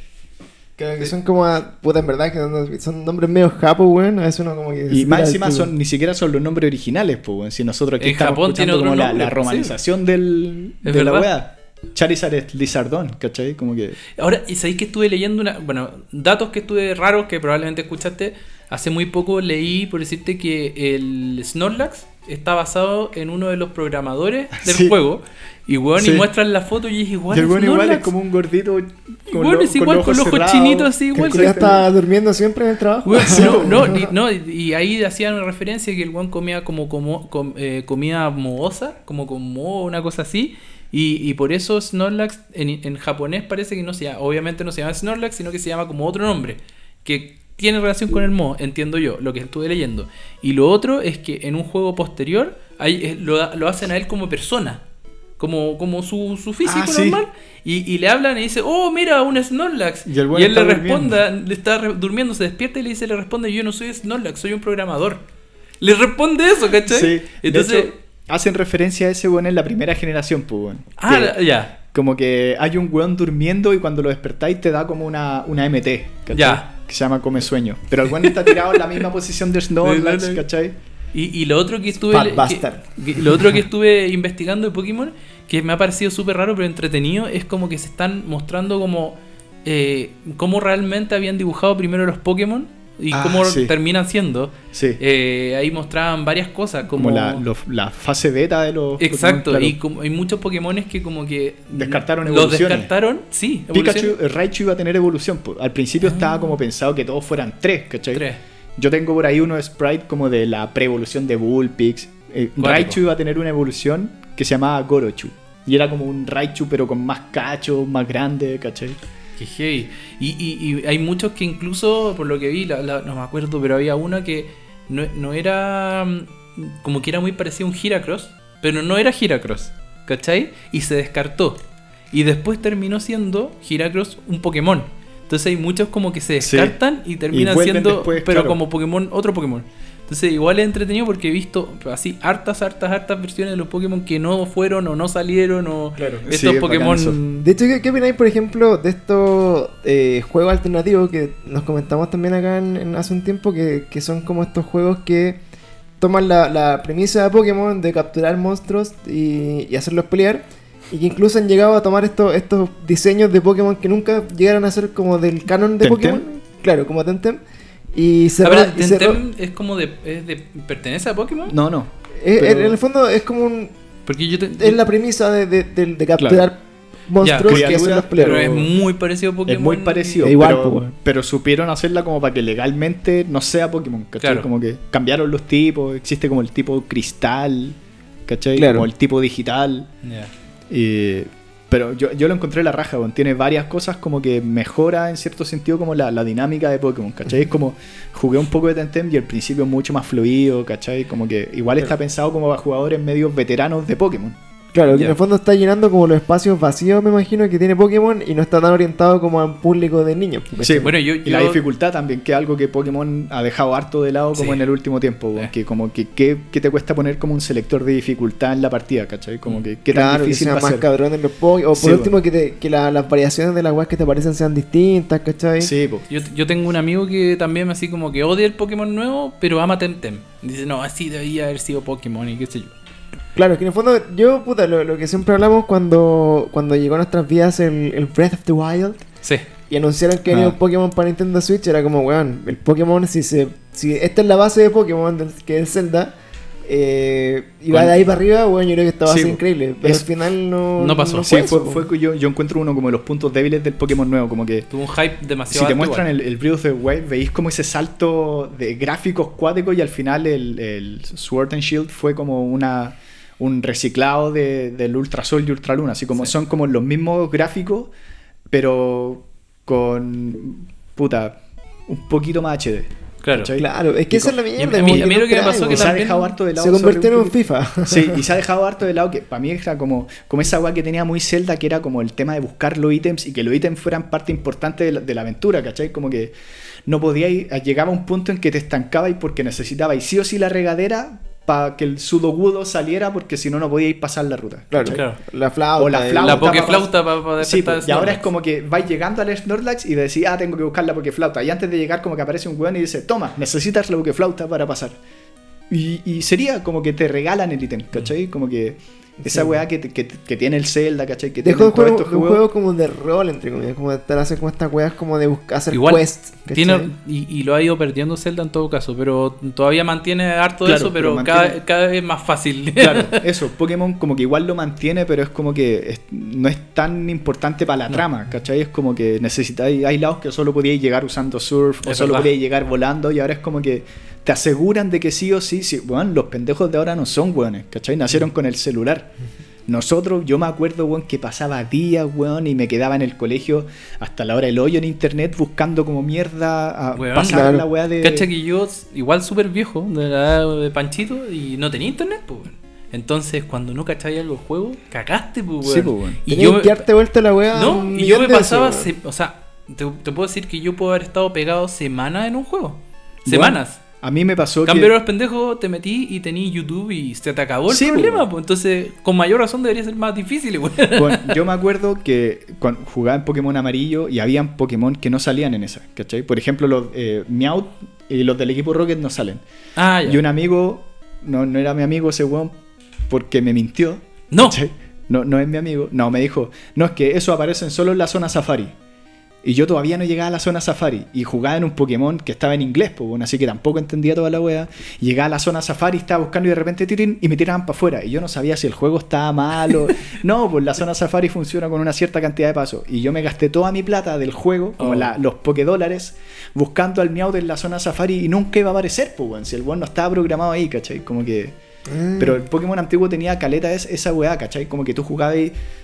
Que, que son como, a- puta, en verdad, que son, son nombres medio japo, weón. A veces uno como que...
Y más encima son, ni siquiera son los nombres originales, pues, weón. Si nosotros aquí
En
estamos
Japón tiene
escuchando como la,
nombre,
la
sí.
romanización del,
Es
de la
verdad.
Charizard es Lizardón, ¿cachai? Como que...
Ahora, y sabéis que estuve leyendo una. Bueno, datos que estuve raros que probablemente escuchaste. Hace muy poco leí, por decirte, que el Snorlax está basado en uno de los programadores del
Sí.
juego. Y weón,
Sí.
y muestran la foto y es igual.
y el weón igual es como un gordito con, lo-
es igual, con los ojos chinitos así,
Que
igual.
culiao está durmiendo siempre en el trabajo.
Weón, <laughs>
Sí,
no, no, no, y- y ahí hacían una referencia que el weón comía como, como com- eh, comida mohosa, como con moho, una cosa así. Y, y por eso Snorlax en, en japonés parece que no se llama, obviamente no se llama Snorlax, sino que se llama como otro nombre. Que tiene relación con el moho, entiendo yo, lo que estuve leyendo. Y lo otro es que en un juego posterior ahí, eh, lo, lo hacen a él como persona. Como, como su, su físico
Ah, sí.
normal. Y, y le hablan y dice, oh, mira, un Snorlax.
Y
él le
está durmiendo.
responda, le está re- durmiendo, se despierta y le dice, le responde, yo no soy Snorlax, soy un programador. Le responde eso, ¿cachai?
Sí,
Entonces,
hecho, hacen referencia a ese weón en la primera generación, pues, weón.
ah, ya,
Como que hay un weón durmiendo y cuando lo despertáis te da como una, una MT, ¿cachai?
Ya.
Que se llama Come Sueño. Pero el weón está tirado en la misma posición de Snorlax. <laughs> ¿cachai?
Y, y lo otro que estuve que- lo otro que estuve investigando de Pokémon, que me ha parecido súper raro pero entretenido, es como que se están mostrando como eh, cómo realmente habían dibujado primero los Pokémon y
Ah,
cómo
sí.
terminan siendo.
Sí.
Eh, ahí mostraban varias cosas como,
como la, los- la fase beta de los.
Exacto,
Pokémon,
y
claro.
como hay muchos Pokémones que como que
Descartaron
los
evoluciones.
descartaron, sí,
Pikachu, Raichu iba a tener evolución. Al principio estaba como pensado que todos fueran tres, ¿cachai?
Tres.
Yo tengo por ahí uno sprite como de la pre-evolución de Bullpix. Eh. Raichu iba a tener una evolución que se llamaba Gorochu. Y era como un Raichu, pero con más cacho, más grande, ¿cachai?
Qué heavy. Y, y- y hay muchos que incluso, por lo que vi, la- la- no me acuerdo, pero había uno que no, no era mm, como que era muy parecido a un Heracross, pero no era Heracross, ¿cachai? Y se descartó. Y después terminó siendo Heracross un Pokémon. Entonces hay muchos como que se
Sí.
descartan y terminan siendo,
después,
pero
claro.
como Pokémon, otro Pokémon. Entonces igual es entretenido porque he visto así hartas, hartas, hartas versiones de los Pokémon que no fueron o no salieron o
Claro. Sí,
estos
eso.
Pokémon...
De hecho, ¿qué, qué opináis, por ejemplo, de estos eh, juegos alternativos que nos comentamos también acá en, en hace un tiempo? Que, que son como estos juegos que toman la, la premisa de Pokémon de capturar monstruos y, y hacerlos pelear. Y que incluso han llegado a tomar estos, estos diseños de Pokémon que nunca llegaron a ser como del canon de. Pokémon. Claro, como Temtem. Y se
A ver, Temtem es como de, es de. ¿Pertenece a Pokémon?
No, no.
Eh,
Pero-
En el fondo es como un.
Porque yo te-
Es la premisa de, de, de- de capturar monstruos
Ya,
que hacen los
pero es muy parecido a Pokémon.
Es muy parecido,
igual,
pero, supieron hacerla como para que legalmente no sea Pokémon, ¿cachai?
Claro.
Como que cambiaron los tipos, existe como el tipo cristal, ¿cachai?
Claro.
Como el tipo digital.
Ya.
y- pero yo, yo lo encontré la raja, weón. tiene varias cosas como que mejora en cierto sentido como la, la dinámica de Pokémon, ¿cachai? Es como jugué un poco de Tentem y al principio mucho más fluido, ¿cachai? Como que igual está pensado como para jugadores medios veteranos de Pokémon.
Claro, que
Ya.
en el fondo está llenando como los espacios vacíos, me imagino, que tiene Pokémon y no está tan orientado como a un público de niños.
Sí,
Bueno, yo-
y la dificultad también, que es algo que Pokémon ha dejado harto de lado como
Sí.
en el último tiempo, weón,
Eh.
que como que, que, que te cuesta poner como un selector de dificultad en la partida, ¿cachai? Como que qué tan
claro, que
difícil a
más
ser.
cabrones los Pokémon. O por
Sí,
último, que, te- que la- las variaciones de las weas que te aparecen sean distintas, ¿cachai?
Sí, po.
Yo, yo tengo un amigo que también así como que odia el Pokémon nuevo, pero ama Temtem. Dice, no, así debería haber sido Pokémon y qué sé yo.
Claro, que en el fondo, yo, puta, lo, lo que siempre hablamos cuando, cuando llegó a nuestras vidas el, el Breath of the Wild
Sí.
y anunciaron que venía
Ah.
un Pokémon para Nintendo Switch, era como, weón, el Pokémon, si se si esta es la base de Pokémon, que es Zelda, eh, y va de ahí para arriba, bueno, yo creo que esta va a
Sí,
ser
po.
increíble. Pero
Es-
al final no,
no pasó.
Sí,
eso,
fue, fue que yo, yo encuentro uno como de los puntos débiles del Pokémon nuevo, como que
Tuvo un hype
si
demasiado
te
alto
muestran
igual.
el, el Breath of the Wild, veis como ese salto de gráficos cuádricos y al final el, el Sword and Shield fue como una un reciclado de, del Ultra Sol y Ultra Luna, así como
Sí.
son como los mismos gráficos, pero con puta un poquito más HD.
Claro.
¿cachai?
Claro, es que
Y
esa es la
a
mierda.
mí- a mí lo que me pasó que
se ha dejado harto de lado.
se convirtieron
un
en. FIFA. <laughs>
Sí, y se ha <laughs> dejado harto de lado que para mí era como, como esa weá que tenía muy Zelda, que era como el tema de buscar los ítems y que los ítems fueran parte importante de la, de la aventura, ¿cachai? Como que no podíais, llegaba un punto en que te estancabais porque necesitabais sí o sí la regadera para que el sudogudo saliera porque si no, no podíais pasar la ruta.
Claro.
Claro.
la flauta.
O la flauta.
La Pokeflauta para poder
Sí, pues, y ahora es como que vais llegando al Snorlax y decís, ah, tengo que buscar la Pokeflauta. Y antes de llegar, como que aparece un weón y dice, toma, necesitas la Pokeflauta para pasar. Y, y sería como que te regalan el ítem, ¿cachai? Como que esa
Sí.
weá que, que, que tiene el Zelda, ¿cachai? Que
Dejó un juego,
estos
un
juegos.
juego como de rol, entre comillas, como estar haciendo como estas weas como de buscar hacer
Igual
quests. ¿cachai?
Tiene, y, y lo ha ido perdiendo Zelda en todo caso, pero todavía mantiene harto de eso, pero,
pero
cada,
mantiene-
cada vez más fácil. <laughs>
Claro, <laughs> eso, Pokémon como que igual lo mantiene, pero es como que es- no es tan importante para la
No.
trama, ¿cachai? Es como que necesitáis, hay lados que solo podíais llegar usando surf, o
Es
solo
verdad.
podíais llegar volando, y ahora es como que te aseguran de que sí o sí, sí, weón, los pendejos de ahora no son weones, ¿cachai? Nacieron con el celular. Nosotros, yo me acuerdo, weón, que pasaba días, weón, y me quedaba en el colegio hasta la hora del hoyo en internet buscando como mierda a
Weón,
pasar
claro.
la weá de...
Cacha que yo, igual súper viejo, de la edad de Panchito, y no tenía internet, pues. Entonces, cuando no cacháis algo juego, cagaste, pues,
Sí,
weón.
pues, weón.
Y yo,
que darte vuelta la wea.
no, y yo me pasaba, se- o sea, te, te puedo decir que yo puedo haber estado pegado semanas en un juego. Semanas.
A mí me pasó
Cambio
que...
los pendejos, te metí y tení YouTube y se te acabó el
Sí,
problema,
pues.
pues. Entonces, con mayor razón debería ser más difícil.
Bueno, <laughs> yo me acuerdo que cuando jugaba en Pokémon amarillo y habían Pokémon que no salían en esa, ¿cachai? Por ejemplo, los eh, Meowth y los del equipo Rocket no salen.
Ah, ya.
Y un amigo, no, no era mi amigo ese weón porque me mintió.
No.
¿cachai? No, no es mi amigo. No, me dijo, no, es que eso aparecen solo en la zona Safari. Y yo todavía no llegaba a la zona Safari. Y jugaba en un Pokémon que estaba en inglés, pues, bueno, así que tampoco entendía toda la wea. Llegaba a la zona Safari, estaba buscando y de repente tirin, y me tiraban para afuera. Y yo no sabía si el juego estaba mal o. <laughs> no, pues la zona Safari funciona con una cierta cantidad de pasos. Y yo me gasté toda mi plata del juego, como
Oh.
la- los Pokédólares, buscando al Meowth en la zona Safari y nunca iba a aparecer, pues, Si el weón no estaba programado ahí, ¿cachai? Como que.
Ah.
Pero el Pokémon antiguo tenía caleta es, esa weá, ¿cachai? Como que tú jugabas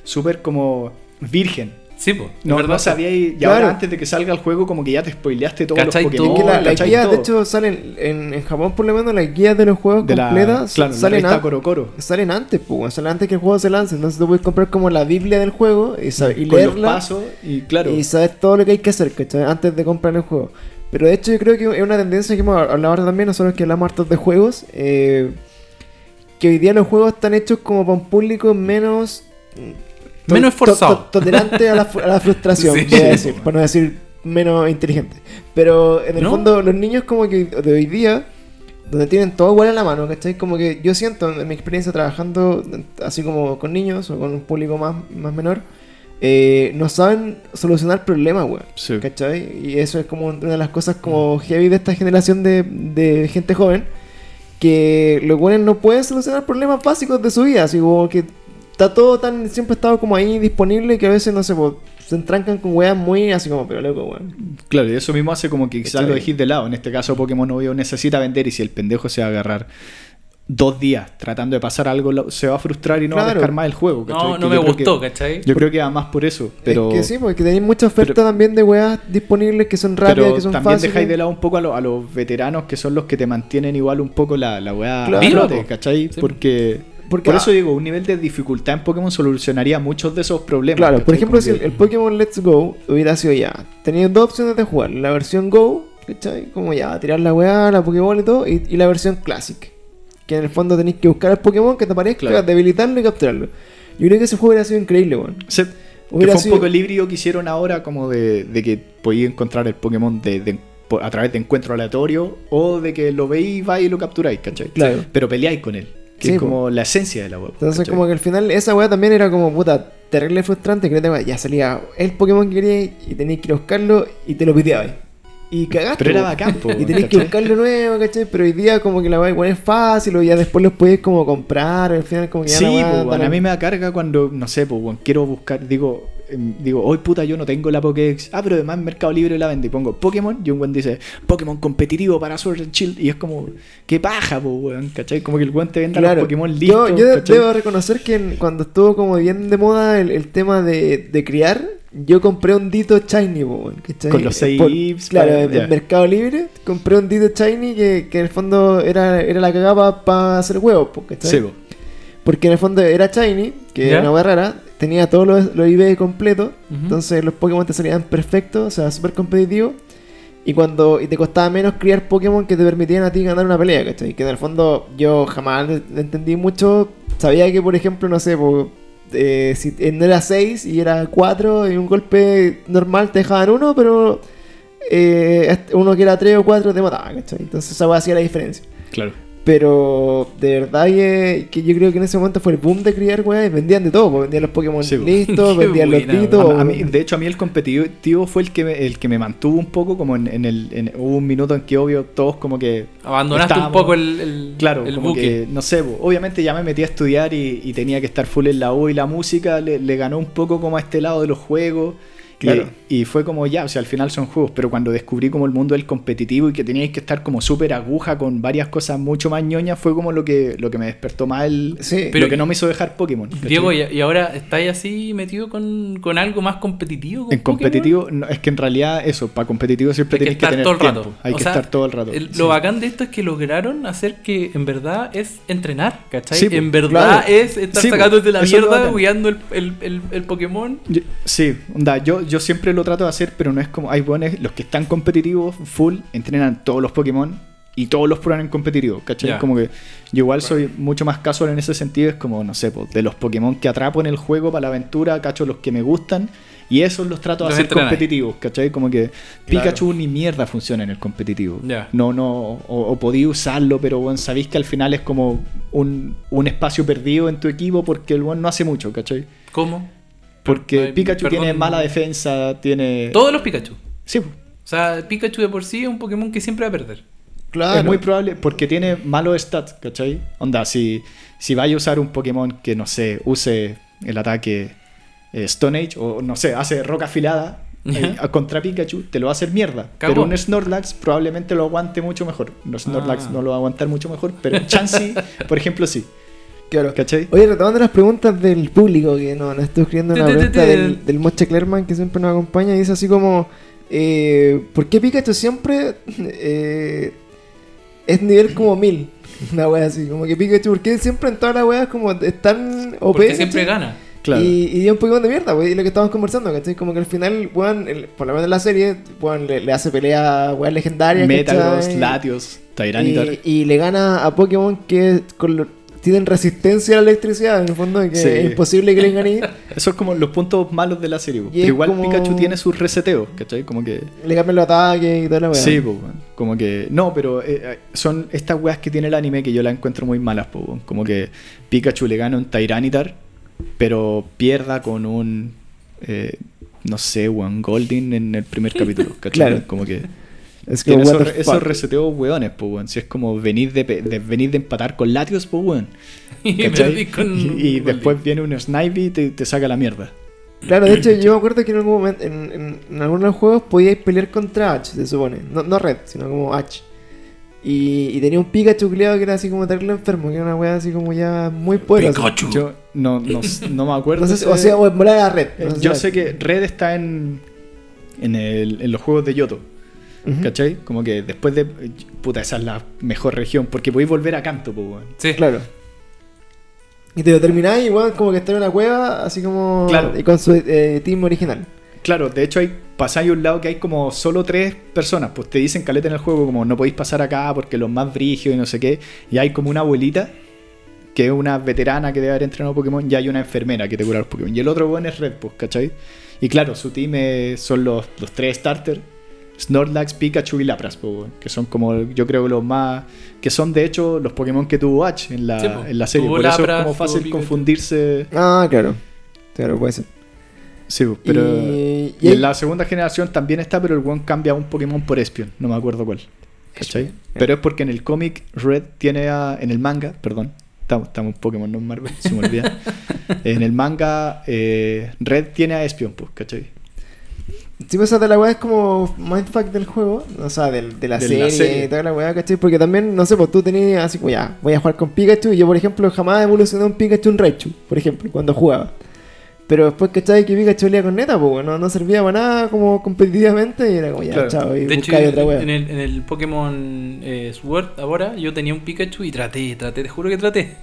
súper como virgen.
Sí, pues.
No,
verdad,
no sabías y
Claro.
ahora antes de que salga el juego como que ya te spoileaste todos
¿Cachai?
los
Todo-
Pokémon.
Que la, las guías, de hecho, salen en, en Japón, por lo menos, las guías de los juegos
de la,
completas
claro, la
salen,
Coro Coro.
salen antes, pues, salen antes que el juego se lance. Entonces tú puedes comprar como la Biblia del juego y, sa- y
con los
leerla
pasos y claro.
y sabes todo lo que hay que hacer, ¿cachai? Antes de comprar el juego. Pero de hecho, yo creo que es una tendencia que hemos hablado ahora también, nosotros que hablamos hartos de juegos, eh, que hoy día los juegos están hechos como para un público menos. Mm,
Menos esforzado.
to- to- tolerante a la, a la frustración, <laughs>
Sí.
decir, para no decir menos inteligente. Pero en el
¿No?
fondo, los niños, como que de hoy día, donde tienen todo igual en la mano, ¿cachai? Como que yo siento en mi experiencia trabajando así como con niños o con un público más, más menor, eh, no saben solucionar problemas, weón.
Sí.
¿Cachai? Y eso es como una de las cosas como heavy de esta generación de, de gente joven. que los buenos no pueden solucionar problemas básicos de su vida, así como que está todo tan, siempre ha estado como ahí disponible que a veces, no sé, pues, se entrancan con weas muy así como, pero loco, weón.
Claro, y eso mismo hace como que quizás lo dejéis de lado. En este caso, Pokémon Obvio necesita vender y si el pendejo se va a agarrar dos días tratando de pasar algo, se va a frustrar y no va a
Claro.
pescar más el juego. ¿cachai?
No,
Que
no me gustó,
que-
¿cachai?
Yo creo que va más por eso. Pero,
es que sí, porque tenéis mucha oferta
pero-
también de weas disponibles que son rápidas,
pero
que son
también
fáciles.
dejáis de lado un poco a, lo- a los veteranos que son los que te mantienen igual un poco la, la weá
Claro.
a flote. ¿cachai?
Sí.
Porque,
Porque,
por
ah,
eso digo, un nivel de dificultad en Pokémon solucionaría muchos de esos problemas.
Claro, por ejemplo, si el, Pokémon Let's Go hubiera sido ya, tenía dos opciones de jugar, la versión Go, ¿cachai? Como ya, tirar la weá, la Pokéball y todo, y, y la versión Classic. Que en el fondo tenéis que buscar al Pokémon que te aparezca,
Claro.
debilitarlo y capturarlo. Yo creo que ese juego hubiera sido increíble, weón.
Sí, que fue un
sido-
poco el híbrido que hicieron ahora como de, de que podías encontrar el Pokémon de, a través de encuentro aleatorio o de que lo veis, vais y lo capturáis, ¿cachai?
Claro.
Pero peleáis con él, que
Sí,
es
po.
como la esencia de la web.
Entonces,
¿cachai?
como que al final esa weá también era como puta, terrible frustrante. Que no te- ya salía el Pokémon que querías y tenías que ir a buscarlo y te lo piteabas. Y cagaste.
Pero era bacán, po, <laughs>
Y tenéis que buscarlo nuevo, ¿cachai? Pero hoy día como que la weá igual es fácil o ya después los podéis como comprar. Al final como que ya
Sí,
la
po,
lo-
a mí me da carga cuando, no sé, pues, quiero buscar, digo, digo, hoy puta, yo no tengo la Pokédex. Ah, pero además en Mercado Libre la vendo y pongo Pokémon y un buen dice, Pokémon competitivo para Sword and Shield. Y es como, qué paja, po, weón, ¿cachai? Como que el weón te venda
Claro,
los Pokémon
yo,
listos.
yo
¿cachai?
debo reconocer que en- cuando estuvo como bien de moda el, el tema de, de criar, yo compré un Dito Shiny, po, weón, ¿cachai?
Con los
Eh,
seis
por-
IVs,
Claro, en. Mercado Libre, compré un Dito Shiny que, que en el fondo era, era la cagada para hacer huevos, po, ¿cachai?
Sí, po.
Porque en el fondo era Shiny, que
¿Ya?
era una rara, tenía todos los, los IV completos,
Ujú.
entonces los Pokémon te salían perfectos, o sea, súper competitivos. Y cuando y te costaba menos criar Pokémon que te permitían a ti ganar una pelea, ¿cachai? Que en el fondo yo jamás entendí mucho. Sabía que, por ejemplo, no sé, po, eh, si eh, no era 6 y era 4 y un golpe normal te dejaban uno, pero eh, uno que era 3 o 4 te mataba, ¿cachai? Entonces esa hacía la diferencia.
Claro.
Pero de verdad que, que yo creo que en ese momento fue el boom de criar, weá, y vendían de todo, pues, vendían los Pokémon
Sí, po.
listos, <laughs> vendían los titos.
A- a mí- de hecho, a mí el competitivo fue el que me, el que me mantuvo un poco como en, en el... en- hubo un minuto en que obvio todos como que...
Abandonaste un poco el, el,
Claro,
el
como
buque.
que, no sé, po, obviamente ya me metí a estudiar y, y tenía que estar full en la U y la música le, le ganó un poco como a este lado de los juegos. Y-
Claro.
Y, fue como ya, o sea, al final son juegos, pero cuando descubrí como el mundo del competitivo y que teníais que estar como súper aguja con varias cosas mucho más ñoñas, fue como lo que, lo que me despertó más el...
Sí,
Pero-
lo que no me hizo dejar Pokémon. ¿cachai?
Diego, ¿y, y ahora estáis así metido con, con algo más competitivo? con
En competitivo, no, es que en realidad eso, para competitivo siempre
Hay que
tienes que,
estar
tener
todo el
tiempo.
rato.
Hay
O
que
sea,
estar todo el rato.
El-
Sí.
Lo bacán de esto es que lograron hacer que en verdad es entrenar, ¿cachai?
Sí,
en verdad
claro.
es estar sacándote la
eso es lo
mierda cuidando el, el, el, el Pokémon.
Yo- sí, onda, yo, yo siempre lo trato de hacer, pero no es como. Hay buenos, los que están competitivos, full, entrenan todos los Pokémon y todos los prueban en competitivo, ¿cachai? Como que yo igual soy mucho más casual en ese sentido, es como, no sé, po, de los Pokémon que atrapo en el juego para la aventura, cacho los que me gustan. Y esos los trato de hacer competitivos, ¿cachai? Como que
Claro.
Pikachu ni mierda funciona en el competitivo.
Ya.
No, no, o, o podía usarlo, pero bueno, sabéis que al final es como un, un espacio perdido en tu equipo porque el buen no hace mucho, ¿cachai?
¿Cómo?
Porque Pikachu
perdón.
tiene mala defensa, tiene...
Todos los Pikachu.
Sí.
O sea, Pikachu de por sí es un Pokémon que siempre va a perder.
claro.
es muy probable porque tiene malos stats, ¿cachai? Onda, si, si vaya a usar un Pokémon que, no sé, use el ataque eh, Stone Age o, no sé, hace roca afilada eh, contra Pikachu, te lo va a hacer mierda. Pero un Snorlax probablemente lo aguante mucho mejor. Un Snorlax
Ah.
no lo va a aguantar mucho mejor, pero Chansey, <laughs> por ejemplo, sí.
Claro.
¿Cachai?
Oye, retomando las preguntas del público, que no, nos estuvo escribiendo una pregunta del, del Moche Clerman que siempre nos acompaña y dice así como: eh, ¿Por qué Pikachu siempre <laughs> eh, es nivel como 1000? <laughs> Una wea así, como que Pikachu, ¿por qué siempre en todas las weas como están OP?
Porque siempre
¿cachai?
gana.
Claro.
Y, y es un Pokémon de mierda, pues, y lo que estamos conversando, ¿cachai? Como que al final, weón, por lo menos en la serie, weón, le, le hace pelea a weas legendarias,
Metagross. Latios, Tyranitar.
Y, y le gana a Pokémon que con lo- tienen resistencia a la electricidad, en el fondo, que
Sí.
es imposible que le ganen. <laughs>
Esos son como los puntos malos de la serie. Pero
es
igual
como-
Pikachu tiene sus reseteos, ¿cachai? Como que...
le cambian los ataques y toda la weá.
Sí, po, weón. como que. No, pero eh, eh, son estas weas que tiene el anime que yo las encuentro muy malas, po, weón. como que Pikachu le gana un Tyranitar, pero pierda con un. eh, no sé, weón, Golding en el primer capítulo, ¿cachai?
Claro.
Como que.
Es como,
esos, esos reseteos weones, pues, weón. Si es como venir de, venir de empatar con Latios, pues, weón. <laughs>
Y
¿Cachai?
perdí con-
Y, y
con
después viene un Snipey y te, te saca la mierda.
Claro, de hecho, yo me acuerdo que en algún momento, en, en, en algunos juegos, podíais pelear contra H, se supone. No, no Red, sino como H. Y, y tenía un Pikachu culiado que era así como terrible enfermo, que era una wea así como ya muy poderosa.
Pikachu.
Yo no, no, no me acuerdo. <laughs>
No sé o sea, volar a Red. no
yo sé que Red está en, en, el- en los juegos de Yoto. ¿Cachai? Como que después de. Puta, esa es la mejor región. Porque podéis volver a Canto, pues, weón.
Sí.
Claro. Y te lo termináis igual como que está en una cueva, así como...
Claro.
Y con su eh, team original.
Claro, de hecho hay pasáis a un lado que hay como solo tres personas, pues te dicen caleta en el juego como no podéis pasar acá porque los más brígidos y no sé qué, y hay como una abuelita que es una veterana que debe haber entrenado Pokémon y hay una enfermera que te cura los Pokémon. Y el otro bueno es Red, pues, ¿cachai? Y claro, su team es- son los, los tres starters, Snorlax, Pikachu y Lapras, pues, que son como yo creo los más... que son de hecho los Pokémon que tuvo H en la,
Sí,
en la serie. Por eso es como fácil confundirse.
Ah, claro. Claro, puede ser.
Sí, pues, pero...
Y-
Y,
y hay-
en la segunda generación también está, pero el one cambia a un Pokémon por Espion. No me acuerdo cuál. ¿Cachai? Pero es porque en el cómic Red tiene a. En el manga, perdón. Estamos, estamos en Pokémon, no en Marvel, se me olvida. <laughs> en el manga, eh, Red tiene a Espion, pues, ¿cachai?
Sí, pues esa de la weá es como mindfuck del juego, o sea, del- de, la,
De la
serie,
serie.
y toda la weá, ¿cachai? Porque también, no sé, pues tú tenías así como ya, voy a jugar con Pikachu, y yo, por ejemplo, jamás evolucioné un Pikachu en Raichu, por ejemplo, cuando jugaba. Pero después, ¿cachai? Que Pikachu olía con neta, pues no, no servía para nada como competitivamente, y era como ya,
Claro.
chao, y
De hecho,
otra weá.
en el, en el Pokémon eh, Sword ahora yo tenía un Pikachu y traté, traté, te juro que traté.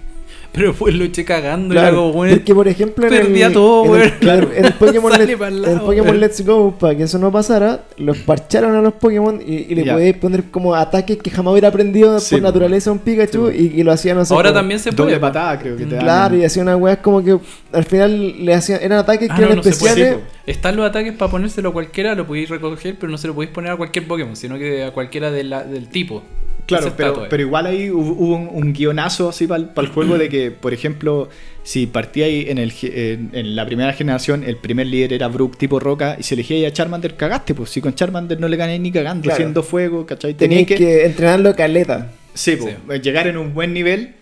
Pero después lo eché cagando y era
Claro,
como, bueno,
porque por ejemplo en
perdía
el,
todo,
en el-
weón.
claro, en el <laughs> Pokémon, Let's-
pa'l
en
lado,
el Pokémon
weón.
Let's Go, para que eso no pasara, los parcharon a los Pokémon y, y le podéis poner como ataques que jamás hubiera aprendido
Sí,
por
po.
naturaleza a un Pikachu
Sí,
y, lo hacían, no sé,
ahora
como-
también se
Doble
puede.
patada, creo que te dan.
Claro, y hacían una weá como que al final le hacían, eran ataques
Ah,
que
no,
eran
no se puede.
especiales.
Sí.
Están los ataques para ponérselo a cualquiera, lo podéis recoger, pero no se lo podéis poner a cualquier Pokémon, sino que a cualquiera de la- del tipo.
Claro, pero, igual ahí hubo, un, un guionazo así para el <clears throat> juego de que, por ejemplo, si partíais en, el, ge- en, en la primera generación, el primer líder era Brook tipo roca, y si elegíais a Charmander, cagaste, pues si con Charmander no le ganáis ni cagando,
Claro.
haciendo fuego, ¿cachai?
Tenías
Teníais
que... entrenarlo caleta.
Sí, po,
Sí.
llegar en un buen nivel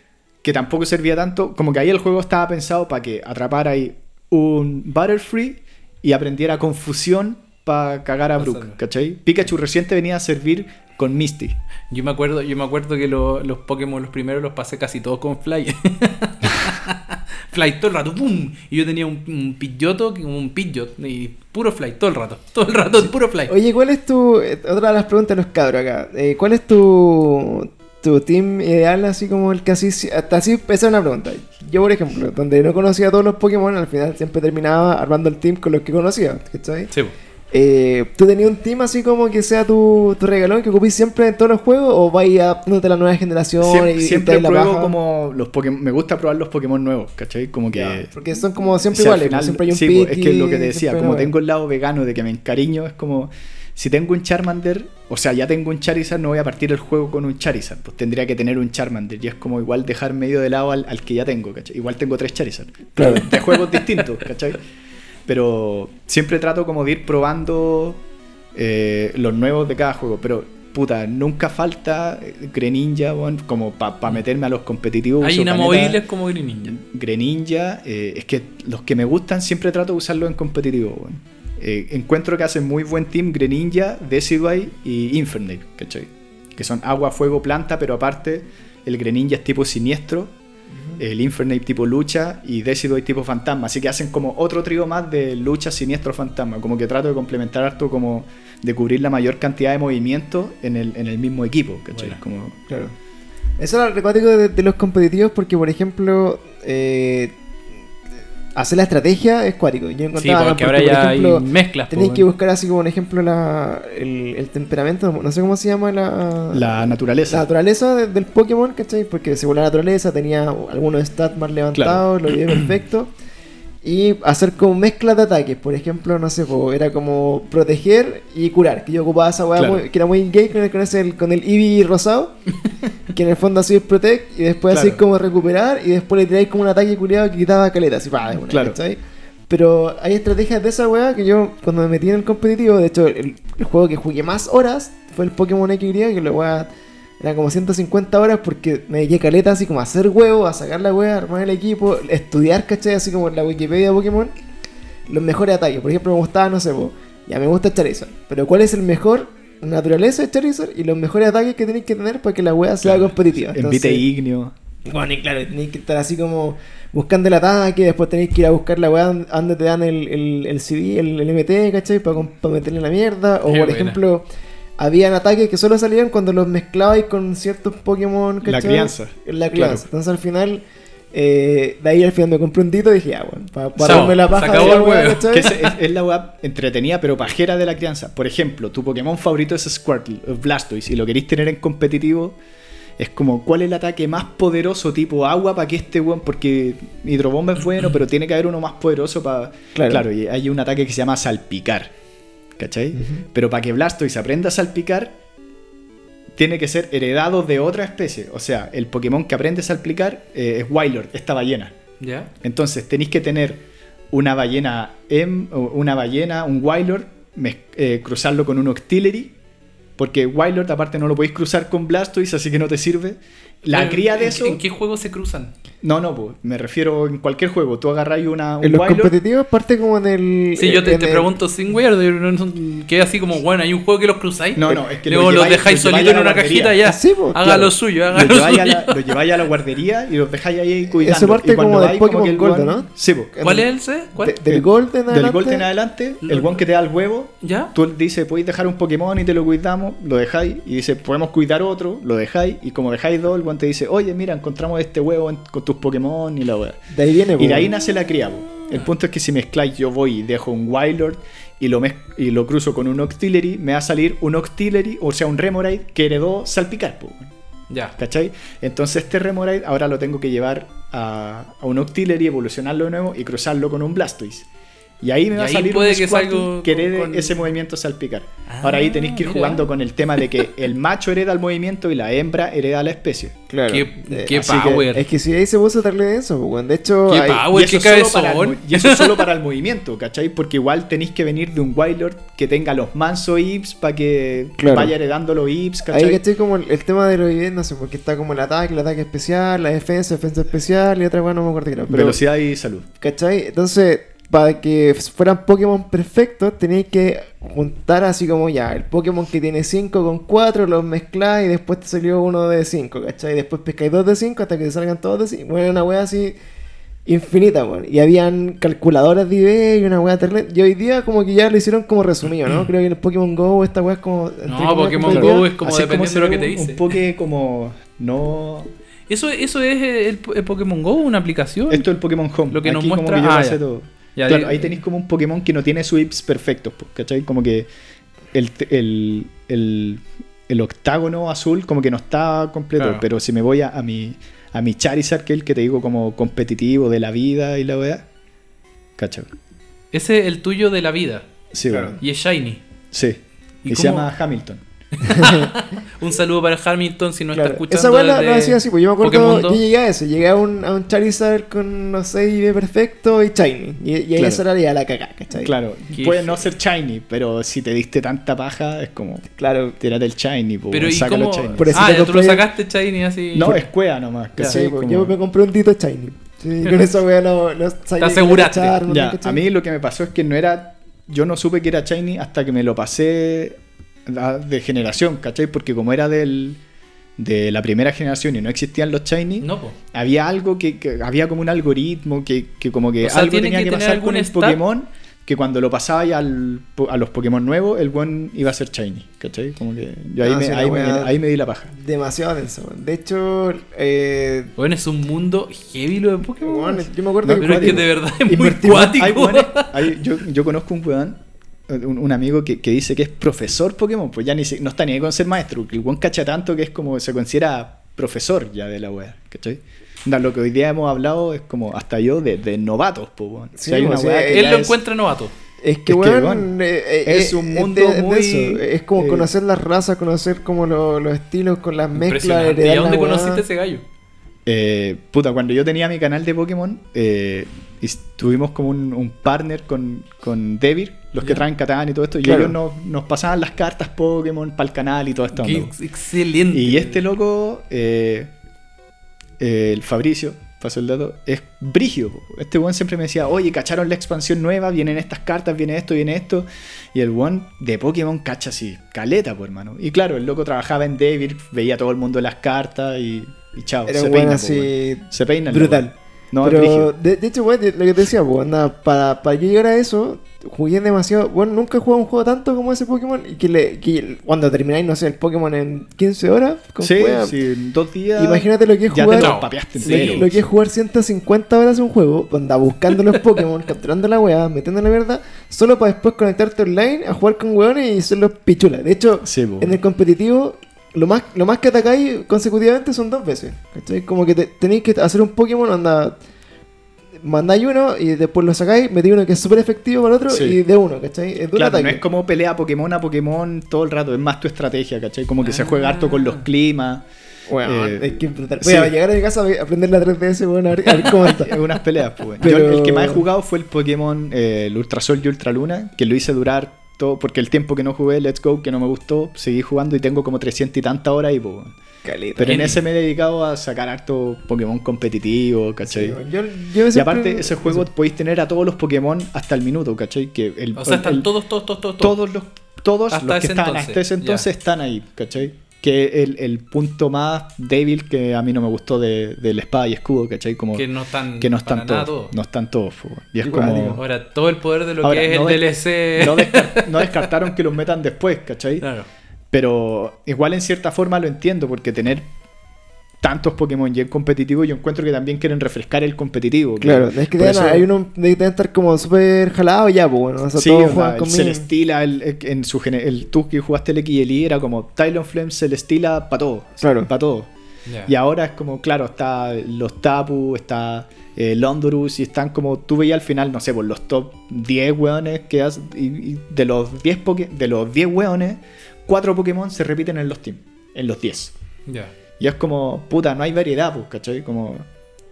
que tampoco servía tanto. Como que ahí el juego estaba pensado para que atrapara ahí un Butterfree y aprendiera confusión para cagar a Brook,
Pasando.
¿cachai? Pikachu reciente venía a servir con Misty.
Yo me acuerdo, yo me acuerdo que lo- los Pokémon, los primeros, los pasé casi todos con Fly. <laughs> fly todo el rato, ¡pum! Y yo tenía un, un Pidgeotto, como un Pidgeot, y puro Fly, todo el rato. Todo el rato, puro Fly.
Oye, ¿cuál es tu. eh, Otra de las preguntas de los cabros acá. Eh, ¿Cuál es tu. Tu team ideal, así como el que así. Hasta así, esa es una pregunta. Yo, por ejemplo, donde no conocía a todos los Pokémon, al final siempre terminaba armando el team con los que conocía. ¿Cachai?
Sí.
Eh, ¿Tú tenías un team así como que sea tu, tu regalón que ocupís siempre en todos los juegos? ¿O vais adaptándote a la nueva generación?
Siempre,
y,
siempre
la
pruebo como los Pokémon. Me gusta probar los Pokémon nuevos, ¿cachai? Como que.
Porque son como siempre
si al
iguales.
final-
siempre hay un
sí, pues, es que lo que te decía, como tengo el lado vegano de que me encariño, es como si tengo un Charmander, o sea, ya tengo un Charizard, no voy a partir el juego con un Charizard, pues tendría que tener un Charmander y es como igual dejar medio de lado al, al que ya tengo, ¿cachai? Igual tengo tres Charizard,
Claro.
de juegos distintos, ¿cachai? <laughs> Pero siempre trato como de ir probando eh, los nuevos de cada juego, pero puta, nunca falta eh, Greninja, como para meterme a los competitivos.
Hay inamovibles como Greninja.
Greninja, eh, es que los que me gustan siempre trato de usarlos en competitivo. Eh, encuentro que hacen muy buen team Greninja, Decidueye y Infernape, ¿cachai? Que son agua, fuego, planta, pero aparte el Greninja es tipo siniestro, el Infernape tipo lucha y Decidueye tipo fantasma. Así que hacen como otro trío más de lucha, siniestro, fantasma. Como que trato de complementar harto como de cubrir la mayor cantidad de movimientos en el, en el mismo equipo, ¿cachai?
Buena.
Como,
Claro. Eso era lo de, de los competitivos porque, por ejemplo, eh, hacer la estrategia es cuático. Yo
Sí,
encontraba,
porque
porque,
ahora
por
ya
ejemplo,
hay mezclas.
tenéis que buscar así como, por ejemplo, la, el, el temperamento, no sé cómo se llama la...
la naturaleza.
la naturaleza de- del Pokémon, ¿cachai? Porque según la naturaleza tenía algunos stats más levantados, lo llevé perfecto. <clears throat> Y hacer como mezclas de ataques, por ejemplo, no sé, po, era como proteger y curar. Que yo ocupaba esa weá
Claro.
que era muy gay con el, con ese- con el Eevee rosado. <laughs> que en el fondo así es protect y después así
Claro.
como recuperar y después le tiráis como un ataque culiado que quitaba caleta, así de una,
Claro.
¿cachai? Pero hay estrategias de esa weá que yo, cuando me metí en el competitivo, de hecho, el, el juego que jugué más horas fue el Pokémon XY, que la weá era como 150 horas porque me dediqué caleta así como a hacer huevos, a sacar la weá, armar el equipo, estudiar, ¿cachai? Así como en la Wikipedia de Pokémon, los mejores ataques. Por ejemplo, me gustaba, no sé, po, ya me gusta Charizard, pero ¿cuál es el mejor naturaleza de Charizard y los mejores ataques que tenéis que tener para que la weá sea competitiva?
Envite ignio.
bueno, y claro, tenéis que estar así como buscando el ataque, después tenéis que ir a buscar la weá donde- te dan el, el, el CD, el, el MT, ¿cachai? Para, meterle la mierda. O
Qué
por
buena.
ejemplo, habían ataques que solo salían cuando los mezclabais con ciertos Pokémon,
La
¿cachai?
crianza.
En la
Claro.
crianza. Entonces al final, eh, de ahí al final me compré un dito y dije, ya, bueno, para
Chao,
darme la
se
paja
acabó
de la
el huevo.
es, es- es la weá entretenida pero pajera de la crianza. Por ejemplo, tu Pokémon favorito es Squirtle, Blastoise, y lo queréis tener en competitivo. Es como, ¿cuál es el ataque más poderoso tipo agua para que este weón? Porque hidrobomba es bueno, pero tiene que haber uno más poderoso para.
Claro.
Claro. y hay un ataque que se llama salpicar. ¿Cachai? Pero para que Blastoise aprenda a salpicar, tiene que ser heredado de otra especie. O sea, el Pokémon que aprende a salpicar eh, es Wylord, esta ballena.
¿Ya?
Entonces tenéis que tener una ballena M, una ballena, un Wylord, eh, cruzarlo con un Octillery, porque Wylord aparte no lo podéis cruzar con Blastoise, así que no te sirve. La
¿En-
cría de
en-
eso...
¿En qué juego se cruzan?
No, no, pues, me refiero en cualquier juego. Tú agarráis una, un
En los competitivos parte como en el...
Sí, yo te, te
el-
pregunto sin weird, que así como, bueno, hay un juego que los cruzáis.
No, no, es que
Luego
lo
los
lleváis-
dejáis
lo lleváis
solito
a
en una
guardería.
cajita ya.
Sí, pues,
haga
claro.
lo suyo, haga
lo
lo,
lleváis, a
suyo.
la, lo lleváis a la guardería y los dejáis ahí cuidando.
Eso parte como del Pokémon
que el
Gold,
weón-
¿no?
Sí, pues.
¿Cuál es? ¿Cuál?
de- del Golden
Del
adelante.
Gold en adelante, el one que te da el huevo,
¿Ya?
Tú dices, podéis dejar un Pokémon y te lo cuidamos, lo dejáis, y dice, podemos cuidar otro, lo dejáis, y como dejáis dos, el te dice, oye, mira, encontramos este huevo en- con tus Pokémon y la weá.
De ahí viene,
Y
pues,
de ahí nace la cría, po. El punto es que si mezcláis, yo voy y dejo un Wylord y lo, mez- y lo cruzo con un Octillery, me va a salir un Octillery, o sea, un Remoraid que heredó Salpicar, po.
Ya.
¿Cachai? Entonces este Remoraid ahora lo tengo que llevar a, a un Octillery, evolucionarlo de nuevo y cruzarlo con un Blastoise. Y ahí me
Y
va a salir
puede
un
que salga
que
con-
herede
con-
ese movimiento salpicar.
Ah,
ahora ahí tenéis que ir
mira.
jugando con el tema de que <laughs> el macho hereda el movimiento y la hembra hereda la especie.
Claro.
Qué,
Eh,
qué
así que
power.
Es que si ahí se puso darle denso, pues, weón. De hecho,
Qué
hay-
power.
y, eso
qué
solo para el, y eso solo para el movimiento, ¿cachai? Porque igual tenéis que venir de un Wylord que tenga los manso Ips para que
Claro.
vaya heredando los Ips, ¿cachai?
Ahí caché como el, el tema de los ID, no sé, porque está como el ataque, el ataque especial, la defensa, defensa especial y otra weá no me acuerdo qué era. Pero,
Velocidad y salud.
¿cachai? Entonces, para que fueran Pokémon perfectos, tenéis que juntar así como ya, el Pokémon que tiene 5 con 4, los mezcláis y después te salió uno de 5, ¿cachai? Después pescáis dos de 5 hasta que te salgan todos de 5. Bueno, una weá así infinita, weón. Y habían calculadoras de ID y una weá terrible. Y hoy día como que ya lo hicieron como resumido, ¿no? <clears throat> Creo que en el Pokémon GO esta weá es como...
No, Pokémon. Go es como
Así
dependiendo de lo que te dice.
Un Poké como no
Eso, eso es el, el Pokémon Go, una aplicación.
Esto es el Pokémon Home.
Lo que nos
como
muestra-
que yo
ah,
pasé
ya.
todo.
Ya,
claro, ahí tenéis como un Pokémon que no tiene sweeps perfectos, po, ¿cachai? Como que el, el, el, el octágono azul como que no está completo.
Claro.
Pero si me voy a, a mi a mi Charizard, que es el que te digo como competitivo de la vida y la weá. ¿Cachai?
Ese es el tuyo de la vida.
Sí,
Claro.
Y es Shiny.
Sí.
¿Y
se llama Hamilton.
Un saludo para Hamilton si no
Claro,
está escuchando.
Esa
desde
la hacía así, pues yo me acuerdo, yo llegué a eso, llegué a un, a un Charizard con, no sé, ID perfecto y Shiny. Y, y ahí
Claro.
esa era ya la cagada, ¿cachai?
Claro,
Qué
puede no ser shiny, pero si te diste tanta paja, es como
Claro.
tirate el shiny, po,
Pero
eso
ah,
te
ya tú lo
compré-
sacaste Shiny así.
No, es cuea nomás.
Ya.
Sí,
¿cachai?
pues,
Como-
yo me compré un Tito Shiny. Sí, <laughs> con esa weá no, no
Te aseguraste.
qué echar, no
Ya,
¿cachai?
a mí lo que me pasó es que no era. Yo no supe que era Shiny hasta que me lo pasé de generación, ¿cachai? Porque como era del, de la primera generación y no existían los Shiny,
No,
había algo que, que- Había como un algoritmo que, que como que
O sea,
algo tenía
que
pasar con el
stat.
Pokémon. Que cuando lo pasaba ya al, a los Pokémon nuevos, el buen iba a ser Shiny, ¿cachai? Como que yo ahí,
Ah,
me, ahí, me,
weá-
ahí me di la paja.
Demasiado denso. De hecho, eh,
Bueno, es un mundo heavy lo de Pokémon.
yo me acuerdo
No,
que
pero es que de verdad es muy cuático.
Hay weones- hay- yo, yo conozco un weón, un, un amigo que, que dice que es profesor Pokémon, pues ya ni si- no está ni ahí con ser maestro, que el weón cacha tanto que es como se considera profesor ya de la wea, ¿cachai? Lo que hoy día hemos hablado es como hasta yo de, de novatos, pues.
Sí,
hay una
sí,
que
Él lo
es-
encuentra novato.
Es que,
Es que,
eh, eh,
es
eh,
un mundo
de
muy,
eso. Es como
eh,
conocer las razas, conocer como lo- los estilos con las mezclas.
¿Y a dónde conociste ese gallo?
eh, puta, cuando yo tenía mi canal de Pokémon, eh, y tuvimos como un, un partner con, con Devir, los que traen Catán y todo esto, y ellos nos, nos pasaban las cartas Pokémon para el canal y todo esto.
Qué excelente.
Y este loco, eh, eh, el Fabricio, pasó el dato, es brigio. Este one siempre me decía, oye, cacharon la expansión nueva, vienen estas cartas, viene esto, viene esto. Y el one de Pokémon cacha así, caleta, pues hermano. Y claro, el loco trabajaba en Devil, veía a todo el mundo las cartas y, y chao.
Era
se peina, po,
así.
Se peina.
brutal.
loco. No,
pero de, de hecho, weón, lo que te decía, pues, anda, para, para yo llegar a eso, jugué demasiado. Bueno, nunca he jugado un juego tanto como ese Pokémon. Y que, le, que cuando termináis, no sé, el Pokémon en 15 horas, con
Sí, en dos días.
Imagínate lo que es
ya
jugar.
te lo papeaste
que es jugar 150 horas un juego, anda buscando los Pokémon, <laughs> capturando la weá, metiendo la mierda, solo para después conectarte online a jugar con weones y ser los pichulas. De hecho,
Sí,
en el competitivo, lo más, lo más que atacáis consecutivamente son dos veces. ¿cachai? Como que te- tenéis que hacer un Pokémon, anda. Mandáis uno y después lo sacáis, metí uno que es súper efectivo para el otro
Sí.
y de uno, ¿cachai? Es duro
Claro, no es como pelea Pokémon a Pokémon todo el rato, es más tu estrategia, ¿cachai? Como que se juega harto con
Ah.
los climas.
Weón,
eh,
es que. Voy
sí.
a llegar a mi casa a aprender la 3DS, weón, a ver, a ver cómo está. <laughs>
Es unas peleas, pues. weón.
Pero-
Yo el que más he jugado fue el Pokémon, eh, el Ultra Sol y Ultra Luna, que lo hice durar todo, porque el tiempo que no jugué Let's Go, que no me gustó, seguí jugando y tengo como 300 y tantas horas y pues.
Caleta.
Pero en ese me he dedicado a sacar harto Pokémon competitivo, ¿cachai?
weón, yo, yo
y
siempre-
aparte, ese juego podéis tener a todos los Pokémon hasta el minuto, ¿cachai? Que el,
O sea, están
el-
todos, todos, todos, todos. todos.
todos los, todos
Hasta
los que estaban hasta ese
ya.
entonces están ahí, ¿cachai? Que el, el punto más débil que a mí no me gustó de, del espada y escudo, ¿cachai? Como
Que no están,
que no están todos. No están todos. Y es
Igual,
como.
digo.
Ahora, todo el poder de lo
Ahora,
que es
no
el DLC.
No, <laughs> no descartaron que los metan después, ¿cachai?
Claro.
Pero igual en cierta forma lo entiendo, porque tener tantos Pokémon y en competitivo, yo encuentro que también quieren refrescar el competitivo.
Claro, es que
eso-
hay uno deben estar como súper jalados ya, pues bueno. O sea,
Sí,
todos
onda,
juegan
el
conmigo.
Celestila, el, el- en su el, tú que jugaste el X y el Y era como Talonflame, Celestila, para todo.
Claro.
Para todo. Y ahora es como, claro, está los Tapu, está eh, Londorus y están como, tú veías al final, no sé, por los top 10 weones que has, y, y de los 10 poke- de los 10 weones, 4 Pokémon se repiten en los teams, en los 10.
Ya.
Y es como, puta, no hay variedad, pues, ¿cachai? Como,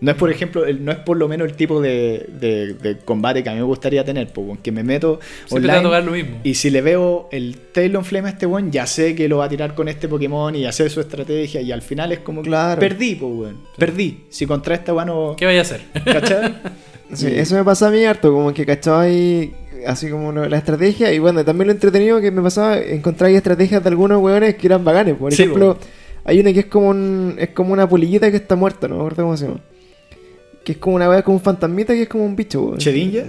no es por ejemplo, el- no es por lo menos el tipo de, de- de combate que a mí me gustaría tener, pues, que me meto
Siempre te va a
online
lo mismo.
y si le veo el Talonflame a este weón, ya sé que lo va a tirar con este Pokémon y hacer su estrategia. Y al final es como que
Claro.
perdí, pues weón. Perdí. Si contra este weón no.
¿Qué vaya a hacer?
¿Cachai? <laughs>
Sí, eso me pasa a mí harto, como que cachaba ahí así como lo- la estrategia y bueno, también lo entretenido que me pasaba, encontrar estrategias de algunos hueones que eran bacanes. Por
Sí,
ejemplo. Hay una que es como un, es como una polillita que está muerta, no me acuerdo cómo se llama. Que es como una weá, como un fantasmita que es como un bicho, weón.
¿Chedinja?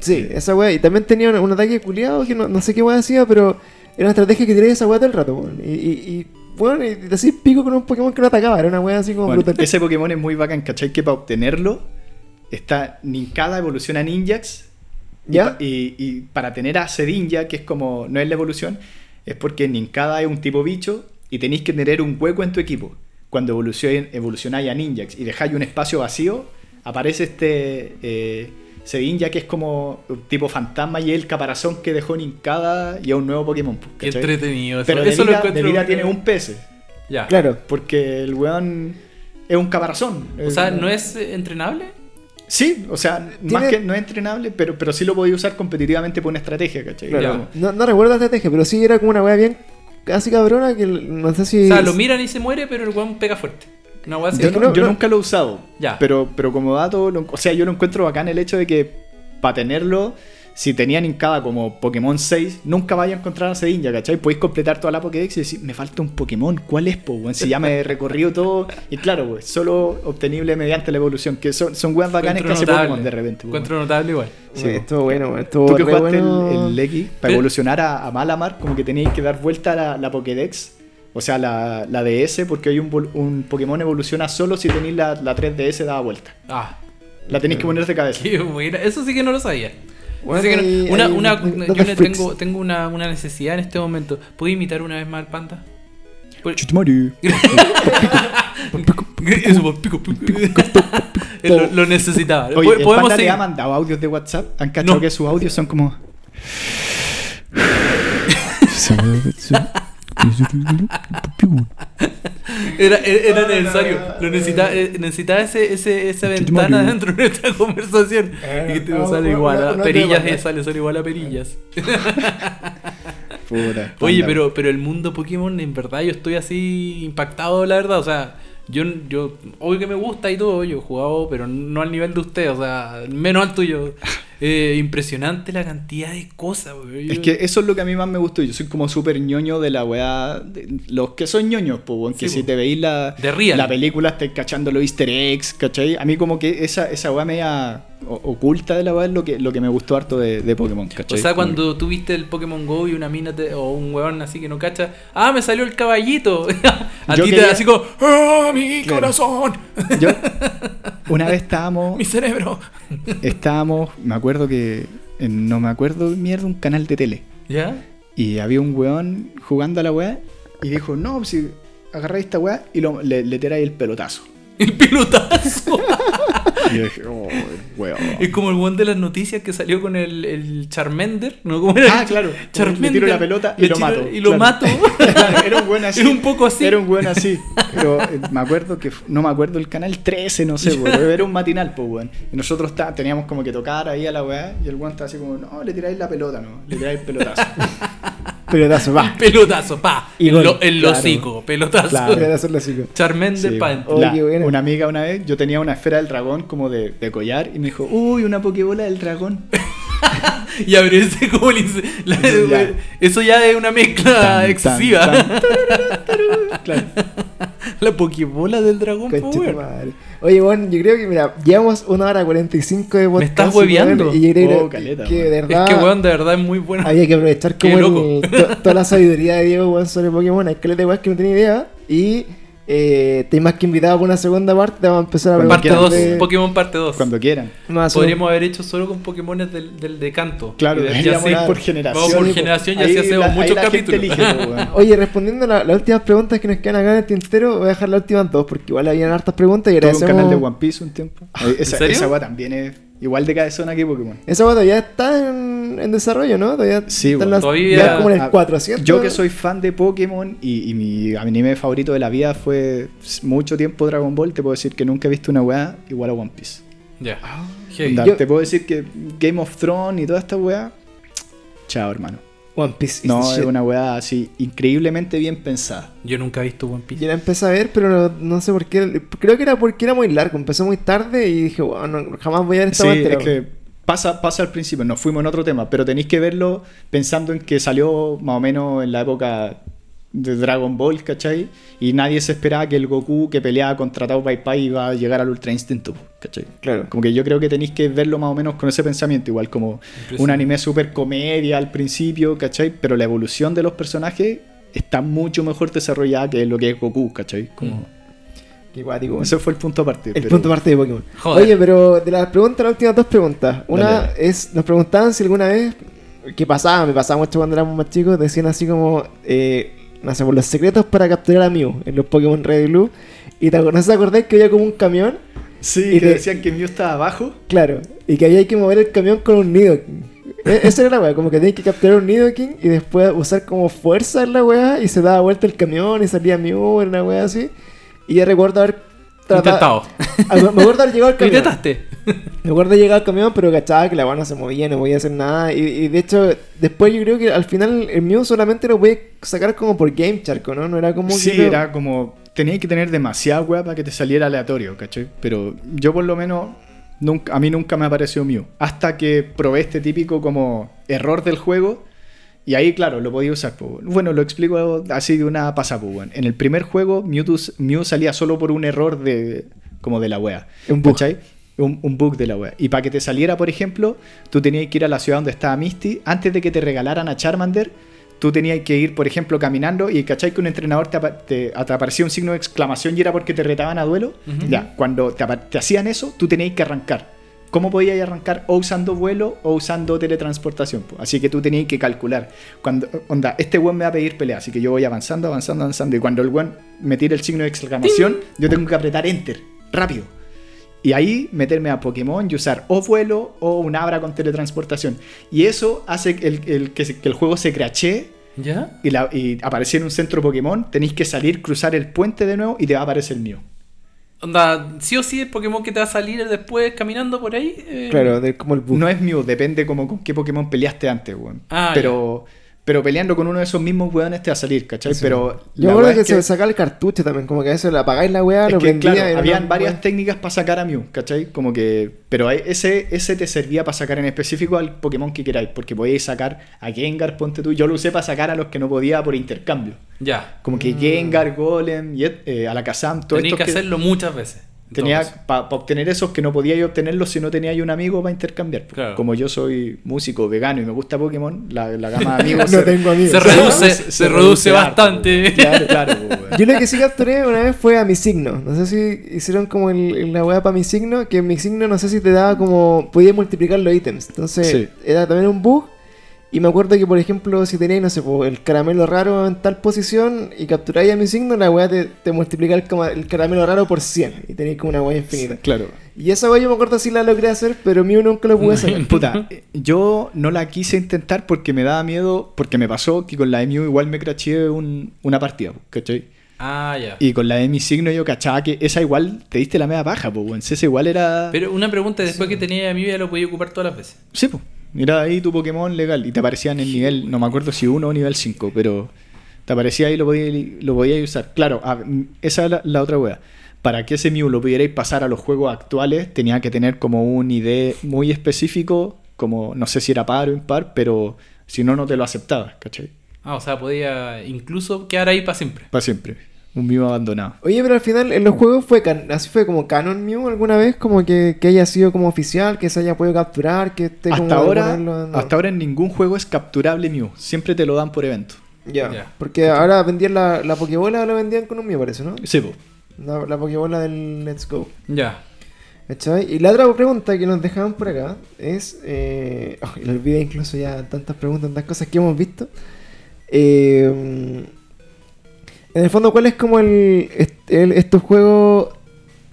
Sí, esa weá. Y también tenía un, un ataque culiado que no, no sé qué weá hacía, pero era una estrategia que tiré esa weá todo el rato, weón. Y, y, y bueno, y te hacís pico con un Pokémon que no atacaba, era una weá así como
Bueno,
brutal.
ese Pokémon es muy bacán, ¿cachai? Que para obtenerlo, está Ninkada evoluciona a Ninjax.
¿Ya?
Y, y para tener a Sedinja, que es como. No es la evolución, es porque Ninkada es un tipo bicho y tenéis que tener un hueco en tu equipo. Cuando evolucion- evolucionáis a Ninjax y dejáis un espacio vacío, aparece este. Eh, Sedinja, que es como un tipo fantasma y es el caparazón que dejó Ninkada y es un nuevo Pokémon. pues,
Qué entretenido. Eso,
Pero de
eso lo
vida,
encuentro.
de vida tiene un PS.
Ya.
Claro.
Porque el weón es un caparazón.
O sea, ¿no es eh, entrenable?
Sí, o sea, más que no es entrenable, pero, pero sí lo podía usar competitivamente por una estrategia, ¿cachai?
Claro.
Ya.
No, no recuerdo la estrategia, pero sí era como una weá bien casi cabrona que no sé si.
O sea, lo miran y se muere, pero el weón pega fuerte. Así.
Yo,
Es que
no-
no-
yo
no-
nunca lo he usado,
Ya.
pero, pero como dato, lo- o sea, yo lo encuentro bacán el hecho de que para tenerlo, si tenían en cada como Pokémon 6, nunca vaya a encontrar a Sedinja, ¿cachai? Podéis completar toda la Pokédex y decir, me falta un Pokémon, ¿cuál es, po? Si ya me he recorrido todo, y claro, pues, solo obtenible mediante la evolución, que son, son weas bacanes que hace
notable.
Pokémon de repente. po,
Encuentro notable igual.
Sí, estuvo bueno, estuvo
Tú que jugaste el-
bueno.
el, X, para
Pero-
evolucionar a, a Malamar, como que teníais que dar vuelta a la, la Pokédex, o sea, la, la DS, porque hoy un, un Pokémon evoluciona solo si tenéis la, la 3DS dada vuelta.
Ah,
La tenéis que poner de cabeza. <laughs>
qué buena. Eso sí que no lo sabía.
Bueno,
Así que no- una, una- yo le tengo, tengo una, una necesidad en este momento. ¿Puedo imitar una vez más al panda? Eso, pico, pico. Lo, lo necesitaba.
Oye, ¿el Panda le ha mandado audios de WhatsApp? ¿Han cachado
No.
que sus audios son como... <laughs> <laughs> <laughs>
Era, era, necesario. Lo necesitaba, eh, necesitaba ese, ese, esa ventana dentro de nuestra conversación. y que te
no,
sale igual a perillas, eh, sale, son igual a perillas. <laughs> Oye, pero, pero el mundo Pokémon, en verdad, yo estoy así impactado, la verdad. O sea, yo, yo obvio que me gusta y todo, yo he jugado, pero no al nivel de usted, o sea, menos al tuyo. Eh, impresionante la cantidad de cosas, güey.
Es que eso es lo que a mí más me gustó. Yo soy como súper ñoño de la weá. de- los que son ñoños, pues, que
Sí,
si
po.
te veis la, la película, estáis cachando los easter eggs, ¿cachai? A mí, como que esa, esa weá media o- oculta de la weá es lo que, lo que me gustó harto de, de Pokémon,
O
¿cachai?
sea,
Como
cuando tú viste el Pokémon Go y una mina te- o un weón así que no cacha, ah, me salió el caballito. <laughs> a ti te
quería-
da así como, ah, mi
Claro.
corazón,
Yo, <laughs> una vez estábamos,
mi cerebro.
estábamos, me acuerdo que, en- no me acuerdo, mierda, un canal de tele.
¿Ya?
Y había un weón jugando a la weá y dijo, no, si agarráis esta weá y lo- le, le tiráis el pelotazo. <laughs>
El pelotazo.
Y yo dije, oh, weón. <laughs>
es como el weón de las noticias que salió con el, el Charmander. ¿no? ¿Cómo era?
Ah, claro.
Charmander.
Le tiro la pelota y lo
tiro-
mato.
Y lo
Claro.
mato. <laughs>
Claro, era un buen así.
Era un poco así.
Era un buen así. Pero eh, me acuerdo que, no me acuerdo el canal 13, no sé, weón. Era un matinal, pues, weón. Y nosotros tá- teníamos como que tocar ahí a la weá. Y el weón estaba así como, no, le tiráis la pelota, no. Le tiráis el pelotazo.
Pelotazo, va. <laughs>
pelotazo, pa.
Y
el
gol,
lo- el
claro.
hocico, pelotazo.
Claro.
Pelotazo clásico.
Charmander
Sí,
pa'
weón.
dentro.
Oye,
La-
qué buena.
una amiga una vez, yo tenía una esfera del dragón como de, de collar y me dijo, uy, una pokebola del dragón. <laughs> <laughs>
Y abrirse como el la-
ya.
Eso ya es una mezcla
Tan, tan,
excesiva.
tan, tararara. <laughs> Claro.
La pokebola del dragón,
madre. Oye, bueno, yo creo que, mira, llevamos una hora 45 de podcast.
estás hueveando.
Y yo creo
Oh, caleta,
que de verdad
Es que, weón, de verdad es muy bueno.
había que aprovechar como el- to- toda la sabiduría de Diego weón, sobre Pokémon. Hay que de weón que no tenía idea. Y eh, te más que invitado para una segunda parte. Te vamos a empezar a
Parte
preguntar
2,
de-
Pokémon parte 2.
Cuando quieran.
Podríamos haber hecho solo con Pokémones del, del de canto.
Claro,
de- ya sé-
por generación.
Vamos por generación y así hacemos muchos capítulos.
elige, weón. <laughs>
Oye, respondiendo a la- las últimas preguntas que nos quedan acá en el tintero, voy a dejar las últimas dos porque igual habían hartas preguntas y
Tuve un
agradecemos.
canal de One Piece un tiempo. <laughs> Esa,
serio?
esa weá también es igual de cabezona que Pokémon.
Esa guata ya está en, en desarrollo, ¿no? Todavía
Sí,
está en
bueno.
las-
Todavía-
ya como en el
Ah,
400.
Yo que soy fan de Pokémon y, y mi anime favorito de la vida fue mucho tiempo Dragon Ball, te puedo decir que nunca he visto una weá igual a One Piece.
Ya.
Yo-
Te puedo decir que Game of Thrones y toda esta weá, chao hermano.
One Piece. is
No,
the
es
shit.
una weá así increíblemente bien pensada.
Yo nunca he visto One Piece.
Yo la empecé a ver, pero no, no sé por qué. Creo que era porque era muy largo. Empezó muy tarde y dije, bueno, jamás voy a ver esta
Sí, es
entera".
que pasa, pasa al principio, nos fuimos en otro tema, pero tenéis que verlo pensando en que salió más o menos en la época de Dragon Ball, ¿cachai? Y nadie se esperaba que el Goku que peleaba contra Tao Pai Pai iba a llegar al Ultra Instinto, ¿cachai?
Claro.
Como que yo creo que tenéis que verlo más o menos con ese pensamiento, igual como un anime super comedia al principio, ¿cachai? Pero la evolución de los personajes está mucho mejor desarrollada que lo que es Goku, ¿cachai? Como...
Mm.
Qué guático, weón.
Ese fue el punto aparte.
El
pero-
punto aparte de Pokémon.
Joder.
Oye, pero de las preguntas, las últimas dos preguntas. Una
Dale.
es, nos preguntaban si alguna vez, ¿qué pasaba? Me pasaba mucho cuando éramos más chicos, decían así como, eh, no sé, por los secretos para capturar a Mew en los Pokémon Red y Blue. Y te, no te acordáis que había como un camión,
Sí,
Y
que
te-
decían que Mew estaba abajo.
claro, y que había que mover el camión con un Nidoking. E- Esa era la weá, como que tenías que capturar un Nidoking y después usar como fuerza en la weá y se daba vuelta el camión y salía Mew, era una weá así. Y ya recuerdo haber.
Intentado. <laughs>
Me me acuerdo haber llegado al
¿Lo
camión.
intentaste?
Me acuerdo de llegar al camión, pero cachaba que la no se movía, no podía hacer nada. Y, y de hecho, después yo creo que al final el mío solamente lo puede sacar como por Game Shark, ¿no? No era como.
Sí,
que-
era como. Tenías que tener demasiada weá para que te saliera aleatorio, ¿cachai? Pero yo, por lo menos, nunca, a mí nunca me apareció Mew. Hasta que probé este típico como error del juego. Y ahí, claro, lo podía usar. pues. Bueno, lo explico así de una pasada. pues, bueno. En el primer juego, Mewtwo, Mew salía solo por un error de como de la wea.
Un bug.
¿cachai? Un, un bug de la wea. Y para que te saliera, por ejemplo, tú tenías que ir a la ciudad donde estaba Misty. Antes de que te regalaran a Charmander, tú tenías que ir, por ejemplo, caminando. Y ¿cachai? Que un entrenador te, apa- te- te aparecía un signo de exclamación y era porque te retaban a duelo. Ya, cuando te, te hacían eso, tú tenías que arrancar. ¿Cómo podías arrancar? O usando vuelo o usando teletransportación. po. Así que tú tenías que calcular. Cuando, onda, este weón me va a pedir pelea. Así que yo voy avanzando, avanzando, avanzando. Y cuando el weón me tire el signo de exclamación, yo tengo que apretar enter. Rápido. Y ahí meterme a Pokémon y usar o vuelo o un abra con teletransportación. Y eso hace que el, el- que, el juego se crachee
¿Ya?
y, la, y en un centro Pokémon, tenéis que salir, cruzar el puente de nuevo y te va a aparecer el mío.
Onda, sí o sí el Pokémon que te va a salir después caminando por ahí. eh,
Claro, de, como el bug.
No es Mew, depende como con qué Pokémon peleaste antes, weón.
Ah,
pero, pero peleando con uno de esos mismos weones te va a salir, ¿cachai?
Sí.
Pero
Yo
weá
que,
es
se sacaba el cartucho también, como que a veces le apagáis la weá, lo
que,
prendía
claro, habían
una
varias
weá.
técnicas para sacar a Mew, ¿cachai? Como que. Pero hay- ese, ese te servía para sacar en específico al Pokémon que queráis, porque podíais sacar a Gengar, ponte tú. Yo lo usé para sacar a los que no podía por intercambio.
Ya.
Como que Gengar, Golem, y, eh, Alakazam, todo
Tenéis que hacerlo muchas veces.
Tenía para obtener esos que no podía obtenerlos si no tenía un amigo para intercambiar.
Claro.
Como yo soy músico vegano y me gusta Pokémon, la, la gama de <laughs> amigos
No tengo amigos.
Se reduce, se, reduce
harto,
bastante.
po. Claro, claro. <laughs>
Yo lo que sí capturé una vez fue a mi signo. No sé si hicieron como el, la weá para mi signo, que mi signo no sé si te daba como. podía multiplicar los ítems. Entonces
Sí.
era también un bug. Y me acuerdo que, por ejemplo, si tenéis, no sé, el caramelo raro en tal posición y capturáis a mi signo, la weá te, te multiplica el, el caramelo raro por 100. Y tenéis como una weá infinita.
Claro.
Y esa weá yo me acuerdo si la logré hacer, pero mío nunca lo pude sacar. <laughs>
Puta, eh, yo no la quise intentar porque me daba miedo, porque me pasó que con la de Mew igual me craché un- una partida, ¿cachai?
Ah, ya.
Y con la de mi signo yo cachaba que esa igual te diste la media paja, pues, weón. Si Esa igual era.
Pero una pregunta, después que tenía a mí ya lo podía ocupar todas las veces.
Sí, pues. Mira ahí tu Pokémon legal. Y te aparecía en el nivel, no me acuerdo si 1 o nivel 5, pero te aparecía ahí y lo podías lo podías usar. Claro, a- esa es la, la otra wea. Para que ese Mew lo pudierais pasar a los juegos actuales, tenía que tener como un ID muy específico, como no sé si era par o impar, pero si no, no te lo aceptaba, ¿cachai?
Ah, o sea, podía incluso quedar ahí para siempre.
Para siempre. Un Mew abandonado.
Oye, pero al final en los juegos fue can- así fue como canon Mew alguna vez, como que, que haya sido como oficial, que se haya podido capturar, que esté como
Hasta
de
ahora,
en-
hasta ahora en ningún juego es capturable Mew. Siempre te lo dan por evento.
Ya, porque ahora vendían la, la Pokébola, lo vendían con un Mew, parece, ¿no?
Sí, po.
La, la Pokébola del Let's Go.
Ya.
¿Cachai? Y la otra pregunta que nos dejaban por acá es. Eh, oh, y lo olvidé incluso ya tantas preguntas, tantas cosas que hemos visto. Eh, en el fondo, ¿cuál es como el. est- el- estos juegos.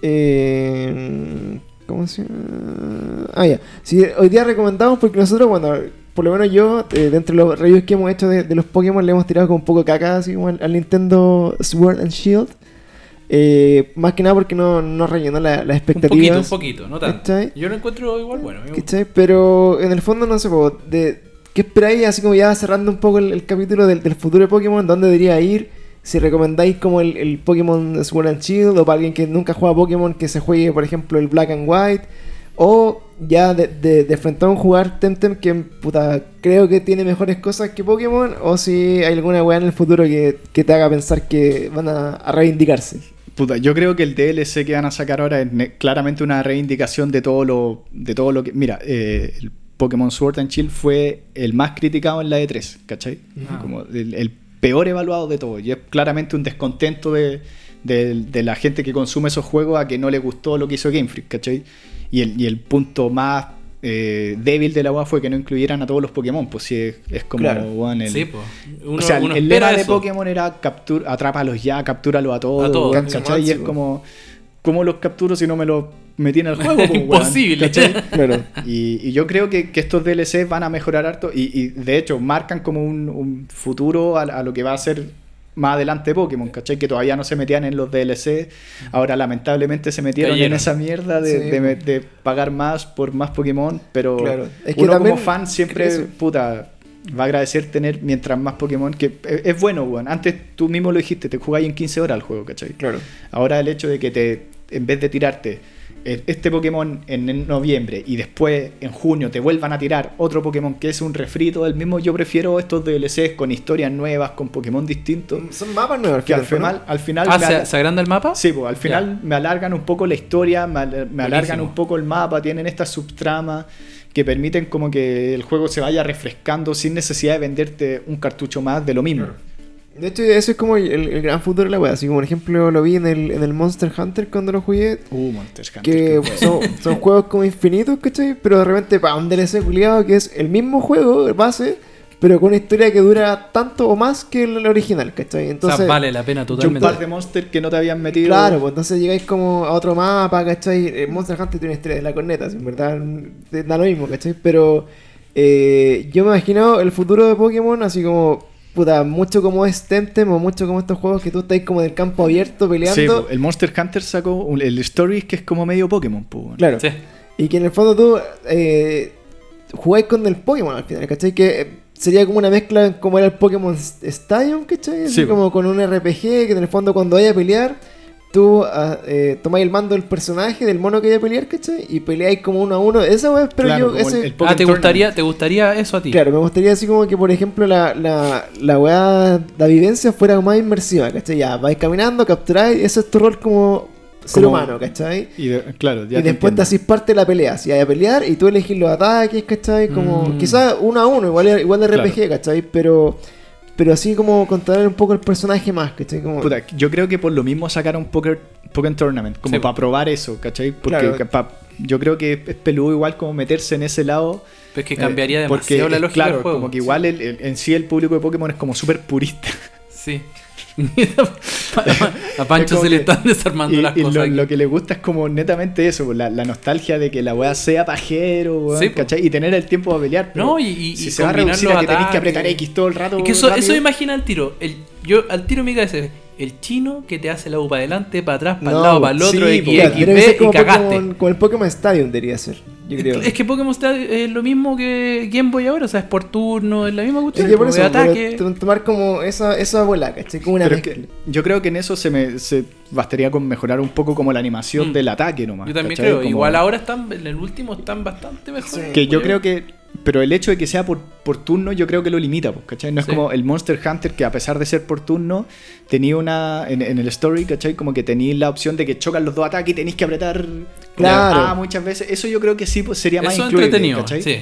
Eh, ¿Cómo se llama? Ah, ya. Sí, hoy día recomendamos porque nosotros, bueno, por lo menos yo, eh, dentro de los reviews que hemos hecho de, de los Pokémon, le hemos tirado con un poco de caca así como al, al Nintendo Sword and Shield. Eh, más que nada porque no, no rellenó la- las
Un
expectativas.
poquito, un poquito, no tanto. Yo lo encuentro igual bueno.
Pero en el fondo no sé, po, de, ¿qué esperáis? Así como ya cerrando un poco el, el capítulo del, del futuro de Pokémon, ¿dónde debería ir? Si recomendáis como el, el Pokémon Sword and Shield o para alguien que nunca juega Pokémon que se juegue, por ejemplo, el Black and White. O ya de, de, de frente a un jugar Temtem que puta, creo que tiene mejores cosas que Pokémon. O si hay alguna weá en el futuro que, que te haga pensar que van a, a reivindicarse.
Puta, yo creo que el DLC que van a sacar ahora es claramente una reivindicación de todo lo, de todo lo que. Mira, eh, el Pokémon Sword and Shield fue el más criticado en la E3, ¿cachai?
Ah.
Como el, el peor evaluado de todo. Y es claramente un descontento de, de- de la gente que consume esos juegos a que no le gustó lo que hizo Game Freak, ¿cachai? Y el, y el punto más eh, débil de la UA fue que no incluyeran a todos los Pokémon, pues sí, es, es como
Claro.
el,
Sí, pues. Uno,
o sea,
uno
el lema de. Pokémon era captura, atrápalos ya, captúralos a todos,
A todos,
¿cachai? Y es como, ¿cómo los capturo si no me los metí en el juego? <laughs> weón?
Imposible. <laughs>
Y, y yo creo que, que estos DLC van a mejorar harto y, y de hecho marcan como un, un futuro a, a lo que va a ser más adelante Pokémon, ¿cachai? Que todavía no se metían en los DLC, ahora lamentablemente se metieron
Cayeron.
en esa mierda de,
Sí.
de me- de pagar más por más Pokémon, pero
Claro. Es que
uno como fan siempre,
crece.
puta, va a agradecer tener mientras más Pokémon, que es, es bueno, weón. Antes tú mismo lo dijiste, te jugáis en 15 horas al juego, ¿cachai?
Claro.
Ahora el hecho de que te, en vez de tirarte este Pokémon en, noviembre y después en junio te vuelvan a tirar otro Pokémon que es un refrito del mismo, yo prefiero estos DLCs con historias nuevas, con Pokémon distintos,
Son mapas nuevos.
que al
final,
al final
Ah,
me
¿se, agranda el mapa?
Sí, pues al final me alargan un poco la historia, me, al- me alargan
Buenísimo.
un poco el mapa, tienen estas subtramas que permiten como que el juego se vaya refrescando sin necesidad de venderte un cartucho más de lo mismo.
De hecho, eso es como el, el gran futuro de la wea. Así como, por ejemplo, lo vi en el, en el Monster Hunter cuando lo jugué.
Uh, Monster Hunter.
Que son, son <laughs> juegos como infinitos, ¿cachai? Pero de repente, para un DLC culiado que es el mismo juego, base, pero con una historia que dura tanto o más que el original, ¿cachai?
o
Entonces,
sea, vale la pena
Y un
totalmente.
par de monsters que no te habían metido.
claro, pues entonces llegáis como a otro mapa, ¿cachai? El Monster Hunter tiene una historia de la corneta, en verdad da lo mismo, ¿cachai? Pero eh, yo me imagino el futuro de Pokémon así como puta, mucho como es Temtem o mucho como estos juegos que tú estás como en el campo abierto
Sí,
peleando.
po, el Monster Hunter sacó un- el Stories que es como medio Pokémon, po, weón.
Claro.
Sí.
Y que en el fondo tú eh, jugáis con el Pokémon al final, ¿cachai? Que eh, sería como una mezcla como era el Pokémon Stadium, ¿cachai? Así
Sí,
como con un RPG que en el fondo cuando vayas a pelear, tú ah, eh, tomáis el mando del personaje, del mono que vaya a pelear, ¿cachai? Y peleáis como uno a uno. Esa wea, pero
Claro,
yo, ese-
el- el
Ah, ¿te gustaría. ¿te gustaría eso a ti?
Claro, me gustaría así como que, por ejemplo, la, la, la weá, la vivencia fuera más inmersiva, ¿cachai? Ya, vais caminando, capturáis, ese es tu rol como ser
Como-
humano, ¿cachai?
Y de- claro, ya
y
te
después te
entiendo.
haces parte de la pelea, si hay a pelear y tú elegís los ataques, ¿cachai? Como,
Mm.
quizás uno a uno, igual, igual de
Claro.
RPG, ¿cachai? Pero, pero así como controlar un poco el personaje más, ¿cachai? Como,
Puta, yo creo que por lo mismo sacaron Poker, Pokémon Tournament, como
Sí,
para probar eso, ¿cachai? Porque
Claro.
pa- yo creo que es peludo igual como meterse en ese lado.
Pues que
eh,
cambiaría
porque,
demasiado la
eh,
lógica
Claro,
del juego.
como que igual el- el- en sí el público de Pokémon es como súper purista.
Sí. <laughs> a Pancho se le están desarmando
Y,
las
y
cosas.
lo,
aquí.
lo que le gusta es como netamente eso, la, la nostalgia de que la weá sea pajero, weón,
Sí, po.
¿cachai? Y tener el tiempo para pelear. pero
No, y- y-
si
y
se va a reducir a que tenéis que apretar X todo el rato.
Que eso, eso imagina al tiro. El, yo al tiro mi cabeza el chino que te hace la U para adelante, para atrás, para
No,
el lado, para el otro,
sí,
X, X,
que
B,
como
y cagaste.
Pokémon, como el Pokémon Stadium debería ser, yo creo.
Es que Pokémon está es lo mismo que Game Boy ahora, o sea, es por turno, es la misma
Es
cuestión,
que por
pues,
eso,
de ataque.
tomar como esa, esa bola, ¿cachai? Como una
es que yo creo que en eso se me se bastaría con mejorar un poco como la animación
Mm.
del ataque nomás.
Yo también
¿cachai?
creo,
Como-
igual ahora están, en el último están bastante mejor.
Sí.
Que yo creo que. Pero el hecho de que sea por, por turno, yo creo que lo limita, pues, ¿cachai? No es como el Monster Hunter que a pesar de ser por turno, tenía una. En, en el story, ¿cachai? Como que tenéis la opción de que chocan los dos ataques y tenéis que apretar.
Claro.
A muchas veces. Eso yo creo que sí pues, sería más
Eso entretenido,
¿cachai?
sí.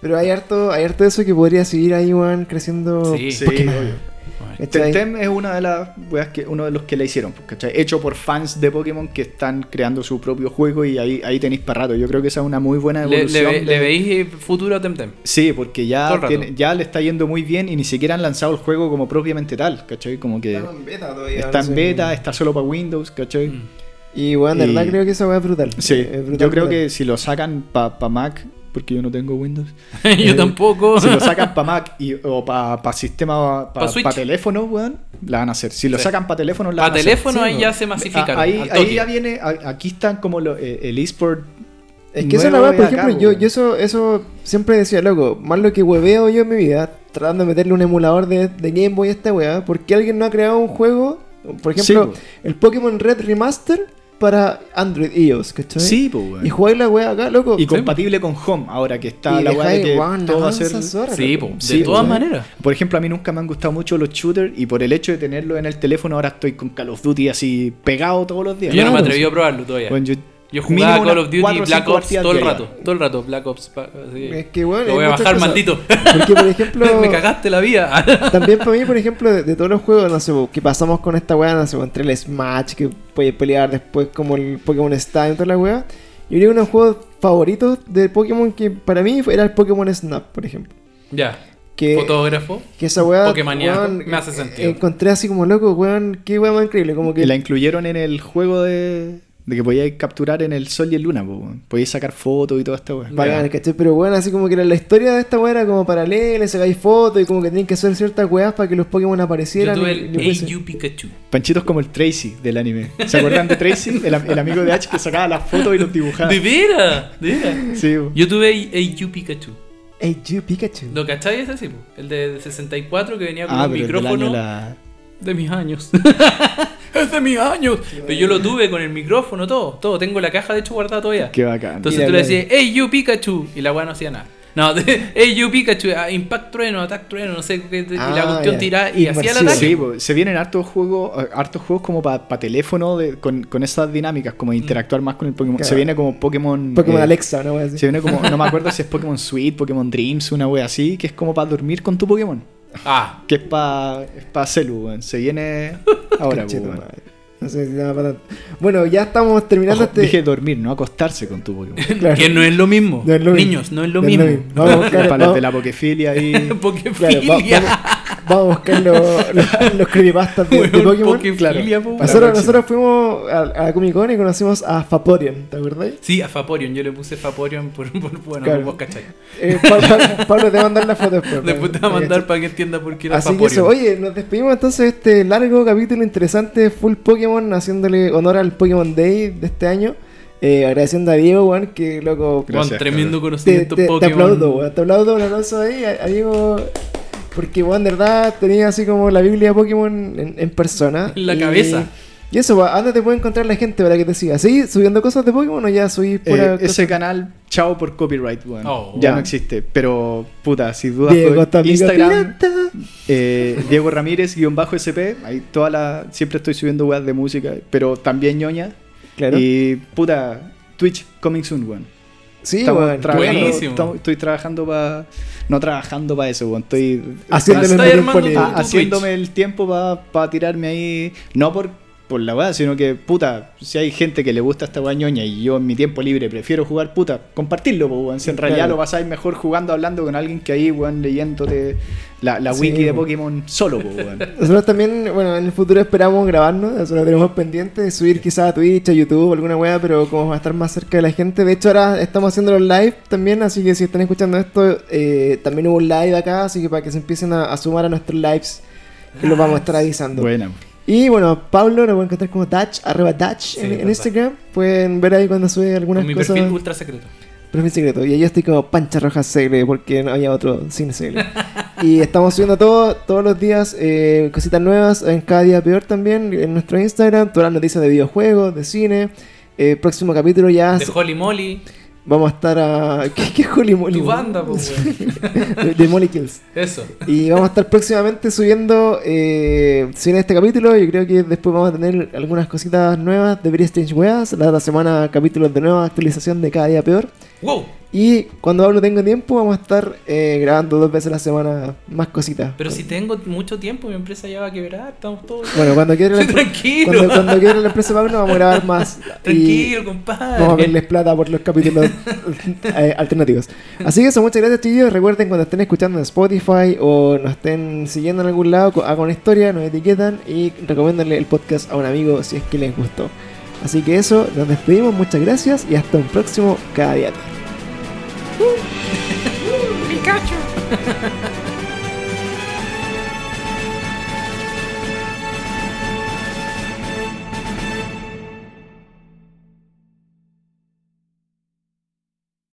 Pero hay harto, hay harto de eso que podría seguir ahí, weón, creciendo.
Sí.
Sí, obvio.
Bueno.
¿cachai?
Temtem es una de las weas que uno de los que la hicieron, pues, ¿cachai? Hecho por fans de Pokémon que están creando su propio juego y ahí, ahí tenéis para rato. Yo creo que esa es una muy buena
Le,
evolución.
le,
de-
le veis eh, futuro a Temtem.
Sí, porque ya, tiene- le está yendo muy bien y ni siquiera han lanzado el juego como propiamente tal, ¿cachai? Como que
Está en beta todavía.
está en beta, está solo para Windows, ¿cachai?
Mm.
Y weón, de
Y-
verdad creo que esa weá es brutal.
Sí,
Es brutal,
yo creo
brutal.
que si lo sacan para Mac, porque yo no tengo Windows, <laughs>
yo tampoco.
si lo sacan <laughs> para Mac y, o para sistema,
Pa
para
Switch.
teléfono, weón, la van a hacer. Si lo
Sí.
sacan para teléfono, la
Para
van a hacer.
teléfono
Sí,
ahí
¿no?
ya se masifica.
Ah, ahí, ahí ya viene, a- aquí están como lo- eh, el eSport.
Es que esa es la
nuevo
weá, por
acá,
ejemplo, yo, yo eso, eso siempre decía, loco, más lo que hueveo yo en mi vida, tratando de meterle un emulador de, de Game Boy a esta weá, ¿por qué alguien no ha creado un juego? Por ejemplo,
Sí,
el Pokémon Red Remaster para Android iOS, ¿cachai?
Sí, pues, weón.
Y jugáis la weá acá, loco.
Y compatible con Home, ahora que está
Y
la weá de que todo va a ser.
Sí, po, de
Sí,
todas
po.
maneras.
Por ejemplo, a mí nunca me han gustado mucho los shooters y por el hecho de tenerlo en el teléfono ahora estoy con Call of Duty así pegado todos los días.
Yo no me atreví a probarlo todavía.
Bueno, yo,
Yo
mínimo
jugaba Call of Duty
o
Black Ops todo el rato. Todo el rato, Black Ops. así.
Es que, bueno,
Lo voy a bajar,
cosas.
maldito. <laughs>
Porque, por ejemplo, <laughs>
Me cagaste la vida. <laughs>
también para mí, por ejemplo, de, de todos los juegos, no sé, que pasamos con esta weá, no sé, entre el Smash, que puede pelear después como el Pokémon Stadium y toda la weá. Yo que uno de los juegos favoritos de Pokémon que para mí era el Pokémon Snap, por ejemplo.
ya.
Que,
Fotógrafo.
que esa weá, weón,
me hace sentido.
Encontré así como loco, weón, qué weá más increíble, como que...
Y la incluyeron en el juego de, de que podíais capturar en el Sol y el Luna, po, podíais sacar fotos y toda esta weá.
Bacán, ¿cachai? Pero bueno, así como que la, la historia de esta weá era como paralela, sacáis fotos y como que tenían que hacer ciertas weas para que los Pokémon
Yo
aparecieran.
tuve
y-
el
y fuese-
AU Pikachu.
Panchito es como el Tracy del anime. ¿Se acuerdan de Tracy? El, am- el amigo de H que sacaba las fotos y los dibujaba.
¿De veras? ¿De veras?
Sí, po.
Yo tuve AU Pikachu.
You, Pikachu.
¿Lo cachai ese sí? po? El de 64 que venía con
Ah,
un
pero el del
micrófono
año la...
de mis años. <laughs> es de mis años. Pero yo lo tuve con el micrófono, todo. Todo. Tengo la caja de hecho guardada todavía.
Qué bacán.
Entonces
Mira,
tú le decías, hey you Pikachu, y la weá no hacía nada. No, <laughs> hey you Pikachu, ah, Impact Trueno, Attack Trueno, no sé qué, y la
Ah,
cuestión tiraba y hacía el
Inmersivo.
ataque.
Sí, po, se vienen hartos juegos, eh, hartos juegos como para teléfono de- con, con esas dinámicas, como interactuar más con el Pokémon.
Claro.
Se viene como Pokémon.
Pokémon
eh,
Alexa, ¿no? Wea así.
Se viene como, no me <laughs> acuerdo si es Pokémon Sweet, Pokémon Dreams, una wea así, que es como para dormir con tu Pokémon.
Ah,
Que es para es pa Celu, weón. Se viene <laughs> ahora, weón.
No sé si nada para tanto. Bueno, ya estamos terminando
Ojo,
este.
Dije dormir, no acostarse con tu Pokémon. <laughs>
Claro.
que no es lo mismo.
No es lo mismo.
Niños, no es lo
No es
mismo.
lo mismo. Vamos a buscar-
para
vamos-
de la <laughs> Pokefilia.
Claro, va- vamos, vamos a buscar los, los, los creepypastas de, de Pokémon.
Weón.
Nosotros, nosotros fuimos a, a la Comic Con y conocimos a Faporion, ¿te acordás?
Sí, a Faporion. Yo le puse Faporion por, por bueno,
Claro.
vos cachai.
Eh, Pablo, Pablo te va a mandar la foto después.
Después te va a mandar para que entienda por qué era
Así que eso, oye, nos despedimos entonces de este largo capítulo interesante, full Pokémon, haciéndole honor al Pokémon Day de este año. Eh, agradeciendo a Diego, weón, que loco.
Gracias,
tremendo
Te,
conocimiento
te- te
Pokémon.
aplaudo, weón. Te aplaudo un aplauso ahí a, a Diego. Porque, weón, de verdad tenía así como la Biblia de Pokémon en, en persona. <laughs>
En la
Y-
cabeza.
Y eso, weón, ¿a ¿dónde te puede encontrar la gente para que te siga? ¿Sí? ¿Subiendo cosas de Pokémon o ya subís
Eh,
pura
ese canal, chao por copyright, weón.
Oh.
ya
Ya.
no existe. Pero, puta, sin duda,
Diego, amigo
Instagram, eh, Diego Ramírez, guion bajo SP. Ahí toda la, siempre estoy subiendo weas de música, pero también ñoña.
Claro.
Y, puta, Twitch, coming soon, weón.
Sí,
Estamos
weón.
trabajando-
Buenísimo.
estamos- estoy trabajando para. No trabajando para eso, weón. Estoy ha- haciéndome el tiempo para tirarme ahí. No por, por la weá, sino que, puta, si hay gente que le gusta esta weá ñoña y yo en mi tiempo libre prefiero jugar, puta, compartirlo, po, weón. Si en realidad
Claro.
lo pasáis mejor jugando, hablando con alguien que ahí, weón, leyéndote la, la
Sí,
wiki de
po.
Pokémon solo, po, weón. <laughs>
Nosotros también, bueno, en el futuro esperamos grabarnos, eso lo tenemos pendiente, de subir quizás a Twitch, a YouTube, alguna wea, pero como va a estar más cerca de la gente. De hecho, ahora estamos haciendo los live también, así que si están escuchando esto, eh, también hubo un live acá, así que para que se empiecen a, a sumar a nuestros lives, que los vamos a estar avisando.
Buena.
Y bueno, Pablo lo pueden encontrar como Dutch, arroba Dutch
Sí,
en. Instagram. Pueden ver ahí cuando sube algunas
Con mi
cosas.
perfil ultra secreto.
Perfil secreto. Y ahí yo estoy como Pancha Roja CL porque no había otro sin CL. y estamos subiendo todo, todos los días eh, cositas nuevas en cada día peor también en nuestro Instagram. Todas las noticias de videojuegos, de cine. Eh, próximo capítulo ya
De Holly Molly.
Vamos a estar a. <laughs> ¿Qué, qué Holy Moly?
Tu banda, pues, <laughs>
de, de Molecules.
Eso.
Y vamos a estar próximamente subiendo, eh, si este capítulo, yo creo que después vamos a tener algunas cositas nuevas de Very Strange Weas. La otra semana capítulos de nueva actualización de cada día peor.
Wow.
Y cuando hablo tengo tiempo, vamos a estar eh, grabando dos veces a la semana más cositas.
Pero si tengo mucho tiempo, mi empresa ya va a quebrar. Estamos todos. <laughs>
Bueno, cuando quiera la, <laughs>
Sí, tranquilo.
cuando, cuando quiera la empresa Pablo, vamos a grabar más. <laughs>
Tranquilo, compadre.
vamos a verles plata por los capítulos eh, alternativos. Así que eso, muchas gracias, chiquillos. Recuerden cuando estén escuchando en Spotify o nos estén siguiendo en algún lado, hagan una historia, nos etiquetan y recomiéndenle el podcast a un amigo si es que les gustó. Así que eso, nos despedimos, muchas gracias y hasta un próximo cada día.
Pikachu. <laughs> <laughs>